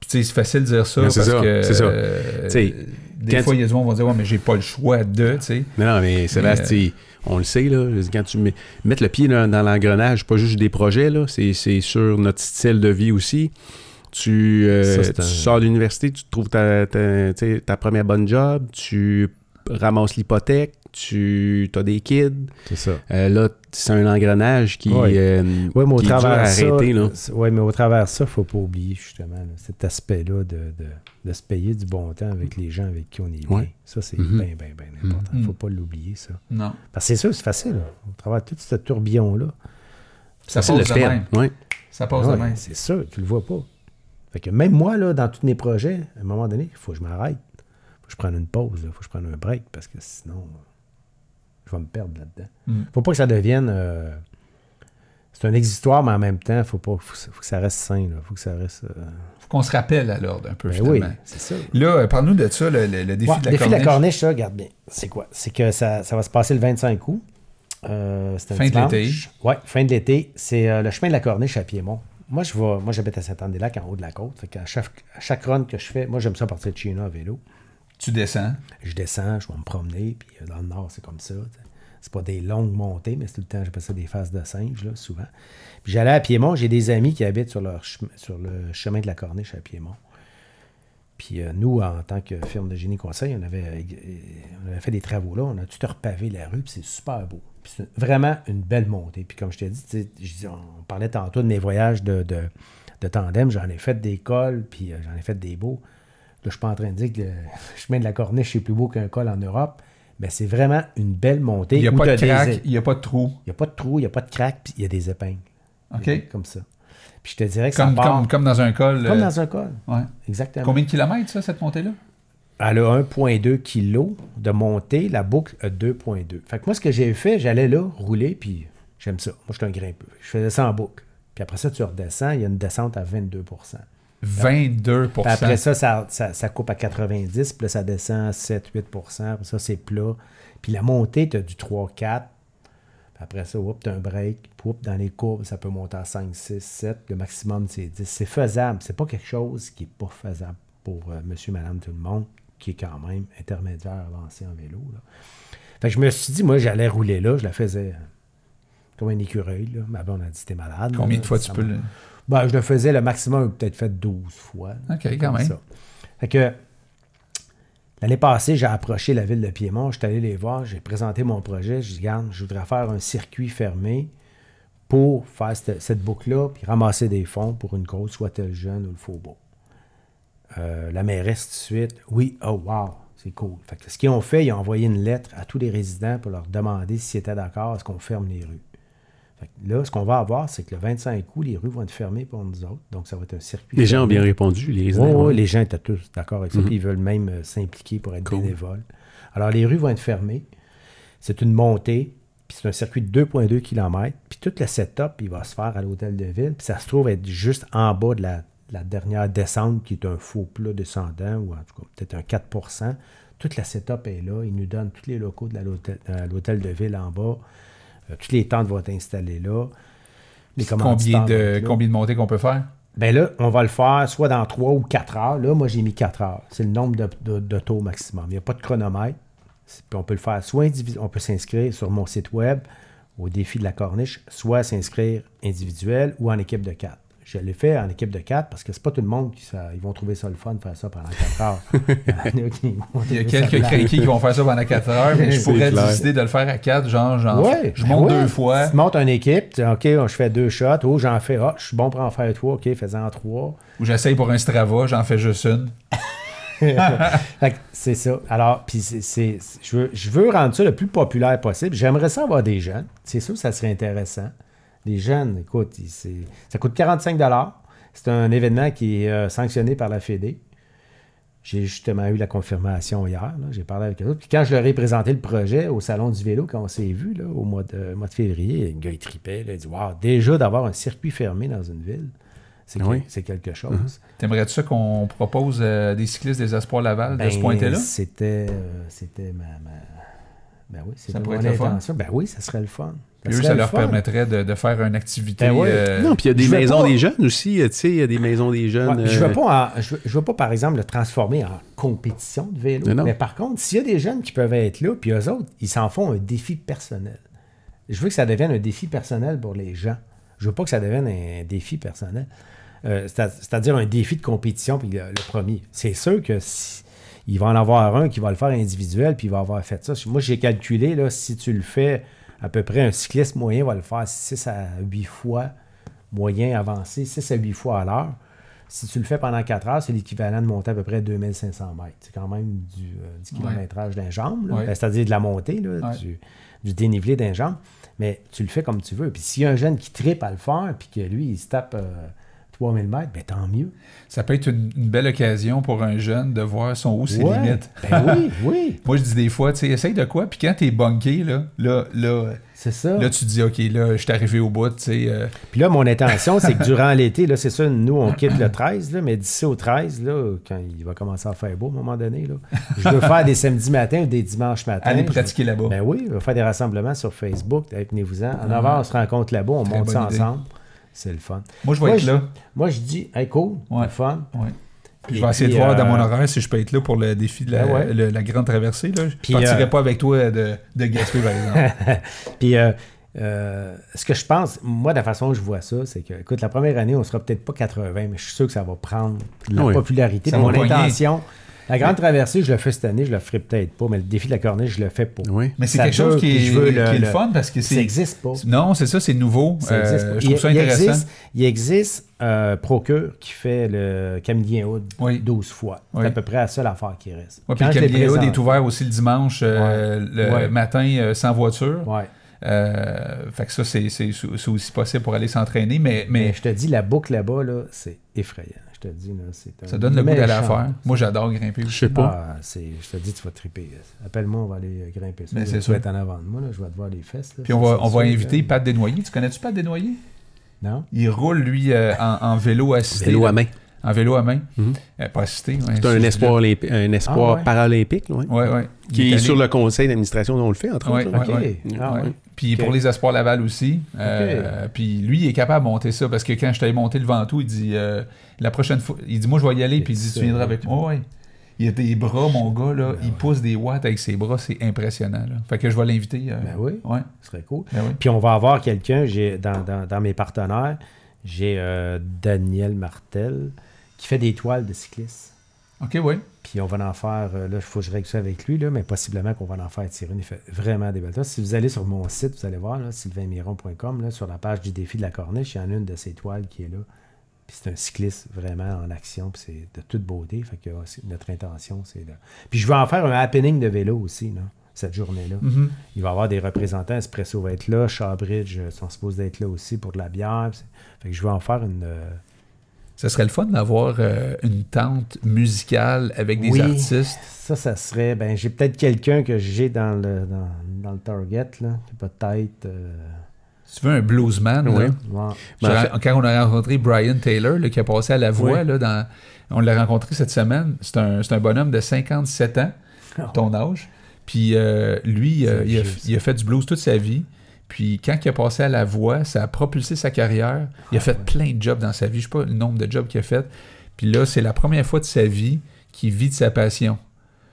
Puis tu sais, c'est facile de dire ça parce que... c'est ça. euh, des fois, il y a du monde qui vont dire, ouais, mais j'ai pas le choix de, tu sais. Mais non, mais Sébastien, on le sait, là, quand tu mets, mettre le pied dans, dans l'engrenage, pas juste des projets, là, c'est, sur notre style de vie aussi. Tu, euh, Ça, tu un- sors de l'université, tu trouves ta, ta, ta première bonne job, tu ramasses l'hypothèque, tu as des kids. C'est ça. Euh, là, c'est un engrenage qui, Ouais. euh, Oui, mais au qui est dur travers à de ça, arrêter. Là. c'est- ouais, mais au travers de ça, il ne faut pas oublier justement là, cet aspect-là de, de, de se payer du bon temps avec les gens avec qui on est bien. Ça, c'est Mhm. bien, bien, bien important. Il ne Mhm. faut pas l'oublier, ça. Non. Parce que c'est sûr, c'est facile. là. Au travers de tout ce tourbillon-là. Ça passe de même. Ouais. Ça passe Ouais, de même. c'est sûr, tu le vois pas. Fait que même moi, là, dans tous mes projets, à un moment donné, il faut que je m'arrête. Je prenne une pause. Il faut que je prenne un break parce que sinon, je vais me perdre là-dedans. Mm. faut pas que ça devienne. euh, c'est un existoire, mais en même temps, faut pas faut, faut que ça reste sain. Il faut que ça reste. euh, Faut qu'on se rappelle à l'ordre un peu, ben oui, c'est ça. Là, euh, parle-nous de ça, le, le- le défi Ouais, de la défi corniche. de la corniche, ça, regarde bien. C'est quoi? C'est que ça, ça va se passer le 25 août. Euh, un Fin de l'été. Oui, fin de l'été. C'est le chemin de la corniche à Piémont. Moi, je vais, moi, j'habite à Saint-Anne-des-Lacs, en haut de la côte. Fait qu'à chaque, à chaque run que je fais, moi, j'aime ça partir de chez nous à vélo. Tu descends? Je descends, je vais me promener, puis euh, dans le nord, c'est comme ça. C'est pas des longues montées, mais c'est tout le temps, j'appelle ça des faces de singe, là, souvent. Puis j'allais à Piémont, j'ai des amis qui habitent sur, leur sur le chemin de la Corniche à Piémont. Puis euh, nous, en tant que firme de génie conseil, on avait, euh, on avait fait des travaux là, on a tout repavé la rue, puis c'est super beau. Puis c'est vraiment une belle montée. Puis comme je t'ai dit, on parlait tantôt de mes voyages de, de, de tandem, j'en ai fait des cols, puis j'en ai fait des beaux. Là, je suis pas en train de dire que le [laughs] chemin de la Corniche est plus beau qu'un col en Europe, mais c'est vraiment une belle montée. Il n'y a pas de craque, il n'y a pas de trou. Il n'y a pas de trou, il n'y a pas de craque, puis il y a des épingles. OK? Comme ça. Puis je te dirais que Comme, ça part comme, comme dans un col. comme euh, dans un col. ouais. Exactement. Combien de kilomètres, ça, cette montée-là? Elle a 1,2 kg de montée, la boucle a 2,2. Fait que moi, ce que j'ai fait, j'allais là, rouler, puis j'aime ça. Moi, je suis un grimpeux. Je faisais ça en boucle. Puis après ça, tu redescends, il y a une descente à 22 22 Puis après ça ça, ça, ça coupe à 90, puis là, ça descend à 7-8 Après ça, c'est plat. Puis la montée, tu as du 3-4. Puis après ça, tu as un break. Dans les courbes, ça peut monter à 5, 6, 7. Le maximum, c'est 10. C'est faisable. C'est pas quelque chose qui n'est pas faisable pour euh, monsieur, madame, tout le monde, qui est quand même intermédiaire avancé en vélo. Là. Fait que je me suis dit, moi, j'allais rouler là. Je la faisais euh, comme un écureuil. Là. Ma blonde a dit, t'es malade. Combien là. de fois tu peux le. Ben, je le faisais le maximum, peut-être fait 12 fois. OK, quand même. ça. Fait que l'année passée, j'ai approché la ville de Piémont, je suis allé les voir, j'ai présenté mon projet, je dis, regarde, je voudrais faire un circuit fermé pour faire cette, cette boucle-là, puis ramasser des fonds pour une cause, soit le jeune ou le faubourg. Euh, la mairesse, tout de suite, oui, oh wow, c'est cool. Fait que ce qu'ils ont fait, ils ont envoyé une lettre à tous les résidents pour leur demander s'ils étaient d'accord à ce qu'on ferme les rues. Là, ce qu'on va avoir, c'est que le 25 août, les rues vont être fermées pour nous autres. Donc, ça va être un circuit. Les gens ont bien répondu, les les gens étaient tous d'accord avec ça. Mhm. puis ils veulent même euh, s'impliquer pour être Cool. bénévoles. Alors, les rues vont être fermées. C'est une montée. Puis c'est un circuit de 2,2 km. Puis tout le setup, il va se faire à l'hôtel de ville. Puis ça se trouve être juste en bas de la, la dernière descente, qui est un faux plat descendant, ou en tout cas peut-être un 4% Toute la setup est là. Ils nous donnent tous les locaux de l'hôtel de ville en bas. Euh, toutes les tentes vont être installées là. Les Combien de, combien de montées qu'on peut faire? Ben là, on va le faire soit dans 3 ou 4 heures. Là, moi, j'ai mis 4 heures. C'est le nombre de, de, de taux maximum. Il n'y a pas de chronomètre. Puis on peut le faire soit on peut s'inscrire sur mon site web au défi de la corniche, soit s'inscrire individuel ou en équipe de 4. Je l'ai fait en équipe de 4 parce que c'est pas tout le monde qui ça, ils vont trouver ça le fun de faire ça pendant 4 heures. [laughs] Il y en a qui vont Il y a trouver ça quelques craqués qui vont faire ça pendant 4 heures, mais je [laughs] pourrais clair. décider de le faire à 4, genre, genre Ouais, je ben monte ouais. deux fois. Tu montes une équipe, tu dis, OK, je fais deux shots. Oh, j'en fais, ah, je suis bon pour en faire trois. OK, fais-en trois. Ou j'essaye pour un Strava, j'en fais juste une. [laughs] C'est ça. Alors, puis je, veux, je veux rendre ça le plus populaire possible. J'aimerais ça avoir des jeunes. C'est sûr que ça serait intéressant. Des jeunes, écoute, ça coûte 45 C'est un événement qui est euh, sanctionné par la Fédé. J'ai justement eu la confirmation hier. J'ai parlé avec eux. Puis quand je leur ai présenté le projet au Salon du vélo, quand on s'est vu là, au mois de, mois de février, le gars, il tripait. là. il dit Waouh, déjà d'avoir un circuit fermé dans une ville, c'est Oui. quelque chose. T'aimerais-tu qu'on propose euh, des cyclistes des Espoirs Laval de Ben, ce point-là? C'était, euh, c'était ma, ma- Ben oui, c'était mon intention. Ben oui, ça serait le fun. Puis eux, ça le leur fun. permettrait de, de faire une activité. Ben ouais. euh, Non, puis il y a des je maisons pas- des jeunes aussi. euh, Tu sais, il y a des maisons des jeunes. Ouais, je ne euh, veux, pas en- je veux- je veux pas, par exemple, le transformer en compétition de vélo. Non, non. Mais par contre, s'il y a des jeunes qui peuvent être là, puis eux autres, ils s'en font un défi personnel. Je veux que ça devienne un défi personnel pour les gens. Je veux pas que ça devienne un défi personnel. Euh, C'est-à-dire un défi de compétition, puis le, le premier. C'est sûr que si, il va en avoir un qui va le faire individuel, puis il va avoir fait ça. Moi, j'ai calculé, là, si tu le fais, à peu près un cycliste moyen va le faire 6 à 8 fois, moyen avancé, 6 à 8 fois à l'heure. Si tu le fais pendant 4 heures, c'est l'équivalent de monter à peu près 2500 mètres. C'est quand même du, euh, du kilométrage d'un jambe. Ouais. Ben, c'est-à-dire de la montée, là, Ouais. du, du dénivelé d'un jambe. Mais tu le fais comme tu veux. Puis s'il y a un jeune qui tripe à le faire, puis que lui, il se tape euh, 3000 mètres, ben tant mieux. Ça peut être une, une belle occasion pour un jeune de voir son haut, ses Ouais. limites. Ben oui, [laughs] oui, Moi, je dis des fois, tu sais, essaye de quoi, puis quand t'es bunké, là, là, là, c'est ça. là, tu te dis, OK, là, je suis arrivé au bout, tu sais. euh, Puis là, mon intention, c'est que durant [laughs] l'été, là, c'est ça, nous, on quitte le 13, là, mais d'ici au 13, là, quand il va commencer à faire beau à un moment donné, là, je veux faire des samedis matins ou des dimanches matins. aller Je- pratiquer là-bas. Ben oui, on va faire des rassemblements sur Facebook. Hey, Venez-vous-en. En avant, on se rencontre là-bas, on Très monte ça idée. ensemble. C'est le fun. Moi, je vais Moi, être je- là. Moi, je dis, hey, cool, Ouais. le fun. Ouais. Puis je vais essayer puis, de voir euh, dans mon horaire si je peux être là pour le défi de la, Ben ouais. le- la grande traversée. Là. Je Puis, partirai euh, pas avec toi de, de Gaspé, par exemple. [laughs] Puis, euh, euh, ce que je pense, moi, de la façon dont je vois ça, c'est que, écoute, la première année, on sera peut-être pas 80, mais je suis sûr que ça va prendre de la Oui. popularité. Ça mon intention, la grande traversée, je le fais cette année, je le ferai peut-être pas, mais le défi de la corniche, je le fais pas. Oui. Mais c'est Ça quelque chose qui est, puis je veux qui est le fun parce que Ça c'est. n'existe pas. Non, c'est ça, c'est nouveau. Ça Euh, existe pas. je trouve il, ça il intéressant. existe, il existe euh, Procure qui fait le Camillien Hood Oui. 12 fois. Oui. C'est à peu près la seule affaire qui reste. Ouais, puis le Camillé Hood est ouvert aussi le dimanche, euh, le Ouais. matin euh, sans voiture. Ouais. Euh, fait que ça, c'est aussi possible pour aller s'entraîner, mais, Mais mais je te dis, la boucle là-bas, là, c'est effrayant. Je te dis, là, c'est un ça donne le goût d'aller méchant. faire. Moi, j'adore grimper Je sais pas. Ah, c'est- je te dis, tu vas triper. Appelle-moi, on va aller grimper ça. Mais c'est tu sûr. vas être en avant de moi, là, je vais te voir les fesses. là. Puis on va, on va inviter. Pat Desnoyers. Tu connais-tu Pat Desnoyers? Non? Il roule, lui, euh, en, en vélo assisté. Vélo à main. En vélo à main. Mhm. Euh, pas assisté. ouais, C'est un espoir, un espoir Ah ouais. paralympique, là, ouais. Ouais, qui est allé- sur le conseil d'administration dont on le fait, entre autres. là. OK. ouais. Ah. Puis pour les Espoirs Laval aussi. Euh, Puis lui, il est capable de monter ça parce que quand je t'avais monté le Ventoux, il dit euh, la prochaine fois, il dit moi je vais y aller, puis il dit tu viendras avec moi. Ouais. Il a des bras, mon gars, là, Ben il ouais. pousse des watts avec ses bras, c'est impressionnant. Là. Fait que je vais l'inviter. euh, Ben oui. Ouais, Ce serait cool. ben oui. Puis on va avoir quelqu'un, j'ai dans, dans- dans mes partenaires, j'ai euh, Daniel Martel qui fait des toiles de cyclistes. Ok, oui. Puis on va en faire, euh, là, il faut que je règle ça avec lui, là, mais possiblement qu'on va en faire tirer une. Il fait vraiment des belles toiles. Si vous allez sur mon site, vous allez voir, là, sylvainmiron.com, là, sur la page du défi de la corniche, il y en a une de ces toiles qui est là. Puis c'est un cycliste vraiment en action, puis c'est de toute beauté. Fait que notre intention, c'est là. Puis je vais en faire un happening de vélo aussi, là, cette journée-là. Mhm. Il va y avoir des représentants. Espresso va être là. Shawbridge euh, sont supposés être là aussi pour de la bière. Fait que je vais en faire une. euh, Ça serait le fun d'avoir euh, une tente musicale avec des Oui. artistes. Ça, ça serait. Ben, j'ai peut-être quelqu'un que j'ai dans le, dans, dans le target, là. Peut-être. euh, tu veux un bluesman, là? J'ai Ben, en Quand on a rencontré Brian Taylor, là, qui a passé à la voix, Oui. là, dans, on l'a rencontré cette semaine. C'est un, c'est un bonhomme de 57 ans, ton âge. Puis euh, lui, euh, a, il a fait du blues toute sa vie. Puis quand il a passé à la voix, ça a propulsé sa carrière. Il a fait plein de jobs dans sa vie. Je sais pas le nombre de jobs qu'il a fait. Puis là, c'est la première fois de sa vie qu'il vit de sa passion.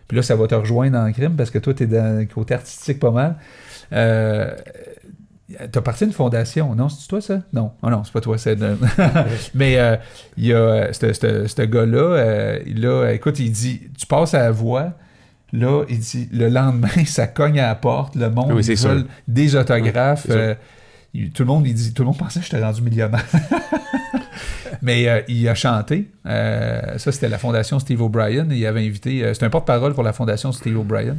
Puis là, ça va te rejoindre dans le crime parce que toi, tu es dans le côté artistique pas mal. Euh, T'as parti d'une fondation, non? C'est toi ça? Non. Oh non, c'est pas toi. C'est de- [laughs] Mais euh, il y a ce- gars-là, euh, là, écoute, il dit Tu passes à la voix, là, il dit le lendemain, [laughs] ça cogne à la porte, le monde Oui, des autographes. Oui, euh, il- tout le monde, il dit, tout le monde pensait que j'étais rendu millionnaire. [laughs] Mais euh, il a chanté. Euh, ça, c'était la fondation Steve O'Brien. Il avait invité. euh, c'est un porte-parole pour la fondation Steve O'Brien.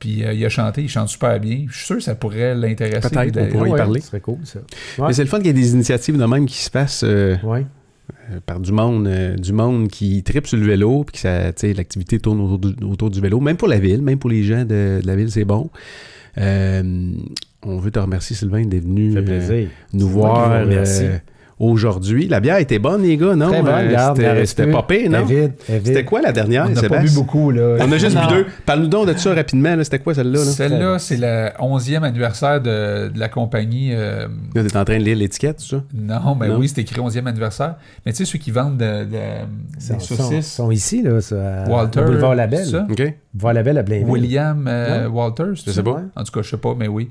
Puis euh, il a chanté, il chante super bien. Je suis sûr que ça pourrait l'intéresser. Peut-être, on pourrait y Ouais, parler. Ce serait cool, ça. Mais c'est le fun qu'il y ait des initiatives de même qui se passent. euh, Ouais. Euh, par du monde, euh, du monde qui tripe sur le vélo, puis que l'activité tourne autour du, autour du vélo, même pour la ville, même pour les gens de, de la ville, c'est bon. Euh, on veut te remercier, Sylvain, d'être venu nous voir euh, aujourd'hui. La bière était bonne, les gars, non? Très bonne, Euh, c'était- pas pire, non? C'était quoi la dernière, On n'a pas bu beaucoup, là. On a juste Non. bu deux. Parle-nous donc de ça rapidement. là. C'était quoi celle-là? Là? Celle-là, c'est le 11e anniversaire de, de la compagnie. euh, Là, t'es en train de lire l'étiquette, tout ça? non, mais Non? oui, c'est écrit 11e anniversaire. Mais tu sais, ceux qui vendent de, des saucisses, sont ici, là, ça, Walter, boulevard Labelle. ça? OK. Boulevard Labelle à Blainville. William euh, Walters, Je sais pas. En tout cas, je sais pas, mais oui.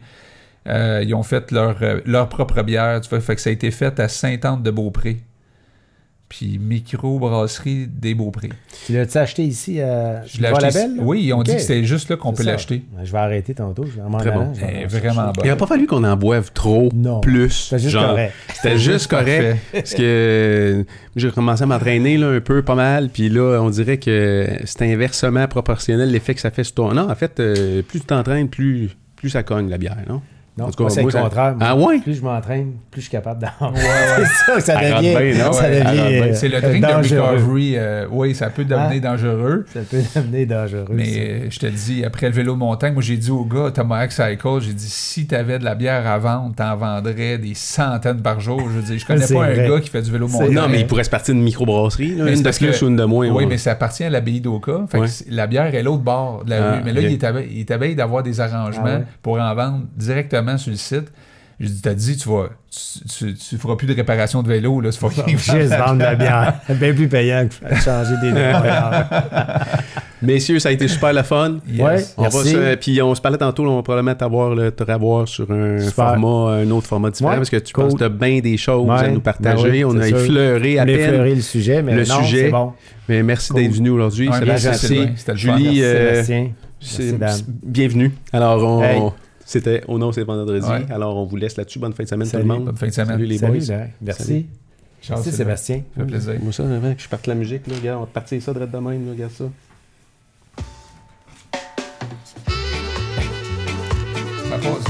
Euh, ils ont fait leur, euh, leur propre bière. Tu vois, fait que ça a été fait à Sainte-Anne-de-Beaupré. Puis micro-brasserie des Beaupré. Tu l'as-tu acheté ici à Je l'ai acheté. Là? Oui, ils ont dit que c'était juste là qu'on peut l'acheter. Je vais arrêter tantôt. Je vais en Très allant, bon. je vais en vraiment bonne. Il n'a pas fallu qu'on en boive trop, Non. plus. C'est juste genre. correct. C'était juste correct. Parce que euh, j'ai commencé à m'entraîner là, un peu, pas mal. Puis là, on dirait que c'est inversement proportionnel l'effet que ça fait sur toi. Non, en fait, euh, plus tu t'entraînes, plus, plus ça cogne la bière, non? Non, En tout cas, moi, c'est le contraire. moi. Ah ouais? Plus je m'entraîne, plus je suis capable d'en [laughs] C'est ça que ça Ça devient. bien, non? ça Ouais, devient ça rentre bien. euh, C'est le drink de dangereux. recovery. euh, oui, ça peut devenir Ah. dangereux. Ça peut devenir dangereux. Mais ça. euh, je te dis, après le vélo de montagne, moi j'ai dit au gars, Thomas Cycle, j'ai dit si t'avais de la bière à vendre, t'en vendrais des centaines par jour. Je veux dire, je connais C'est pas un gars qui fait du vélo de C'est- montagne. Non, mais il pourrait se partir d'une microbrasserie, là, une c'est de parce plus que- ou une de moins. Oui, ouais. mais ça appartient à l'abbaye d'Oka. Ouais. c'est- la bière est l'autre bord de la Ah, rue. Mais là, il est habillé- il est habillé d'avoir des arrangements Ah ouais. pour en vendre directement sur le site. J'ai dit, t'as dit, tu vas, tu, tu, tu feras plus de réparation de vélo, là, c'est pas Juste vendre de la bière. [laughs] Bien plus payant que de changer des. [laughs] Messieurs, ça a été super le fun. Yes. Ouais. On va Merci. se- puis on se parlait tantôt, là, on va probablement t'avoir le te revoir sur un Super. format, un autre format différent, Ouais, parce que tu cool. penses que tu as bien des choses à nous partager. ben oui, on a effleuré à Je peine. effleurer le sujet, mais le non, sujet. c'est bon. Mais merci Cool. d'être venu aujourd'hui. Merci. Julie, Merci, euh, Sébastien. Merci, bienvenue. Alors, on, Hey. C'était au nom, c'est vendredi. Ouais. Alors, on vous laisse là-dessus. Bonne fin de semaine, Salut. tout le monde. Bonne fin de semaine. Salut les Salut, boys. là. Merci. Merci. Sébastien. Ça fait plaisir. Moi, ça, avant que je parte la musique, là, regarde, on va partir ça de de même, là, regarde ça. Ma pause,